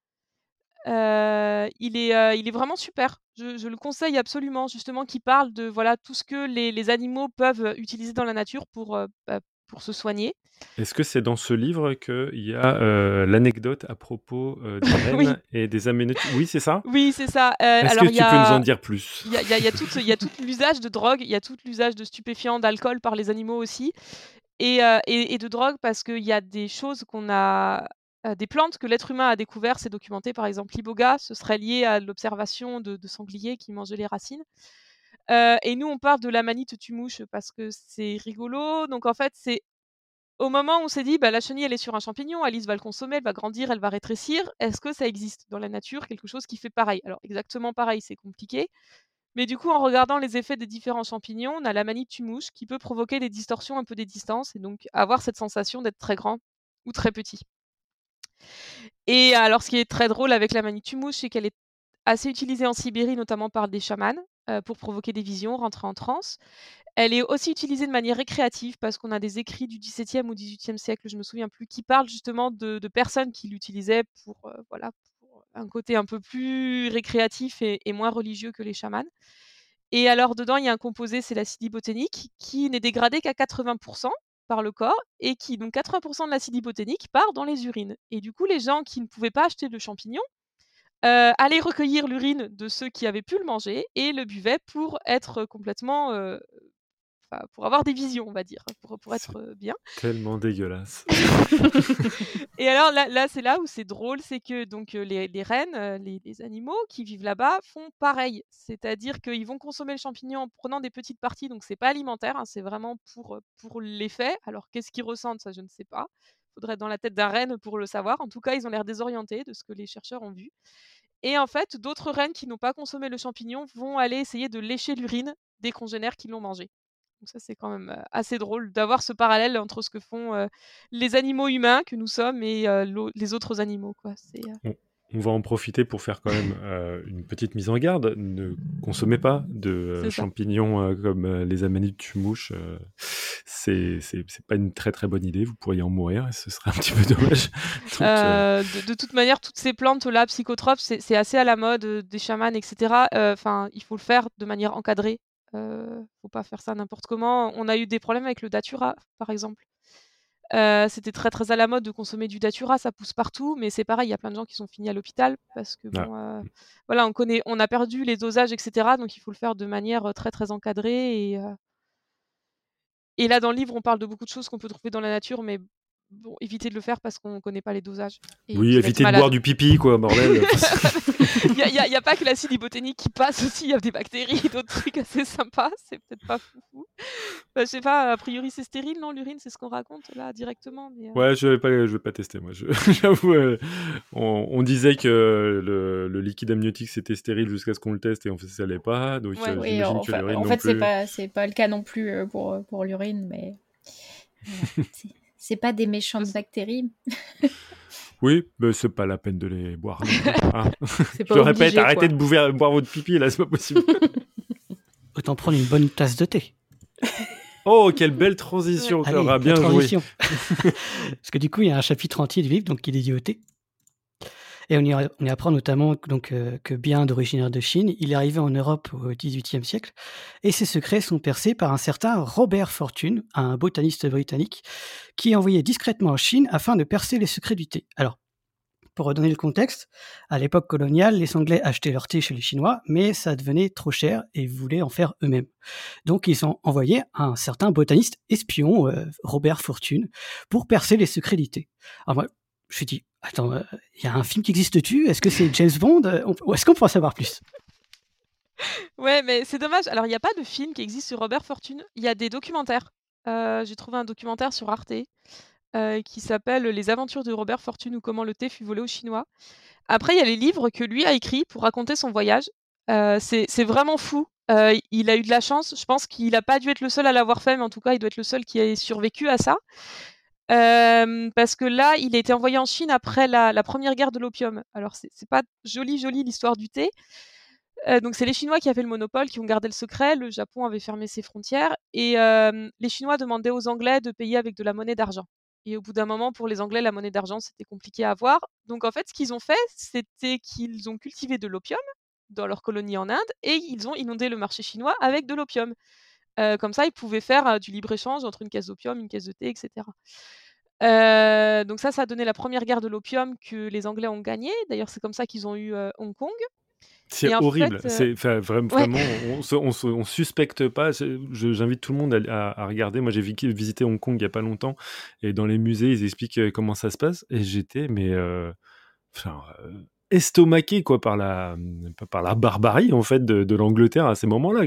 il, est, il est vraiment super. Je, le conseille absolument, justement, qui parle de voilà tout ce que les, animaux peuvent utiliser dans la nature pour, bah, pour se soigner. Est-ce que c'est dans ce livre qu'il y a euh, l'anecdote à propos euh, des reines et des aménotiques Oui, c'est ça? Oui, c'est ça. Euh, Est-ce que tu peux nous en dire plus? Il y a, y a tout, l'usage de drogue, il y a tout l'usage de stupéfiants, d'alcool par les animaux aussi, et, et, de drogue parce qu'il y a des choses qu'on a... des plantes que l'être humain a découvert, c'est documenté par exemple l'iboga, ce serait lié à l'observation de, de sangliers qui mangeaient les racines. et nous, on parle de la manite tumouche parce que c'est rigolo. Donc en fait, c'est au moment où on s'est dit, bah, la chenille, elle est sur un champignon, Alice va le consommer, elle va grandir, elle va rétrécir, est-ce que ça existe dans la nature, quelque chose qui fait pareil? Alors, exactement pareil, c'est compliqué. Mais du coup, en regardant les effets des différents champignons, on a la tumouche qui peut provoquer des distorsions un peu des distances et donc avoir cette sensation d'être très grand ou très petit. Et alors, ce qui est très drôle avec la tumouche, c'est qu'elle est assez utilisée en Sibérie, notamment par des chamans, euh, pour provoquer des visions, rentrer en transe. Elle est aussi utilisée de manière récréative parce qu'on a des écrits du XVIIe ou XVIIIe siècle, je ne me souviens plus, qui parlent justement de, personnes qui l'utilisaient pour, euh, voilà, un côté un peu plus récréatif et, moins religieux que les chamans. Et alors dedans, il y a un composé, c'est l'acide botanique, qui n'est dégradé qu'à 80% par le corps et qui, donc 80% de l'acide botanique part dans les urines. Et du coup, les gens qui ne pouvaient pas acheter de champignons euh, allaient recueillir l'urine de ceux qui avaient pu le manger et le buvaient pour être complètement euh, pour avoir des visions, on va dire, pour, pour être bien. Tellement dégueulasse. et alors là, là c'est là où c'est drôle, c'est que donc les, les rennes, les, animaux qui vivent là-bas font pareil, c'est-à-dire qu'ils vont consommer le champignon en prenant des petites parties, donc c'est pas alimentaire, hein, c'est vraiment pour pour l'effet. Alors qu'est-ce qu'ils ressentent, ça je ne sais pas. Il faudrait être dans la tête d'un renne pour le savoir. En tout cas, ils ont l'air désorientés de ce que les chercheurs ont vu. Et en fait, d'autres rennes qui n'ont pas consommé le champignon vont aller essayer de lécher l'urine des congénères qui l'ont mangé. Donc ça, c'est quand même assez drôle d'avoir ce parallèle entre ce que font les animaux humains que nous sommes et les autres animaux. Quoi. On, va en profiter pour faire quand même une petite mise en garde. Ne consommez pas de champignons comme les amanite mouches. c'est pas une très très bonne idée. Vous pourriez en mourir et ce serait un petit peu dommage. de, de, toute manière, toutes ces plantes-là, psychotropes, c'est assez à la mode des chamans, etc. Enfin, il faut le faire de manière encadrée ne faut pas faire ça n'importe comment. On a eu des problèmes avec le datura, par exemple. c'était très très à la mode de consommer du datura, ça pousse partout, mais c'est pareil, il y a plein de gens qui sont finis à l'hôpital parce que bon, voilà, on connaît, on a perdu les dosages, etc. Donc il faut le faire de manière très très encadrée et et là dans le livre on parle de beaucoup de choses qu'on peut trouver dans la nature, mais bon, évitez de le faire parce qu'on ne connaît pas les dosages. oui, évitez de boire du pipi, quoi, bordel. Il n'y a, pas que l'acide botanique qui passe aussi, il y a des bactéries et d'autres trucs assez sympas, c'est peut-être pas fou. Bah, je sais pas, a priori c'est stérile, non, l'urine, c'est ce qu'on raconte là directement. Mais, euh. Ouais, je vais pas, je vais pas tester, moi. J'avoue, euh, on, disait que le, liquide amniotique c'était stérile jusqu'à ce qu'on le teste et en fait ça l'est pas. Donc, euh, oui, en, fait, en fait c'est pas, pas le cas non plus pour, pour l'urine, mais. C'est pas des méchantes bactéries. oui, mais c'est pas la peine de les boire. Hein. Je répète, arrêtez de boire, votre pipi, là, c'est pas possible. Autant prendre une bonne tasse de thé. Oh, quelle belle transition, Allez, bien joué. Parce que du coup, il y a un chapitre entier du livre, donc il est lié au thé. Et on y, apprend notamment donc, que bien d'originaire de Chine, il est arrivé en Europe au XVIIIe siècle, et ses secrets sont percés par un certain Robert Fortune, un botaniste britannique, qui est envoyé discrètement en Chine afin de percer les secrets du thé. Alors, pour redonner le contexte, à l'époque coloniale, les Anglais achetaient leur thé chez les Chinois, mais ça devenait trop cher et voulaient en faire eux-mêmes. Donc ils ont envoyé un certain botaniste espion, euh, Robert Fortune, pour percer les secrets du thé. Alors moi, je me suis dit, attends, il euh, y a un film qui existe-tu Est-ce que c'est James Bond? Ou est-ce qu'on peut en savoir plus? Ouais, mais c'est dommage. Alors, il n'y a pas de film qui existe sur Robert Fortune. Il y a des documentaires. Euh, j'ai trouvé un documentaire sur Arte euh, qui s'appelle Les aventures de Robert Fortune ou comment le thé fut volé aux Chinois. Après, il y a les livres que lui a écrits pour raconter son voyage. Euh, c'est vraiment fou. Euh, il a eu de la chance. Je pense qu'il n'a pas dû être le seul à l'avoir fait, mais en tout cas, il doit être le seul qui a survécu à ça. Parce que là, il a été envoyé en Chine après la, première guerre de l'opium. Alors, c'est pas joli, joli l'histoire du thé. donc, c'est les Chinois qui avaient le monopole, qui ont gardé le secret. Le Japon avait fermé ses frontières. Et les Chinois demandaient aux Anglais de payer avec de la monnaie d'argent. Et au bout d'un moment, pour les Anglais, la monnaie d'argent, c'était compliqué à avoir. Donc en fait, ce qu'ils ont fait, c'était qu'ils ont cultivé de l'opium dans leur colonie en Inde et ils ont inondé le marché chinois avec de l'opium. Euh, comme ça, ils pouvaient faire euh, du libre-échange entre une caisse d'opium, une caisse de thé, etc. Euh, donc ça, ça a donné la première guerre de l'opium que les Anglais ont gagnée. D'ailleurs, c'est comme ça qu'ils ont eu Hong Kong. C'est horrible. C'est vraiment, vraiment on, on, suspecte pas. J'invite tout le monde à, regarder. Moi, j'ai visité Hong Kong il y a pas longtemps, et dans les musées, ils expliquent comment ça se passe. Et j'étais, mais enfin, euh, estomaqué quoi par la par la barbarie en fait de, l'Angleterre à ces moments-là.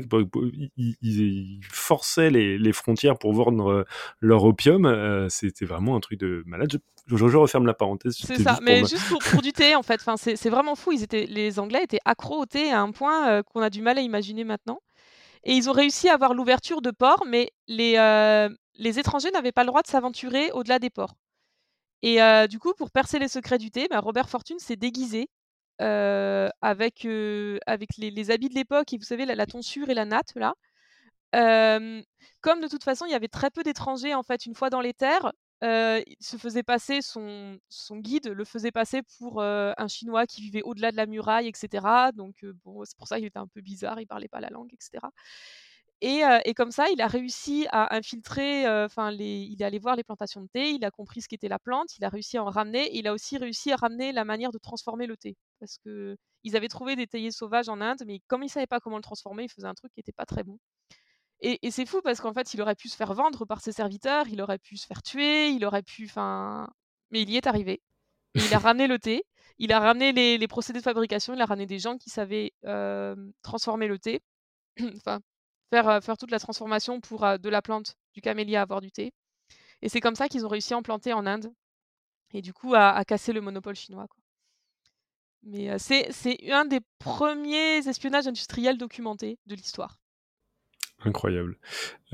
Ils, forçaient les, frontières pour vendre leur opium. C'était vraiment un truc de malade. Je, je, referme la parenthèse. C'est ça, mais juste pour, du thé en fait. Enfin, c'est vraiment fou. Ils étaient, les Anglais étaient accros au thé à un point qu'on a du mal à imaginer maintenant. Et ils ont réussi à avoir l'ouverture de ports, mais les, les étrangers n'avaient pas le droit de s'aventurer au-delà des ports. Et du coup, pour percer les secrets du thé, bah, Robert Fortune s'est déguisé avec, avec les, habits de l'époque et vous savez, la, tonsure et la natte, là. comme de toute façon, il y avait très peu d'étrangers, en fait, une fois dans les terres, il se faisait passer, son, son guide le faisait passer pour un Chinois qui vivait au-delà de la muraille, etc. Donc, bon, c'est pour ça qu'il était un peu bizarre, il parlait pas la langue, etc. Et, comme ça, il a réussi à infiltrer, enfin, il est allé voir les plantations de thé, il a compris ce qu'était la plante, il a réussi à en ramener, il a aussi réussi à ramener la manière de transformer le thé. Parce qu'ils avaient trouvé des théiers sauvages en Inde, mais comme ils ne savaient pas comment le transformer, ils faisaient un truc qui n'était pas très bon. Et, c'est fou parce qu'en fait, il aurait pu se faire vendre par ses serviteurs, il aurait pu se faire tuer, il aurait pu, enfin, mais il y est arrivé. il a ramené le thé, il a ramené les, procédés de fabrication, il a ramené des gens qui savaient transformer le thé. enfin, faire, faire toute la transformation pour de la plante du camélia avoir du thé. Et c'est comme ça qu'ils ont réussi à en planter en Inde et du coup à, casser le monopole chinois. Mais c'est un des premiers espionnages industriels documentés de l'histoire. Incroyable.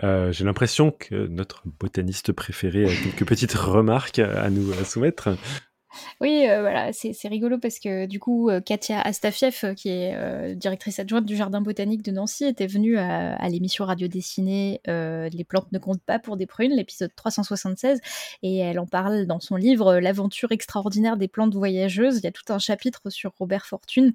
J'ai l'impression que notre botaniste préféré a quelques petites remarques à nous soumettre. Oui, euh, voilà, c'est rigolo parce que du coup, euh, Katia Astafiev, euh, qui est directrice adjointe du Jardin botanique de Nancy, était venue à, l'émission radio dessinée Les plantes ne comptent pas pour des prunes, l'épisode 376, et elle en parle dans son livre L'aventure extraordinaire des plantes voyageuses. Il y a tout un chapitre sur Robert Fortune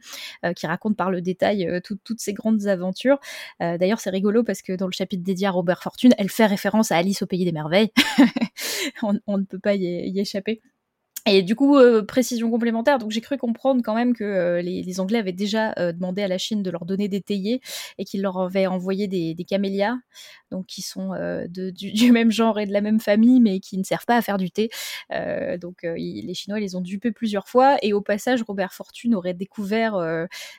qui raconte par le détail toutes ces grandes aventures. D'ailleurs, c'est rigolo parce que dans le chapitre dédié à Robert Fortune, elle fait référence à Alice au pays des merveilles. on, ne peut pas y échapper. Et du coup, euh, précision complémentaire, donc j'ai cru comprendre quand même que euh, les, Anglais avaient déjà euh, demandé à la Chine de leur donner des théiers et qu'ils leur avaient envoyé des, camélias, donc qui sont du, même genre et de la même famille, mais qui ne servent pas à faire du thé. donc les Chinois les ont dupés plusieurs fois. Et au passage, Robert Fortune aurait découvert,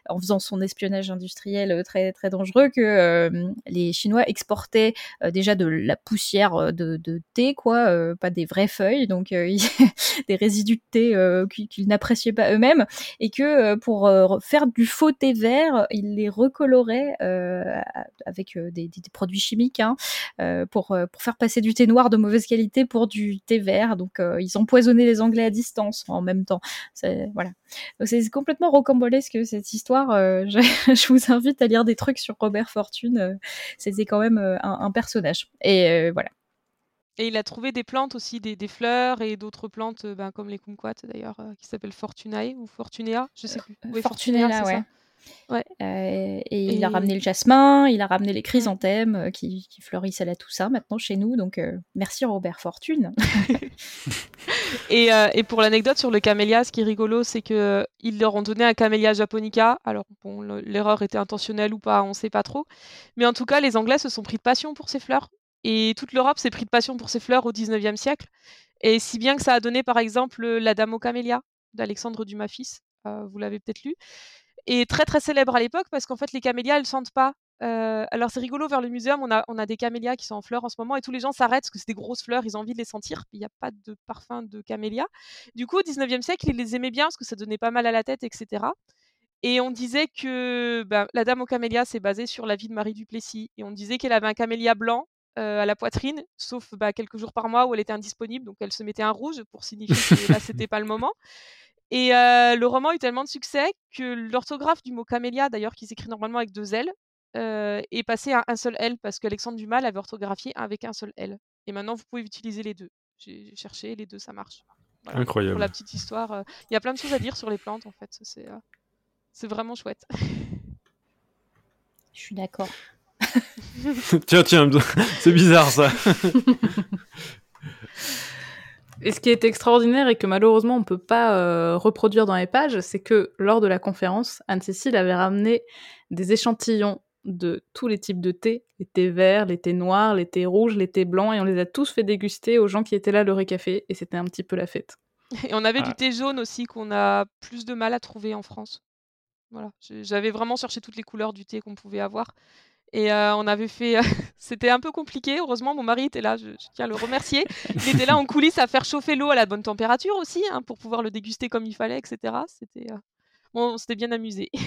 en faisant son espionnage industriel très très dangereux, que les Chinois exportaient déjà de la poussière de, de thé, quoi, pas des vraies feuilles, donc des résidus de thé euh, qu'ils n'appréciaient pas eux-mêmes, et que euh, pour euh, faire du faux thé vert, ils les recoloraient avec des, produits chimiques hein, pour, pour faire passer du thé noir de mauvaise qualité pour du thé vert. Donc ils empoisonnaient les Anglais à distance en même temps. Voilà. C'est complètement rocambolesque cette histoire. Je, je, vous invite à lire des trucs sur Robert Fortune. C'était quand même un, un personnage. Et voilà. Et il a trouvé des plantes aussi, des, des fleurs et d'autres plantes, ben, comme les kumquats d'ailleurs, qui s'appellent Fortunae ou Fortunea, je sais plus. Oui, Fortunea, ouais. Ouais. Euh, et, il a ramené le jasmin, il a ramené les chrysanthèmes euh, qui, qui, fleurissent à la Toussaint maintenant chez nous. Donc euh, merci Robert Fortune. et, et, pour l'anecdote sur le camélia, ce qui est rigolo, c'est que ils leur ont donné un camélia japonica. Alors bon, l'erreur était intentionnelle ou pas, on ne sait pas trop. Mais en tout cas, les Anglais se sont pris de passion pour ces fleurs. Et toute l'Europe s'est pris de passion pour ces fleurs au 19e siècle. Et si bien que ça a donné par exemple la Dame aux camélias d'Alexandre Dumas fils. vous l'avez peut-être lu et très très célèbre à l'époque parce qu'en fait les camélias elles sentent pas. Euh, alors c'est rigolo vers le muséum, on a, on a des camélias qui sont en fleurs en ce moment et tous les gens s'arrêtent parce que c'est des grosses fleurs, ils ont envie de les sentir. Il n'y a pas de parfum de camélia. Du coup au 19e siècle ils les aimaient bien parce que ça donnait pas mal à la tête, etc. Et on disait que ben, la dame aux camélias c'est basé sur la vie de Marie Duplessis et on disait qu'elle avait un camélia blanc euh, à la poitrine, sauf bah, quelques jours par mois où elle était indisponible, donc elle se mettait un rouge pour signifier que là c'était pas le moment. Et le roman a eu tellement de succès que l'orthographe du mot camélia, d'ailleurs, qui s'écrit normalement avec deux L, est passé à un seul L parce qu'Alexandre Dumas l'avait orthographié avec un seul L. Et maintenant, vous pouvez utiliser les deux. J'ai cherché, les deux, ça marche. Incroyable. Pour la petite histoire, il y a plein de choses à dire sur les plantes, en fait. C'est vraiment chouette. Je suis d'accord. tiens, tiens, c'est bizarre ça. Et ce qui est extraordinaire et que malheureusement on ne peut pas euh, reproduire dans les pages, c'est que lors de la conférence, Anne-Cécile avait ramené des échantillons de tous les types de thé, les thés verts, les thés noirs, les thés rouges, les thés blancs, et on les a tous fait déguster aux gens qui étaient là le récafé, et c'était un petit peu la fête. Et on avait du ah. thé jaune aussi qu'on a plus de mal à trouver en France. Voilà, j'avais vraiment cherché toutes les couleurs du thé qu'on pouvait avoir. Et euh, on avait fait. C'était un peu compliqué. Heureusement, mon mari était là. Je, tiens à le remercier. Il était là en coulisses à faire chauffer l'eau à la bonne température aussi, hein, pour pouvoir le déguster comme il fallait, etc. C'était. Euh, bon, on s'était bien amusé.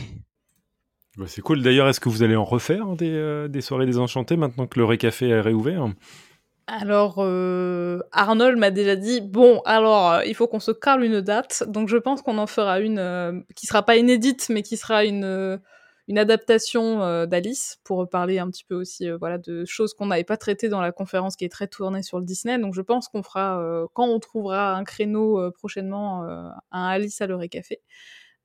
Bah, c'est cool. D'ailleurs, est-ce que vous allez en refaire des, euh, des soirées désenchantées maintenant que le Récafé est réouvert? Alors, Arnold m'a déjà dit bon, alors il faut qu'on se carle une date, donc je pense qu'on en fera une qui sera pas inédite, mais qui sera une une adaptation euh, d'Alice pour parler un petit peu aussi euh, voilà de choses qu'on n'avait pas traitées dans la conférence qui est très tournée sur le Disney. Donc je pense qu'on fera euh, quand on trouvera un créneau prochainement un Alice à l'heure café.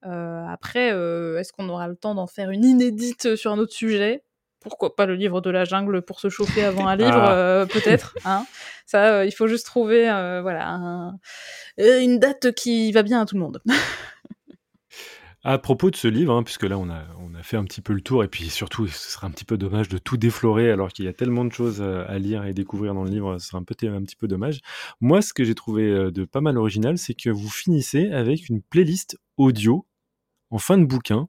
après, est-ce qu'on aura le temps d'en faire une inédite sur un autre sujet? Pourquoi pas le livre de la jungle pour se chauffer avant un livre, ah. peut-être. Hein? Ça, il faut juste trouver, voilà, une date qui va bien à tout le monde. À propos de ce livre, hein, puisque là on a, on a fait un petit peu le tour, et puis surtout ce serait un petit peu dommage de tout déflorer alors qu'il y a tellement de choses euh, à lire et découvrir dans le livre, ce peu, un petit peu dommage. Moi, ce que j'ai trouvé euh, de pas mal original, c'est que vous finissez avec une playlist audio en fin de bouquin.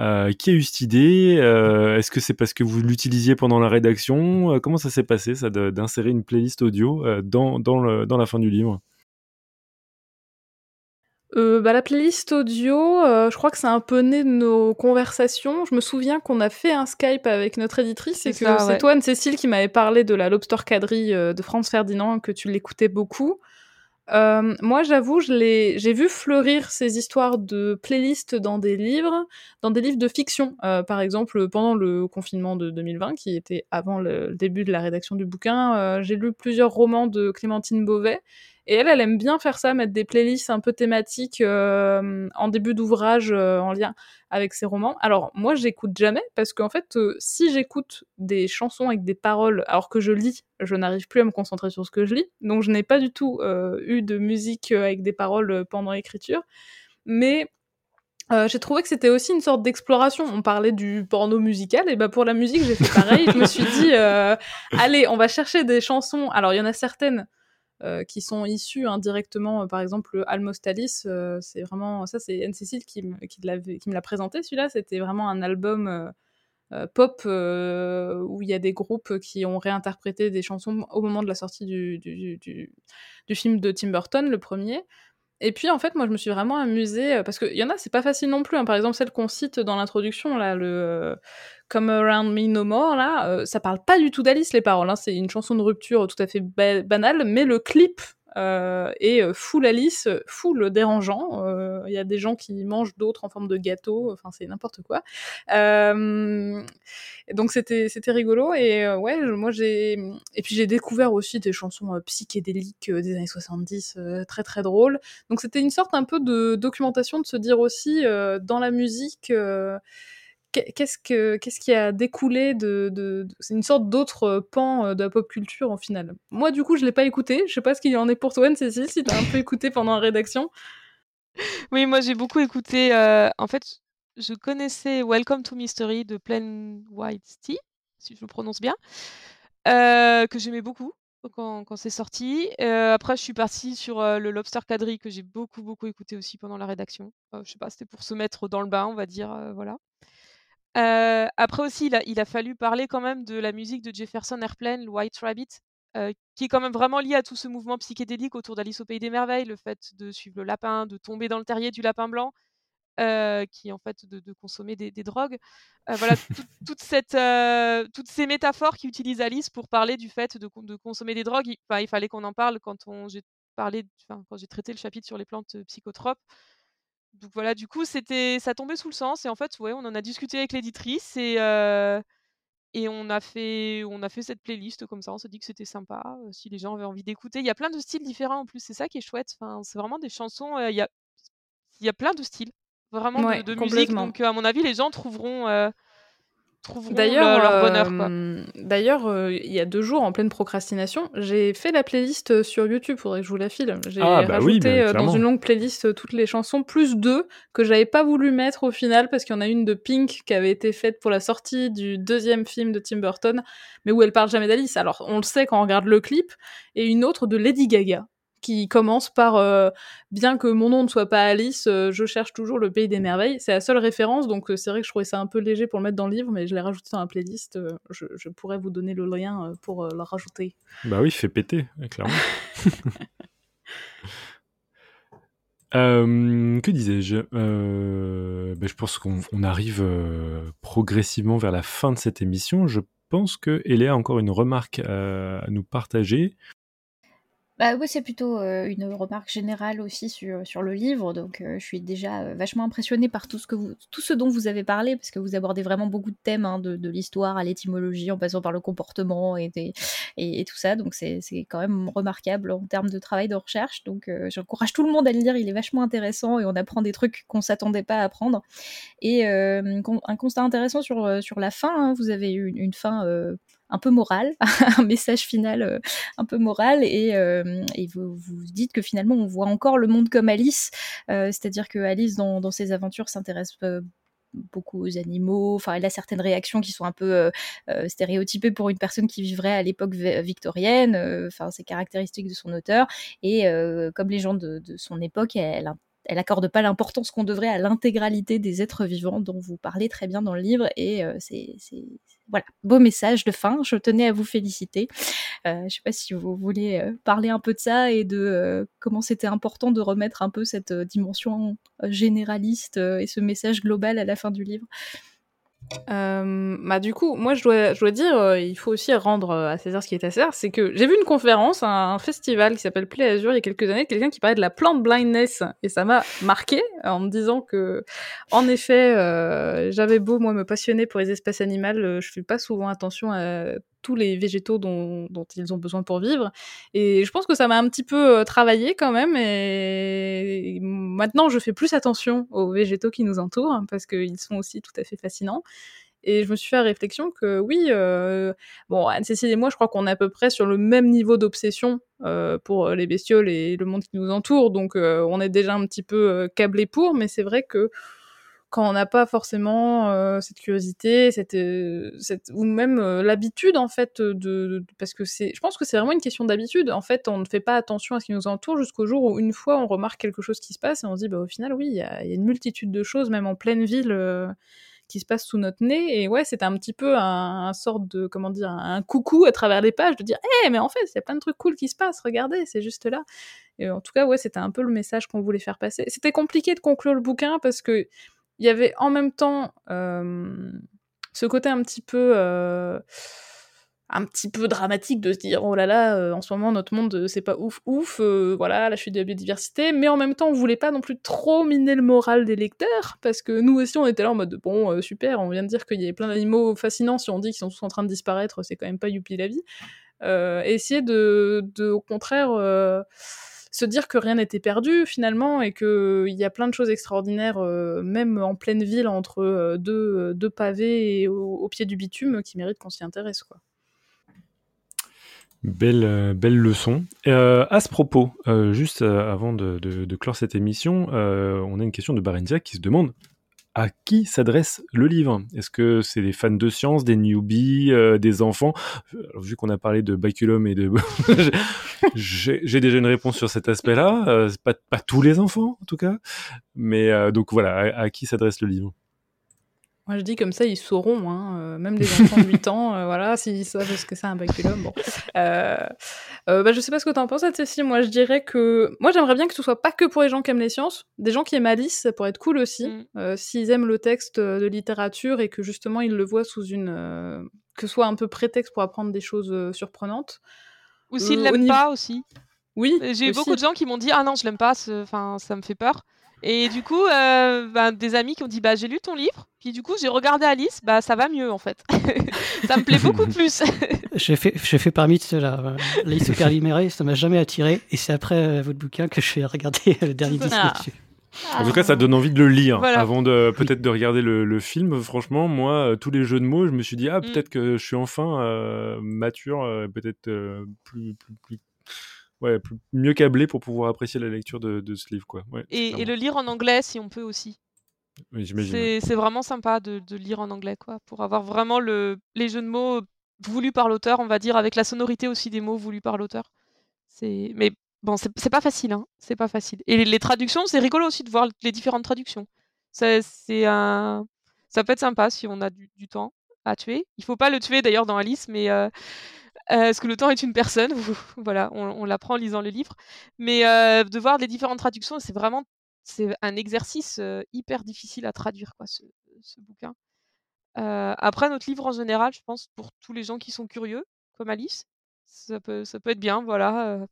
Euh, qui a eu cette idée Est-ce que c'est parce que vous l'utilisiez pendant la rédaction? Comment ça s'est passé, ça, d'insérer une playlist audio dans, dans, le, dans la fin du livre? Euh, bah, la playlist audio, euh, je crois que c'est un peu né de nos conversations. Je me souviens qu'on a fait un Skype avec notre éditrice et que c'est toi, Anne-Cécile, qui m'avait parlé de la Lobster Cadry euh, de Franz Ferdinand, que tu l'écoutais beaucoup. moi, j'avoue, j'ai vu fleurir ces histoires de playlists dans des livres, dans des livres de fiction. par exemple, pendant le confinement de 2020, qui était avant le début de la rédaction du bouquin, j'ai lu plusieurs romans de Clémentine Beauvais et elle, elle aime bien faire ça, mettre des playlists un peu thématiques euh, en début d'ouvrage euh, en lien avec ses romans. Alors moi, j'écoute jamais parce qu'en fait, euh, si j'écoute des chansons avec des paroles alors que je lis, je n'arrive plus à me concentrer sur ce que je lis. Donc je n'ai pas du tout eu de musique avec des paroles pendant l'écriture. Mais j'ai trouvé que c'était aussi une sorte d'exploration. On parlait du porno musical, et bah pour la musique, j'ai fait pareil. je me suis dit, allez, on va chercher des chansons. Alors, il y en a certaines euh, qui sont issus indirectement, hein, par exemple Almost Alice, euh, c'est vraiment ça, c'est Anne Cécile qui, qui, me l'a présenté celui-là. C'était vraiment un album euh, pop où il y a des groupes qui ont réinterprété des chansons au moment de la sortie du, du, du film de Tim Burton, le premier. Et puis en fait, moi je me suis vraiment amusée parce qu'il y en a, c'est pas facile non plus. Hein. Par exemple, celle qu'on cite dans l'introduction, là, le Come Around Me No More, là, euh, ça parle pas du tout d'Alice les paroles. Hein. C'est une chanson de rupture tout à fait banale, mais le clip et full Alice, full dérangeant. Il y a des gens qui mangent d'autres en forme de gâteau, enfin c'est n'importe quoi. donc c'était c'était rigolo et ouais, moi j'ai et puis j'ai découvert aussi des chansons psychédéliques des années 70 très très drôles. Donc c'était une sorte un peu de documentation de se dire aussi dans la musique qu'est-ce que qu'est-ce qui a découlé de, c'est une sorte d'autre pan euh, de la pop culture en final? Moi du coup je l'ai pas écouté, je sais pas ce qu'il en est pour toi Cécile si t'as un peu écouté pendant la rédaction. Oui moi j'ai beaucoup écouté. Euh, en fait je connaissais Welcome to Mystery de Plain White Tea si je le prononce bien, euh, que j'aimais beaucoup quand, c'est sorti. après je suis partie sur le Lobster Cadry que j'ai beaucoup beaucoup écouté aussi pendant la rédaction. je sais pas c'était pour se mettre dans le bain on va dire voilà après aussi, il a il a fallu parler quand même de la musique de Jefferson Airplane, le White Rabbit, qui est quand même vraiment lié à tout ce mouvement psychédélique autour d'Alice au pays des merveilles, le fait de suivre le lapin, de tomber dans le terrier du lapin blanc, qui est en fait de consommer des drogues. voilà, toute cette, toutes ces métaphores qu'utilise Alice pour parler du fait de de consommer des drogues, il il fallait qu'on en parle quand on j'ai parlé quand j'ai traité le chapitre sur les plantes, psychotropes donc voilà, du coup, c'était ça tombait sous le sens et en fait, ouais, on en a discuté avec l'éditrice et et on a fait on a fait cette playlist comme ça. On s'est dit que c'était sympa, si les gens avaient envie d'écouter. Il y a plein de styles différents en plus, c'est ça qui est chouette. Enfin, c'est vraiment des chansons, il y a il y a plein de styles, vraiment de musique donc à mon avis, les gens trouveront, D'ailleurs, leur bonheur. Euh, d'ailleurs, euh, il y a deux jours, en pleine procrastination, j'ai fait la playlist euh, sur YouTube. Faudrait que je vous la file. J'ai ah, bah rajouté dans une longue playlist toutes les chansons, plus deux que j'avais pas voulu mettre au final parce qu'il y en a une de Pink qui avait été faite pour la sortie du deuxième film de Tim Burton, mais où elle parle jamais d'Alice. Alors, on le sait quand on regarde le clip, et une autre de Lady Gaga qui commence par euh, bien que mon nom ne soit pas Alice, euh, je cherche toujours le pays des merveilles. C'est la seule référence, donc euh, c'est vrai que je trouvais ça un peu léger pour le mettre dans le livre, mais je l'ai rajouté dans la playlist. Je, pourrais vous donner le lien pour le rajouter. Bah oui, fait péter, clairement. que disais-je? Bah, Je pense qu'on arrive progressivement vers la fin de cette émission. Je pense que Eléa a encore une remarque à nous partager. Bah oui, c'est plutôt une remarque générale aussi sur, le livre. Donc, je suis déjà vachement impressionnée par tout ce, que vous, tout ce dont vous avez parlé, parce que vous abordez vraiment beaucoup de thèmes, hein, de, l'histoire à l'étymologie, en passant par le comportement et, tout ça. Donc, c'est quand même remarquable en termes de travail de recherche. Donc, j'encourage tout le monde à le lire. Il est vachement intéressant et on apprend des trucs qu'on s'attendait pas à apprendre. Et un constat intéressant sur, la fin. Hein, vous avez eu une fin un peu moral, un message final euh, un peu moral, et, euh, et vous, vous, dites que finalement on voit encore le monde comme Alice, euh, c'est-à-dire que Alice dans, ses aventures s'intéresse beaucoup aux animaux. Enfin, elle a certaines réactions qui sont un peu stéréotypées pour une personne qui vivrait à l'époque victorienne. Enfin, c'est caractéristique de son auteur. Et comme les gens de, son époque, elle, elle accorde pas l'importance qu'on devrait à l'intégralité des êtres vivants dont vous parlez très bien dans le livre et c'est voilà beau message de fin. Je tenais à vous féliciter. Euh, je sais pas si vous voulez euh, parler un peu de ça et de comment c'était important de remettre un peu cette dimension généraliste et ce message global à la fin du livre euh, bah du coup, moi je dois, je dire, euh, il faut aussi rendre euh, à César ce qui est à César, c'est que j'ai vu une conférence, un, festival qui s'appelle Play Azure il y a quelques années, quelqu'un qui parlait de la plant blindness et ça m'a marqué en me disant que, en effet, euh, j'avais beau moi me passionner pour les espèces animales, je fais pas souvent attention à tous les végétaux dont, ils ont besoin pour vivre. Et je pense que ça m'a un petit peu travaillé quand même. Et maintenant, je fais plus attention aux végétaux qui nous entourent hein, parce qu'ils sont aussi tout à fait fascinants. Et je me suis fait la réflexion que oui, euh, bon, Anne-Cécile et moi, je crois qu'on est à peu près sur le même niveau d'obsession euh, pour les bestioles et le monde qui nous entoure. Donc, euh, on est déjà un petit peu câblé pour, mais c'est vrai que quand on n'a pas forcément euh, cette curiosité, cette, euh, ou même euh, l'habitude en fait de, parce que c'est, je pense que c'est vraiment une question d'habitude. En fait, on ne fait pas attention à ce qui nous entoure jusqu'au jour où une fois on remarque quelque chose qui se passe et on se dit bah au final oui, il y a, une multitude de choses même en pleine ville qui se passent sous notre nez. Et ouais c'était un petit peu un, sorte de comment dire un, coucou à travers les pages de dire hé mais en fait il y a plein de trucs cool qui se passent. Regardez c'est juste là. Et en tout cas ouais c'était un peu le message qu'on voulait faire passer. C'était compliqué de conclure le bouquin parce que il y avait en même temps ce côté un petit peu un petit peu dramatique de se dire oh là là, en ce moment notre monde c'est pas ouf ouf, voilà la chute de la biodiversité, mais en même temps on voulait pas non plus trop miner le moral des lecteurs parce que nous aussi on était là en mode bon super, on vient de dire qu'il y avait plein d'animaux fascinants, si on dit qu'ils sont tous en train de disparaître, c'est quand même pas youpi la vie. essayer de, de, au contraire se dire que rien n'était perdu finalement et qu'il y a plein de choses extraordinaires, euh, même en pleine ville, entre euh, deux, pavés et au, pied du bitume, qui méritent qu'on s'y intéresse. Quoi. Belle, euh, belle leçon. à ce propos, juste avant de, de, clore cette émission, on a une question de Barendia qui se demande à qui s'adresse le livre? Est-ce que c'est des fans de science, des newbies, euh, des enfants? Vu qu'on a parlé de baculum et de... J'ai déjà une réponse sur cet aspect-là. Euh, pas, tous les enfants, en tout cas. Mais euh, donc voilà, à qui s'adresse le livre? Moi, je dis comme ça, ils sauront, hein, euh, même des enfants de 8 ans, euh, voilà, s'ils savent ce que c'est un baculum. Bon. Euh, euh, bah, je sais pas ce que t'en penses, Cécile. Moi, je dirais que. Moi, j'aimerais bien que ce soit pas que pour les gens qui aiment les sciences. Des gens qui aiment Alice, ça pourrait être cool aussi. Mm. Euh, s'ils aiment le texte de littérature et que justement, ils le voient sous une. que ce soit un peu prétexte pour apprendre des choses surprenantes. Ou s'ils l'aiment pas aussi. Oui. J'ai eu beaucoup de gens qui m'ont dit Ah non, je l'aime pas, enfin, ça me fait peur. Et du coup, ben, des amis qui ont dit bah j'ai lu ton livre, puis du coup j'ai regardé Alice, bah ça va mieux en fait. ça me plaît beaucoup plus. j'ai fait, j'ai fait parmi ceux-là. Alice au Caliméré, ça m'a jamais attiré, et c'est après euh, votre bouquin que je suis regardé le dernier disque ah. dessus. En tout cas, ça donne envie de le lire avant de peut-être de regarder le, film. Franchement, moi, euh, tous les jeux de mots, je me suis dit ah mm. peut-être que je suis enfin mature, peut-être plus, plus, plus ouais, mieux câblé pour pouvoir apprécier la lecture de, ce livre. Quoi. et, le lire en anglais si on peut aussi. C'est vraiment sympa de, lire en anglais, quoi, pour avoir vraiment le, les jeux de mots voulus par l'auteur, on va dire, avec la sonorité aussi des mots voulus par l'auteur. Mais bon, c'est pas facile, hein, c'est pas facile. Et les, traductions, c'est rigolo aussi de voir les différentes traductions. Un... Ça peut être sympa si on a du, temps à tuer. Il faut pas le tuer d'ailleurs dans Alice, mais euh, euh, parce que le temps est une personne, voilà, on, l'apprend en lisant le livre. Mais euh, de voir les différentes traductions, c'est vraiment c'est un exercice hyper difficile à traduire, quoi, ce, bouquin. après, notre livre en général, je pense, pour tous les gens qui sont curieux, comme Alice, ça peut, ça peut être bien, voilà.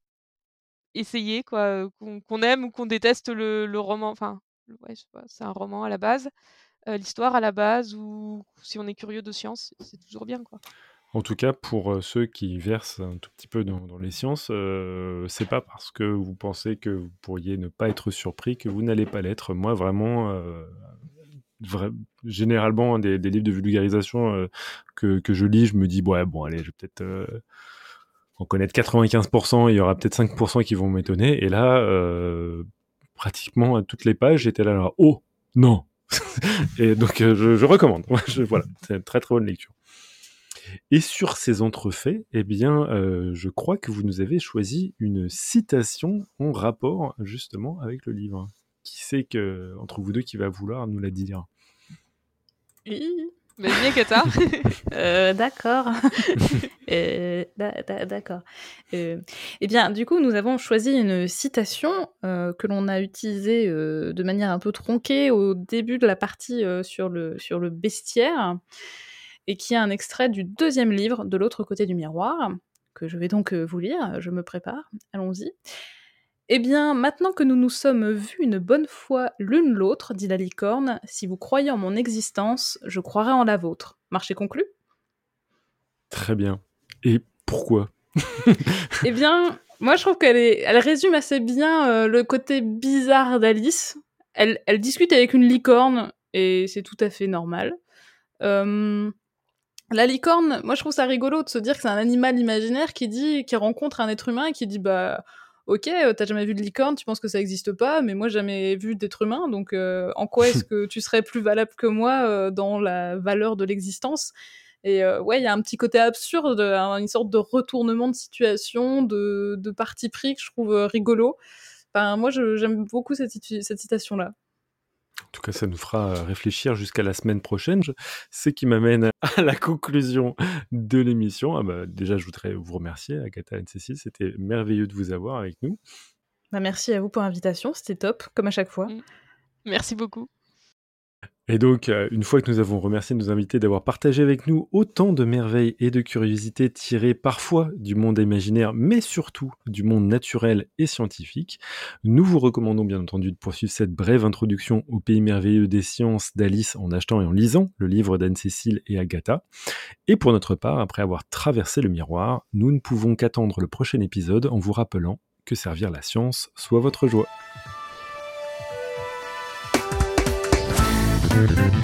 essayer, quoi, qu'on aime ou qu'on déteste le, roman, enfin, c'est un roman à la base, l'histoire à la base, ou si on est curieux de science, c'est toujours bien, quoi. En tout cas, pour ceux qui versent un tout petit peu dans, les sciences, euh, c'est pas parce que vous pensez que vous pourriez ne pas être surpris que vous n'allez pas l'être. Moi, vraiment, généralement, des, livres de vulgarisation que, je lis, je me dis, bon, allez, je vais peut-être en connaître 95%, il y aura peut-être 5% qui vont m'étonner. Et là, pratiquement à toutes les pages, j'étais là, oh, non Et donc, je, recommande. voilà, c'est une très très bonne lecture. Et sur ces entrefaits, eh bien, euh, je crois que vous nous avez choisi une citation en rapport justement avec le livre. Qui sait que entre vous deux qui va vouloir nous la dire? Oui. Vas-y, Kata. euh, d'accord. euh, d'accord. Euh, eh bien, du coup, nous avons choisi une citation euh, que l'on a utilisée euh, de manière un peu tronquée au début de la partie sur, le, sur le bestiaire et qui est un extrait du deuxième livre de l'autre côté du miroir, que je vais donc euh, vous lire, je me prépare, allons-y. Eh bien, maintenant que nous nous sommes vus une bonne fois l'une l'autre, dit la licorne, si vous croyez en mon existence, je croirai en la vôtre. Marché conclu? Très bien. Et pourquoi? Eh bien, moi je trouve qu'elle elle résume assez bien euh, le côté bizarre d'Alice. Elle, elle, discute avec une licorne et c'est tout à fait normal. Euh, la licorne, moi je trouve ça rigolo de se dire que c'est un animal imaginaire qui dit, qui rencontre un être humain et qui dit bah ok, euh, t'as jamais vu de licorne, tu penses que ça existe pas, mais moi j'ai jamais vu d'être humain, donc euh, en quoi est-ce que tu serais plus valable que moi euh, dans la valeur de l'existence? Et ouais, il y a un petit côté absurde, une sorte de retournement de situation, de, parti pris que je trouve rigolo. Enfin, moi j'aime beaucoup cette citation-là. En tout cas, ça nous fera réfléchir jusqu'à la semaine prochaine. Ce qui m'amène à la conclusion de l'émission. Ah bah, déjà, je voudrais vous remercier, Agatha et Cécile. C'était merveilleux de vous avoir avec nous. Bah, merci à vous pour l'invitation. C'était top, comme à chaque fois. Mmh. Merci beaucoup. Et donc, euh, une fois que nous avons remercié nos invités d'avoir partagé avec nous autant de merveilles et de curiosités tirées parfois du monde imaginaire, mais surtout du monde naturel et scientifique, nous vous recommandons bien entendu de poursuivre cette brève introduction au pays merveilleux des sciences d'Alice en achetant et en lisant le livre d'Anne-Cécile et Agatha. Et pour notre part, après avoir traversé le miroir, nous ne pouvons qu'attendre le prochain épisode en vous rappelant que servir la science soit votre joie. Thank you.